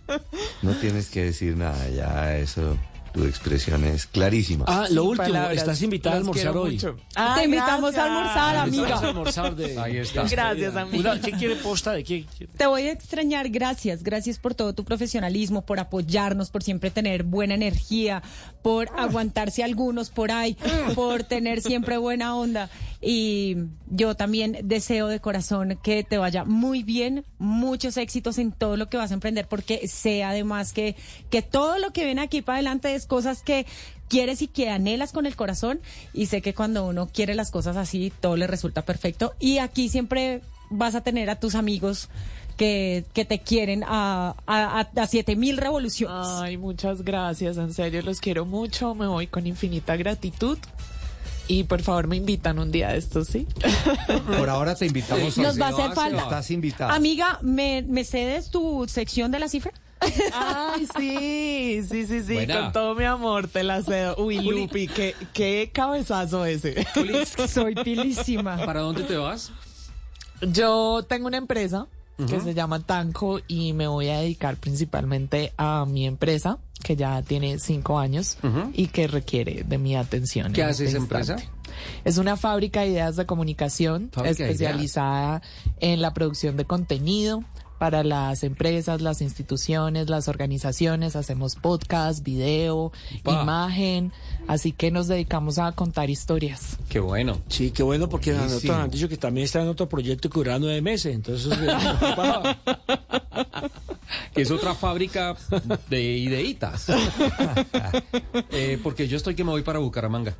No tienes que decir nada, ya eso, tu expresión es clarísima. Ah, lo Sin último, palabras. estás invitada a almorzar hoy. mucho. Te invitamos a almorzar, amiga. A almorzar de... Ahí está. Gracias, amiga. ¿Qué quiere posta de qué? Te voy a extrañar, gracias, gracias por todo tu profesionalismo, por apoyarnos, por siempre tener buena energía, por aguantarse algunos por ahí, por tener siempre buena onda. Y yo también deseo de corazón que te vaya muy bien, muchos éxitos en todo lo que vas a emprender, porque sé además que, que todo lo que viene aquí para adelante es cosas que quieres y que anhelas con el corazón y sé que cuando uno quiere las cosas así, todo le resulta perfecto. Y aquí siempre vas a tener a tus amigos que, que te quieren a, a, a, a 7000 revoluciones. Ay, muchas gracias, en serio, los quiero mucho, me voy con infinita gratitud. Y por favor me invitan un día de estos, ¿sí? Por ahora te invitamos Nos va a hacer falta. Estás invitada. Amiga, ¿me, ¿me cedes tu sección de la cifra? Ay, sí, sí, sí, sí, Buena. con todo mi amor te la cedo. Uy, Lupi, qué, qué cabezazo ese. Soy pilísima. ¿Para dónde te vas? Yo tengo una empresa que se llama Tanco y me voy a dedicar principalmente a mi empresa, que ya tiene cinco años y que requiere de mi atención. ¿Qué en hace este esa empresa? Es una fábrica de ideas de comunicación Fábrica de especializada en la producción de contenido para las empresas, las instituciones, las organizaciones. Hacemos podcast, video, Pa. imagen. Así que nos dedicamos a contar historias. Qué bueno. Sí, qué bueno porque nos han dicho que también está en otro proyecto que dura nueve meses, entonces... Que es otra fábrica de ideitas. Eh, porque yo estoy que me voy para Bucaramanga.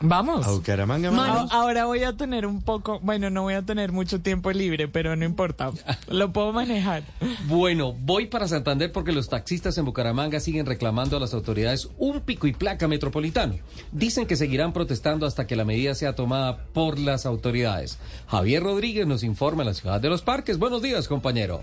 Vamos. A Bucaramanga, mano. Ahora voy a tener un poco, bueno, no voy a tener mucho tiempo libre, pero no importa, lo puedo manejar. Bueno, voy para Santander porque los taxistas en Bucaramanga siguen reclamando a las autoridades un pico y placa metropolitano. Dicen que seguirán protestando hasta que la medida sea tomada por las autoridades. Javier Rodríguez nos informa en la ciudad de los parques. Buenos días, compañero.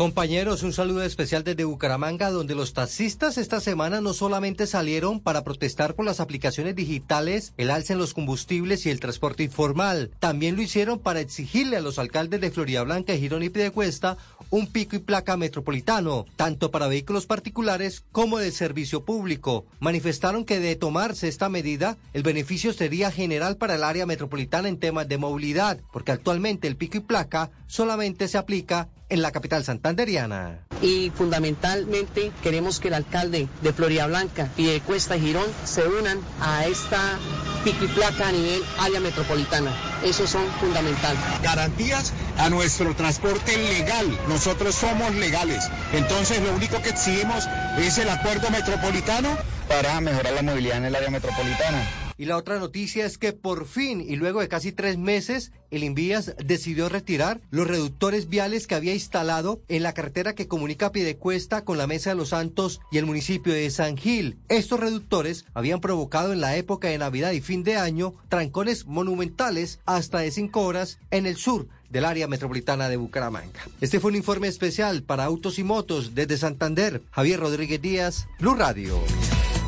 Compañeros, un saludo especial desde Bucaramanga, donde los taxistas esta semana no solamente salieron para protestar por las aplicaciones digitales, el alza en los combustibles y el transporte informal, también lo hicieron para exigirle a los alcaldes de Florida Blanca, Girón y Piedecuesta un pico y placa metropolitano, tanto para vehículos particulares como de servicio público. Manifestaron que de tomarse esta medida, el beneficio sería general para el área metropolitana en temas de movilidad, porque actualmente el pico y placa solamente se aplica en la capital santanderiana. y fundamentalmente queremos que el alcalde de Florida Blanca y de Cuesta y Girón se unan a esta pico y placa a nivel área metropolitana. Esos son fundamentales. garantías a nuestro transporte legal. Nosotros somos legales. Entonces lo único que exigimos es el acuerdo metropolitano para mejorar la movilidad en el área metropolitana. Y la otra noticia es que por fin y luego de casi tres meses, el Invías decidió retirar los reductores viales que había instalado en la carretera que comunica Piedecuesta con la Mesa de los Santos y el municipio de San Gil. Estos reductores habían provocado en la época de Navidad y fin de año trancones monumentales hasta de cinco horas en el sur del área metropolitana de Bucaramanga. Este fue un informe especial para Autos y Motos desde Santander. Javier Rodríguez Díaz, Blue Radio.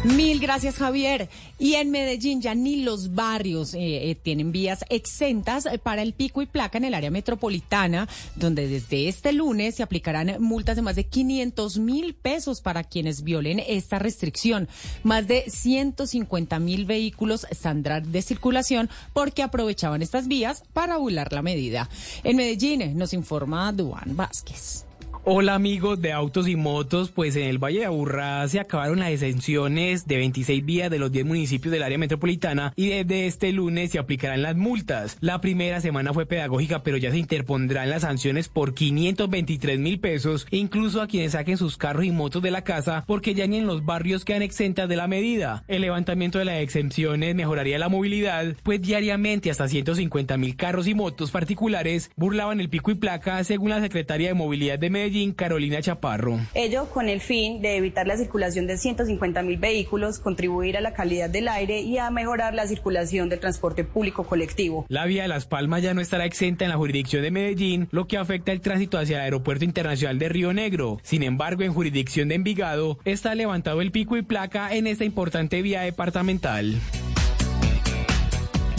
Mil gracias, Javier. Y en Medellín ya ni los barrios eh, eh, tienen vías exentas eh, para el pico y placa en el área metropolitana, donde desde este lunes se aplicarán multas de más de 500 mil pesos para quienes violen esta restricción. Más de 150 mil vehículos saldrán de circulación porque aprovechaban estas vías para burlar la medida. En Medellín nos informa Duan Vázquez. Hola amigos de Autos y Motos, pues en el Valle de Aburrá se acabaron las exenciones de 26 vías de los 10 municipios del área metropolitana y desde este lunes se aplicarán las multas. La primera semana fue pedagógica, pero ya se interpondrán las sanciones por 523 mil pesos, incluso a quienes saquen sus carros y motos de la casa, porque ya ni en los barrios quedan exentas de la medida. El levantamiento de las exenciones mejoraría la movilidad, pues diariamente hasta 150 mil carros y motos particulares burlaban el pico y placa, según la secretaria de Movilidad de Medellín. Carolina Chaparro. Ello con el fin de evitar la circulación de 150 mil vehículos, contribuir a la calidad del aire y a mejorar la circulación del transporte público colectivo. La vía de Las Palmas ya no estará exenta en la jurisdicción de Medellín, lo que afecta el tránsito hacia el Aeropuerto Internacional de Río Negro. Sin embargo, en jurisdicción de Envigado está levantado el pico y placa en esta importante vía departamental.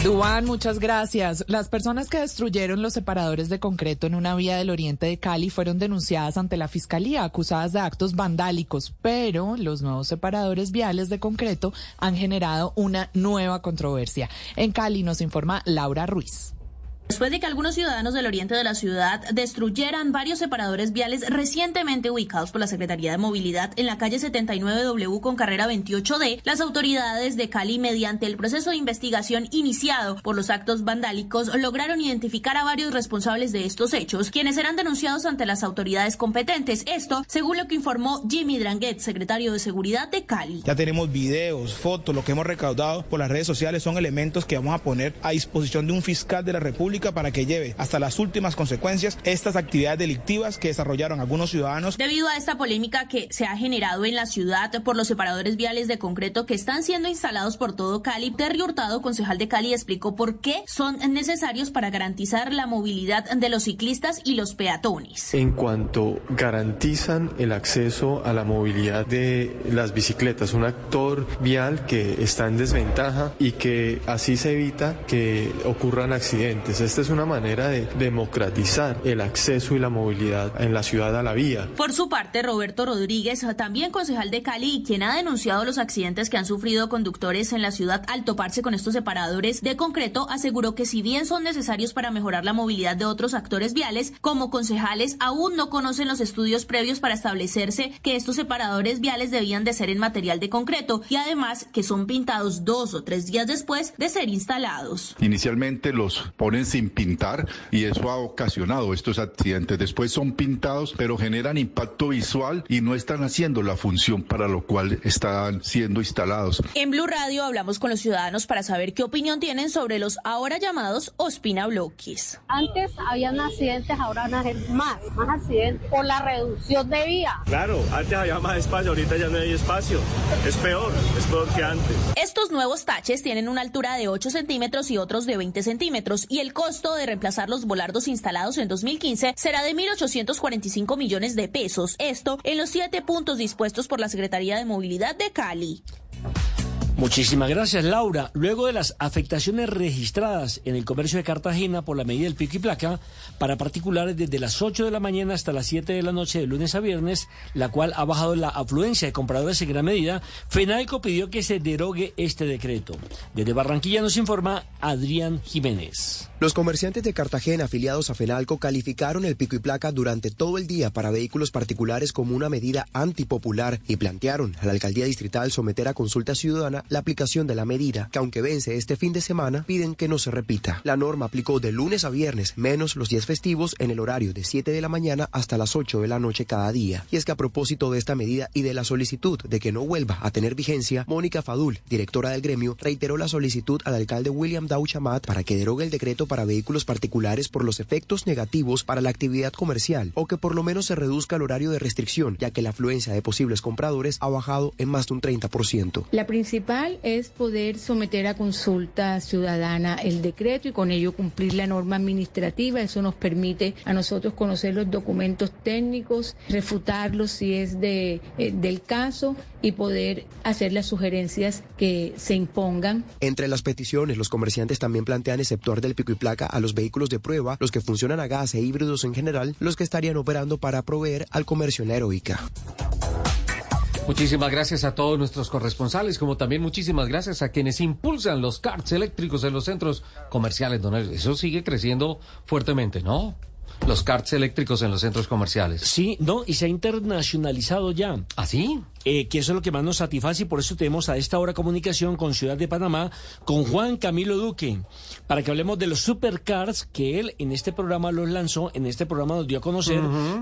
Duan, muchas gracias. Las personas que destruyeron los separadores de concreto en una vía del oriente de Cali fueron denunciadas ante la fiscalía, acusadas de actos vandálicos, pero los nuevos separadores viales de concreto han generado una nueva controversia. En Cali nos informa Laura Ruiz. Después de que algunos ciudadanos del oriente de la ciudad destruyeran varios separadores viales recientemente ubicados por la Secretaría de Movilidad en la calle 79W con carrera 28D, las autoridades de Cali, mediante el proceso de investigación iniciado por los actos vandálicos, lograron identificar a varios responsables de estos hechos, quienes serán denunciados ante las autoridades competentes. Esto, según lo que informó Jimmy Dranguet, secretario de Seguridad de Cali. Ya tenemos videos, fotos, lo que hemos recaudado por las redes sociales son elementos que vamos a poner a disposición de un fiscal de la República para que lleve hasta las últimas consecuencias estas actividades delictivas que desarrollaron algunos ciudadanos. Debido a esta polémica que se ha generado en la ciudad por los separadores viales de concreto que están siendo instalados por todo Cali, Terry Hurtado, concejal de Cali, explicó por qué son necesarios para garantizar la movilidad de los ciclistas y los peatones. En cuanto garantizan el acceso a la movilidad de las bicicletas, un actor vial que está en desventaja y que así se evita que ocurran accidentes. Esta es una manera de democratizar el acceso y la movilidad en la ciudad a la vía. Por su parte, Roberto Rodríguez, también concejal de Cali, quien ha denunciado los accidentes que han sufrido conductores en la ciudad al toparse con estos separadores de concreto, aseguró que si bien son necesarios para mejorar la movilidad de otros actores viales, como concejales aún no conocen los estudios previos para establecerse que estos separadores viales debían de ser en material de concreto y además que son pintados dos o tres días después de ser instalados. Inicialmente los ponen sin pintar y eso ha ocasionado estos accidentes. Después son pintados, pero generan impacto visual y no están haciendo la función para lo cual están siendo instalados. En Blue Radio hablamos con los ciudadanos para saber qué opinión tienen sobre los ahora llamados Ospina Bloquis. Antes habían accidentes, ahora van a ser más, más accidentes por la reducción de vía. Claro, antes había más espacio, ahorita ya no hay espacio. Es peor, es peor que antes. Estos nuevos taches tienen una altura de 8 centímetros y otros de 20 centímetros y el costo de reemplazar los volardos instalados en 2015 será de 1.845 millones de pesos. Esto en los siete puntos dispuestos por la Secretaría de Movilidad de Cali. Muchísimas gracias, Laura. Luego de las afectaciones registradas en el comercio de Cartagena por la medida del pico y placa para particulares desde las 8 de la mañana hasta las 7 de la noche de lunes a viernes, la cual ha bajado la afluencia de compradores en gran medida, FENALCO pidió que se derogue este decreto. Desde Barranquilla nos informa Adrián Jiménez. Los comerciantes de Cartagena afiliados a FENALCO calificaron el pico y placa durante todo el día para vehículos particulares como una medida antipopular y plantearon a la alcaldía distrital someter a consulta ciudadana la aplicación de la medida, que aunque vence este fin de semana, piden que no se repita. La norma aplicó de lunes a viernes, menos los días festivos, en el horario de 7 de la mañana hasta las 8 de la noche cada día. Y es que a propósito de esta medida y de la solicitud de que no vuelva a tener vigencia, Mónica Fadul, directora del gremio, reiteró la solicitud al alcalde William Dauchamat para que derogue el decreto para vehículos particulares por los efectos negativos para la actividad comercial o que por lo menos se reduzca el horario de restricción, ya que la afluencia de posibles compradores ha bajado en más de un 30%. La principal es poder someter a consulta ciudadana el decreto y con ello cumplir la norma administrativa. Eso nos permite a nosotros conocer los documentos técnicos, refutarlos si es de, eh, del caso y poder hacer las sugerencias que se impongan. Entre las peticiones, los comerciantes también plantean exceptuar del pico y placa a los vehículos de prueba, los que funcionan a gas e híbridos en general, los que estarían operando para proveer al comercio en la heroica. Muchísimas gracias a todos nuestros corresponsales, como también muchísimas gracias a quienes impulsan los carts eléctricos en los centros comerciales, don Eso sigue creciendo fuertemente, ¿no? Los carts eléctricos en los centros comerciales. Sí, no, y se ha internacionalizado ya. ¿Ah, sí? Eh, que eso es lo que más nos satisface y por eso tenemos a esta hora comunicación con Ciudad de Panamá, con Juan Camilo Duque, para que hablemos de los supercars que él en este programa los lanzó, en este programa nos dio a conocer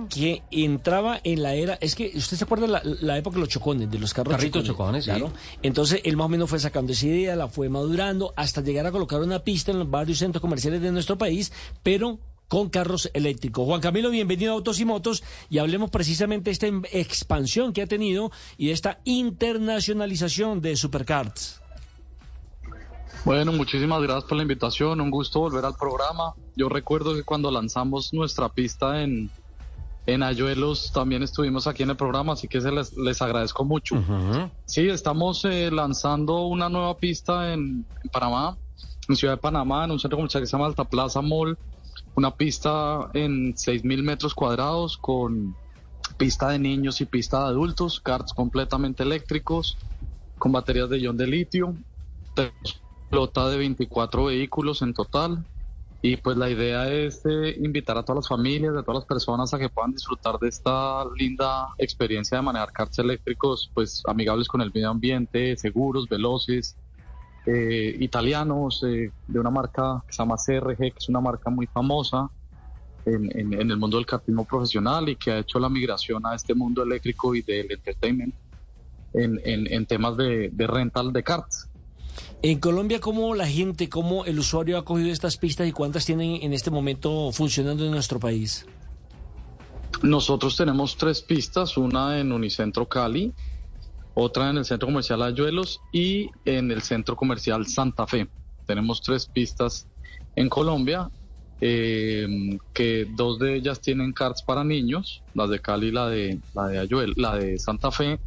que entraba en la era, es que usted se acuerda la, la época de los chocones, de los carros Carritos chocones, claro. Entonces él más o menos fue sacando esa idea, la fue madurando hasta llegar a colocar una pista en los varios centros comerciales de nuestro país, pero con carros eléctricos. Juan Camilo, bienvenido a Autos y Motos y hablemos precisamente de esta em, expansión que ha tenido y de esta internacionalización de Supercars. Bueno, muchísimas gracias por la invitación, un gusto volver al programa. Yo recuerdo que cuando lanzamos nuestra pista en, en Ayuelos también estuvimos aquí en el programa, así que se les, les agradezco mucho. Sí, estamos eh, lanzando una nueva pista en, en Panamá en Ciudad de Panamá, en un centro comercial que se llama Alta Plaza Mall, una pista en 6.000 metros cuadrados con pista de niños y pista de adultos, karts completamente eléctricos, con baterías de ion de litio, flota de 24 vehículos en total, y pues la idea es eh, invitar a todas las familias, a todas las personas a que puedan disfrutar de esta linda experiencia de manejar karts eléctricos, pues amigables con el medio ambiente, seguros, veloces, eh, italianos, eh, de una marca que se llama CRG, que es una marca muy famosa en, en el mundo del kartismo profesional y que ha hecho la migración a este mundo eléctrico y del entertainment en, en temas de, de rental de karts. En Colombia, ¿cómo la gente, cómo el usuario ha cogido estas pistas y cuántas tienen en este momento funcionando en nuestro país? Nosotros tenemos tres pistas, una en Unicentro Cali, otra en el Centro Comercial Ayuelos y en el Centro Comercial Santa Fe. Tenemos tres pistas en Colombia, eh, que dos de ellas tienen carts para niños, las de Cali y la de, la de, Ayuel, la de Santa Fe,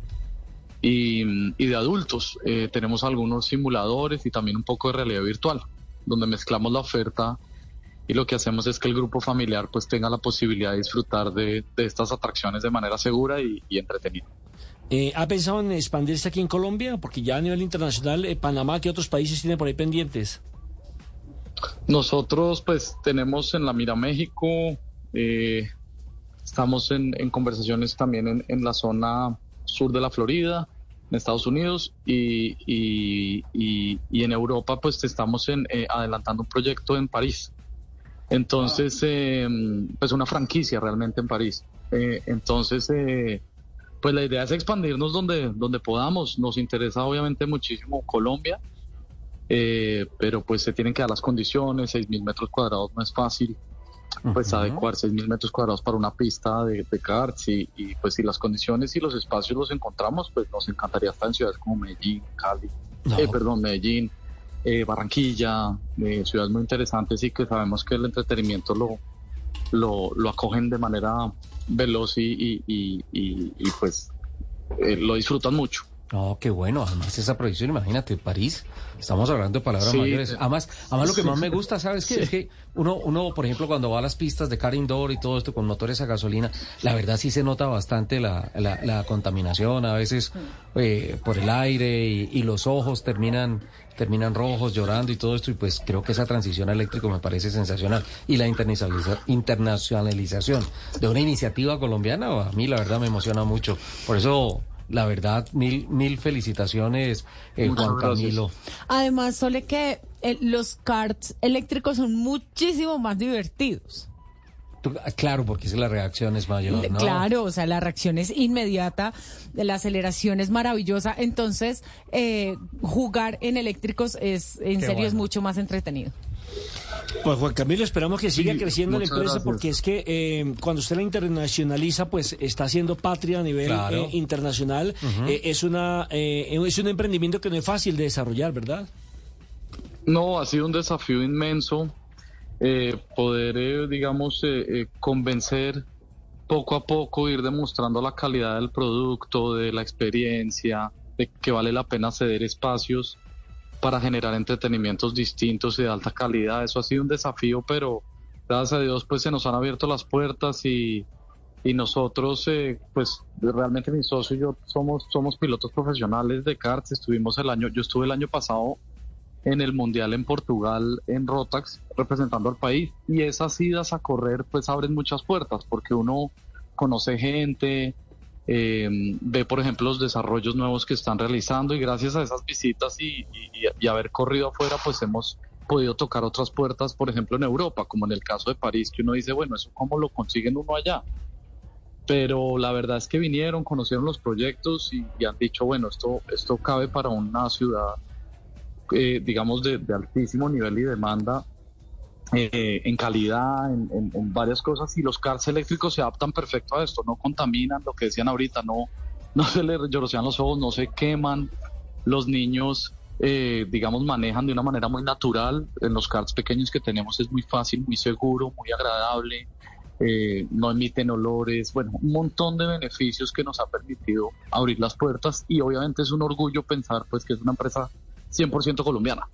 y, de adultos. Eh, tenemos algunos simuladores y también un poco de realidad virtual, donde mezclamos la oferta y lo que hacemos es que el grupo familiar pues tenga la posibilidad de disfrutar de, estas atracciones de manera segura y, entretenida. Eh, ¿Ha pensado en expandirse aquí en Colombia? Porque ya a nivel internacional, eh, Panamá, ¿qué otros países tienen por ahí pendientes? Nosotros pues tenemos en la mira México, estamos en, conversaciones también en, en, la zona sur de la Florida, en Estados Unidos y, y, en Europa pues estamos en, eh, adelantando un proyecto en París. Entonces, eh, pues una franquicia realmente en París. Eh, entonces, pues la idea es expandirnos donde, donde podamos. Nos interesa obviamente muchísimo Colombia, pero pues se tienen que dar las condiciones, 6.000 metros cuadrados no es fácil pues adecuar 6.000 metros cuadrados para una pista de, de karts y, pues si las condiciones y los espacios los encontramos, pues nos encantaría estar en ciudades como Medellín, Cali, eh, perdón, Medellín, eh, Barranquilla, eh, ciudades muy interesantes y que sabemos que el entretenimiento lo, lo, acogen de manera veloz y, y, y pues lo disfrutan mucho. No, qué bueno. Además, esa proyección, imagínate, París, estamos hablando de palabras mayores. Eh, además, además lo que más me gusta, ¿sabes qué? Es que uno, uno, por ejemplo, cuando va a las pistas de car indoor y todo esto con motores a gasolina, la verdad sí se nota bastante la, la, contaminación, a veces eh, por el aire y, los ojos terminan terminan rojos, llorando y todo esto, y pues creo que esa transición eléctrica me parece sensacional. Y la internacionalización de una iniciativa colombiana, a mí la verdad me emociona mucho. Por eso la verdad, mil, mil felicitaciones, eh, Juan Camilo. Además, Sole, que eh, los karts eléctricos son muchísimo más divertidos. Ah, claro, porque es la reacción es mayor, ¿no? Claro, o sea, la reacción es inmediata, la aceleración es maravillosa, entonces eh, jugar en eléctricos es, en serio, es mucho más entretenido. Pues Juan Camilo, esperamos que siga creciendo la empresa porque es que eh, cuando usted la internacionaliza, pues está haciendo patria a nivel eh, internacional. Eh, es una es un emprendimiento que no es fácil de desarrollar, ¿verdad? No, ha sido un desafío inmenso poder, digamos, convencer poco a poco, ir demostrando la calidad del producto, de la experiencia, de que vale la pena ceder espacios para generar entretenimientos distintos y de alta calidad. Eso ha sido un desafío, pero gracias a Dios pues se nos han abierto las puertas y, y nosotros eh, pues realmente mi socio y yo somos, somos pilotos profesionales de karts. Estuvimos el año, yo estuve el año pasado en el Mundial en Portugal, en Rotax, representando al país. Y esas idas a correr pues abren muchas puertas porque uno conoce gente, eh, ve, por ejemplo, los desarrollos nuevos que están realizando y gracias a esas visitas y, haber corrido afuera, pues hemos podido tocar otras puertas, por ejemplo, en Europa, como en el caso de París, que uno dice, bueno, eso cómo lo consiguen uno allá. Pero la verdad es que vinieron, conocieron los proyectos y, han dicho, bueno, esto, esto cabe para una ciudad, eh, digamos, de altísimo nivel y demanda eh, en calidad, en, varias cosas, y los cars eléctricos se adaptan perfecto a esto, no contaminan, lo que decían ahorita, no, no se les llorosean los ojos, no se queman, los niños, eh, digamos, manejan de una manera muy natural, en los cars pequeños que tenemos es muy fácil, muy seguro, muy agradable, eh, no emiten olores, bueno, un montón de beneficios que nos ha permitido abrir las puertas y obviamente es un orgullo pensar pues que es una empresa 100% colombiana.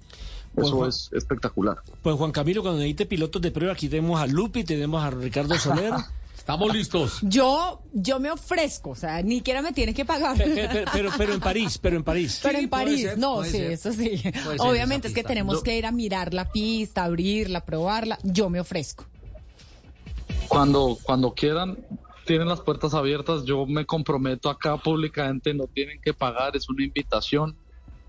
Eso Juan- es espectacular. Pues Juan Camilo, cuando necesite pilotos de prueba, aquí tenemos a Lupi, tenemos a Ricardo Soler. Estamos listos. Yo, yo me ofrezco, o sea, ni siquiera me tiene que pagar. Pe- pe- pe- pero, pero en París, pero en París. Pero Sí, en París, ser, no, sí, ser. eso sí. Obviamente es que tenemos No. que ir a mirar la pista, abrirla, probarla. Yo me ofrezco. Cuando, cuando quieran, tienen las puertas abiertas. Yo me comprometo acá públicamente, no tienen que pagar, es una invitación.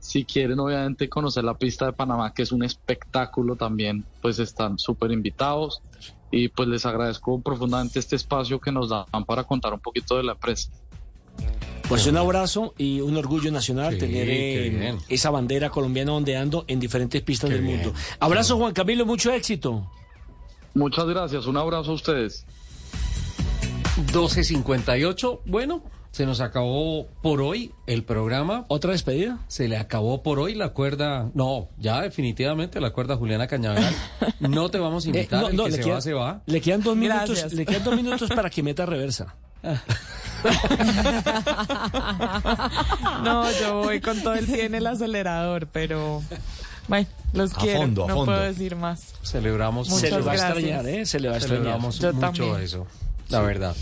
Si quieren, obviamente, conocer la pista de Panamá, que es un espectáculo también, pues están súper invitados. Y pues les agradezco profundamente este espacio que nos dan para contar un poquito de la empresa. Pues un abrazo y un orgullo nacional Sí, tener eh, esa bandera colombiana ondeando en diferentes pistas Qué del bien. mundo. Abrazo Juan Camilo, mucho éxito. Muchas gracias, un abrazo a ustedes. 12.58. Bueno, se nos acabó por hoy el programa. ¿Otra despedida? Se le acabó por hoy la cuerda. No, ya definitivamente la cuerda Juliana Cañaveral. No te vamos a invitar. Eh, no, el no, que le se queda- va, se va. Le quedan dos minutos, le quedan dos minutos para que meta reversa. No, yo voy con todo el pie en el acelerador, pero bueno, los A quiero. fondo, a no fondo. puedo decir más. Celebramos Muchas Se le va a extrañar, ¿eh? Se le va a extrañar. Celebramos Yo mucho también. eso. La verdad.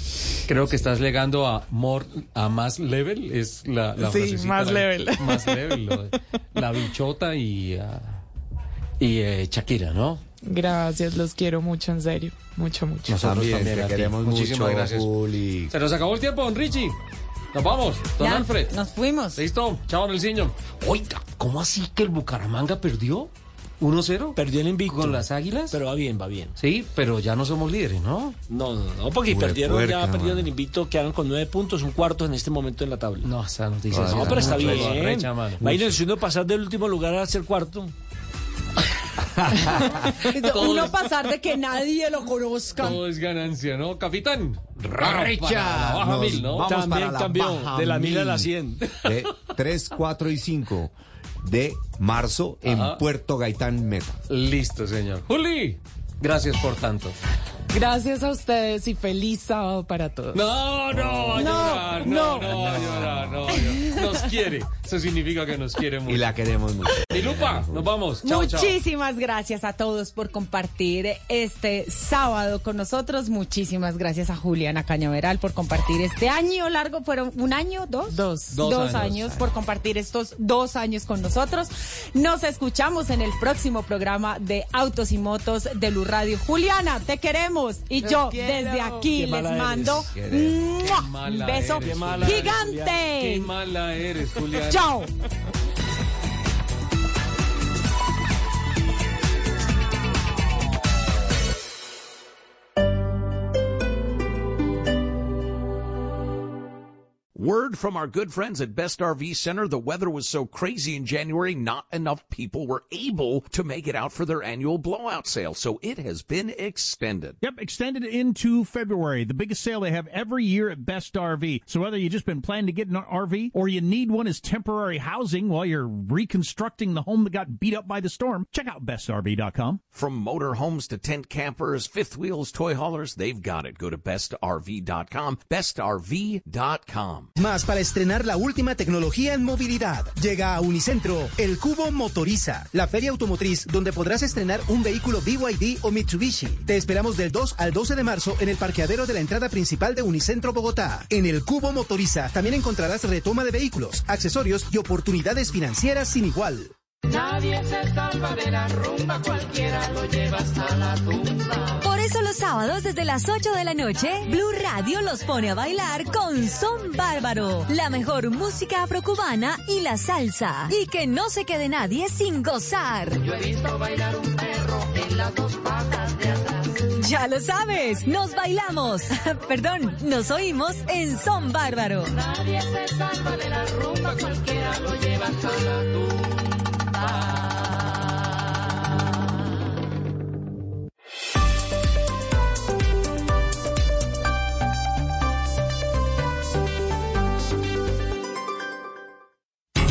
Creo que estás legando a more, a más level, es la, la Sí, más la- level. Más level. lo de- la bichota y, ah, y eh, Shakira, ¿no? Gracias, los quiero mucho, en serio. Mucho, mucho. Nosotros También, también te queremos Muchísimas mucho, gracias. Juli. Se nos acabó el tiempo, don Richie. Nos vamos, don Ya, Alfred. Nos fuimos. Listo, chao, Nelsinho. Oiga, ¿cómo así que el Bucaramanga perdió? ¿1-0? Perdió el invicto. ¿Con las águilas? Pero va bien, va bien. Sí, pero ya no somos líderes, ¿no? No, no, no, porque perdieron, puerca, ya perdieron el invicto, quedaron con nueve puntos, un cuarto en este momento en la tabla. No, esa noticia No, sí No, da pero está bien. Imagínense uno pasar del último lugar a ser cuarto. Uno pasar de que nadie lo conozca. Todo es ganancia, ¿no? Capitán. La baja Nos mil, ¿no? vamos También para la cambió baja de la mil a la cien. De 3, 4 y 5 de marzo en Ajá. Puerto Gaitán Meta. Listo, señor. Juli, gracias por tanto. Gracias a ustedes y feliz sábado para todos. No, no, No, llorar, no, no. Nos quiere. Eso significa que nos quiere mucho. Y la queremos mucho. Y Lupa, nos vamos. Chao, chao. Muchísimas gracias a todos por compartir este sábado con nosotros. Muchísimas gracias a Juliana Cañaveral por compartir este año largo. ¿Fueron un año? ¿Dos? Dos. Dos años. años. por compartir estos dos años con nosotros. Nos escuchamos en el próximo programa de Autos y Motos de Lu Radio. Juliana, te queremos. Y Los yo quiero. desde aquí Qué les mando un beso eres, Qué mala eres, gigante. Qué mala eres, Julián. Chao. Word from our good friends at Best RV Center. The weather was so crazy in January, not enough people were able to make it out for their annual blowout sale. So it has been extended. Yep, extended into February, the biggest sale they have every year at Best RV. So whether you've just been planning to get an RV or you need one as temporary housing while you're reconstructing the home that got beat up by the storm, check out bestrv.com. From motorhomes to tent campers, fifth wheels, toy haulers, they've got it. Go to bestrv.com. Bestrv.com. Más para estrenar la última tecnología en movilidad. Llega a Unicentro, el Cubo Motoriza, la feria automotriz donde podrás estrenar un vehículo BYD o Mitsubishi. Te esperamos del 2 al 12 de marzo en el parqueadero de la entrada principal de Unicentro Bogotá. En el Cubo Motoriza también encontrarás retoma de vehículos, accesorios y oportunidades financieras sin igual. Nadie se salva de la rumba, cualquiera lo lleva hasta la tumba. Por eso los sábados desde las 8 de la noche, Blue Radio los pone a bailar con Son Bárbaro, la mejor música afrocubana y la salsa. Y que no se quede nadie sin gozar. Yo he visto bailar un perro en las dos patas de atrás. Ya lo sabes, nos bailamos, perdón, nos oímos en Son Bárbaro. Nadie se salva de la rumba, cualquiera lo lleva hasta la tumba. passar.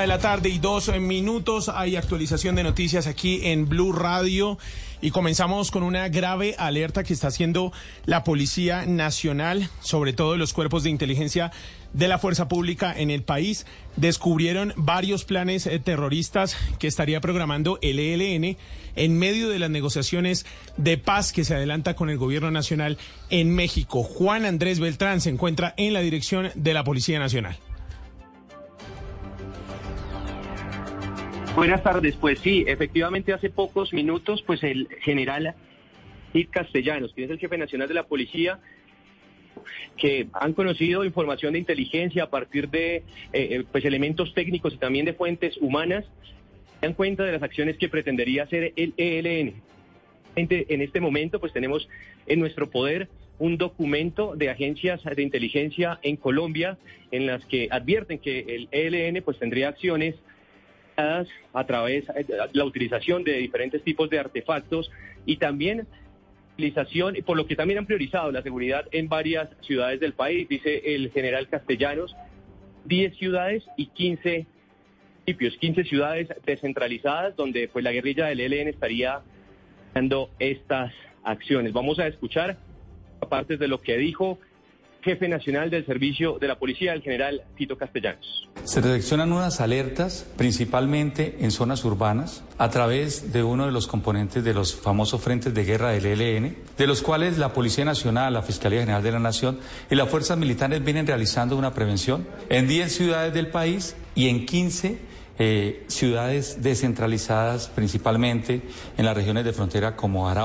De la tarde y dos minutos hay actualización de noticias aquí en Blue Radio y comenzamos con una grave alerta que está haciendo la Policía Nacional, sobre todo los cuerpos de inteligencia de la fuerza pública en el país. Descubrieron varios planes eh, terroristas que estaría programando el ELN en medio de las negociaciones de paz que se adelanta con el gobierno nacional en México. Juan Andrés Beltrán se encuentra en la dirección de la Policía Nacional. Buenas tardes, pues sí, efectivamente hace pocos minutos, pues el general Castellanos, quien es el jefe nacional de la policía, que han conocido información de inteligencia a partir de eh, eh, pues elementos técnicos y también de fuentes humanas, dan cuenta de las acciones que pretendería hacer el ELN. En este momento, pues tenemos en nuestro poder un documento de agencias de inteligencia en Colombia en las que advierten que el ELN pues tendría acciones a través de la utilización de diferentes tipos de artefactos y también utilización, por lo que también han priorizado la seguridad en varias ciudades del país, dice el general Castellanos, 10 ciudades y 15 municipios, 15 ciudades descentralizadas donde pues la guerrilla del ELN estaría dando estas acciones. Vamos a escuchar aparte de lo que dijo jefe nacional del servicio de la policía, el general Tito Castellanos. Se deteccionan unas alertas principalmente en zonas urbanas a través de uno de los componentes de los famosos frentes de guerra del ELN, de los cuales la Policía Nacional, la Fiscalía General de la Nación y las fuerzas militares vienen realizando una prevención en 10 ciudades del país y en 15 eh, ciudades descentralizadas, principalmente en las regiones de frontera como Arauca.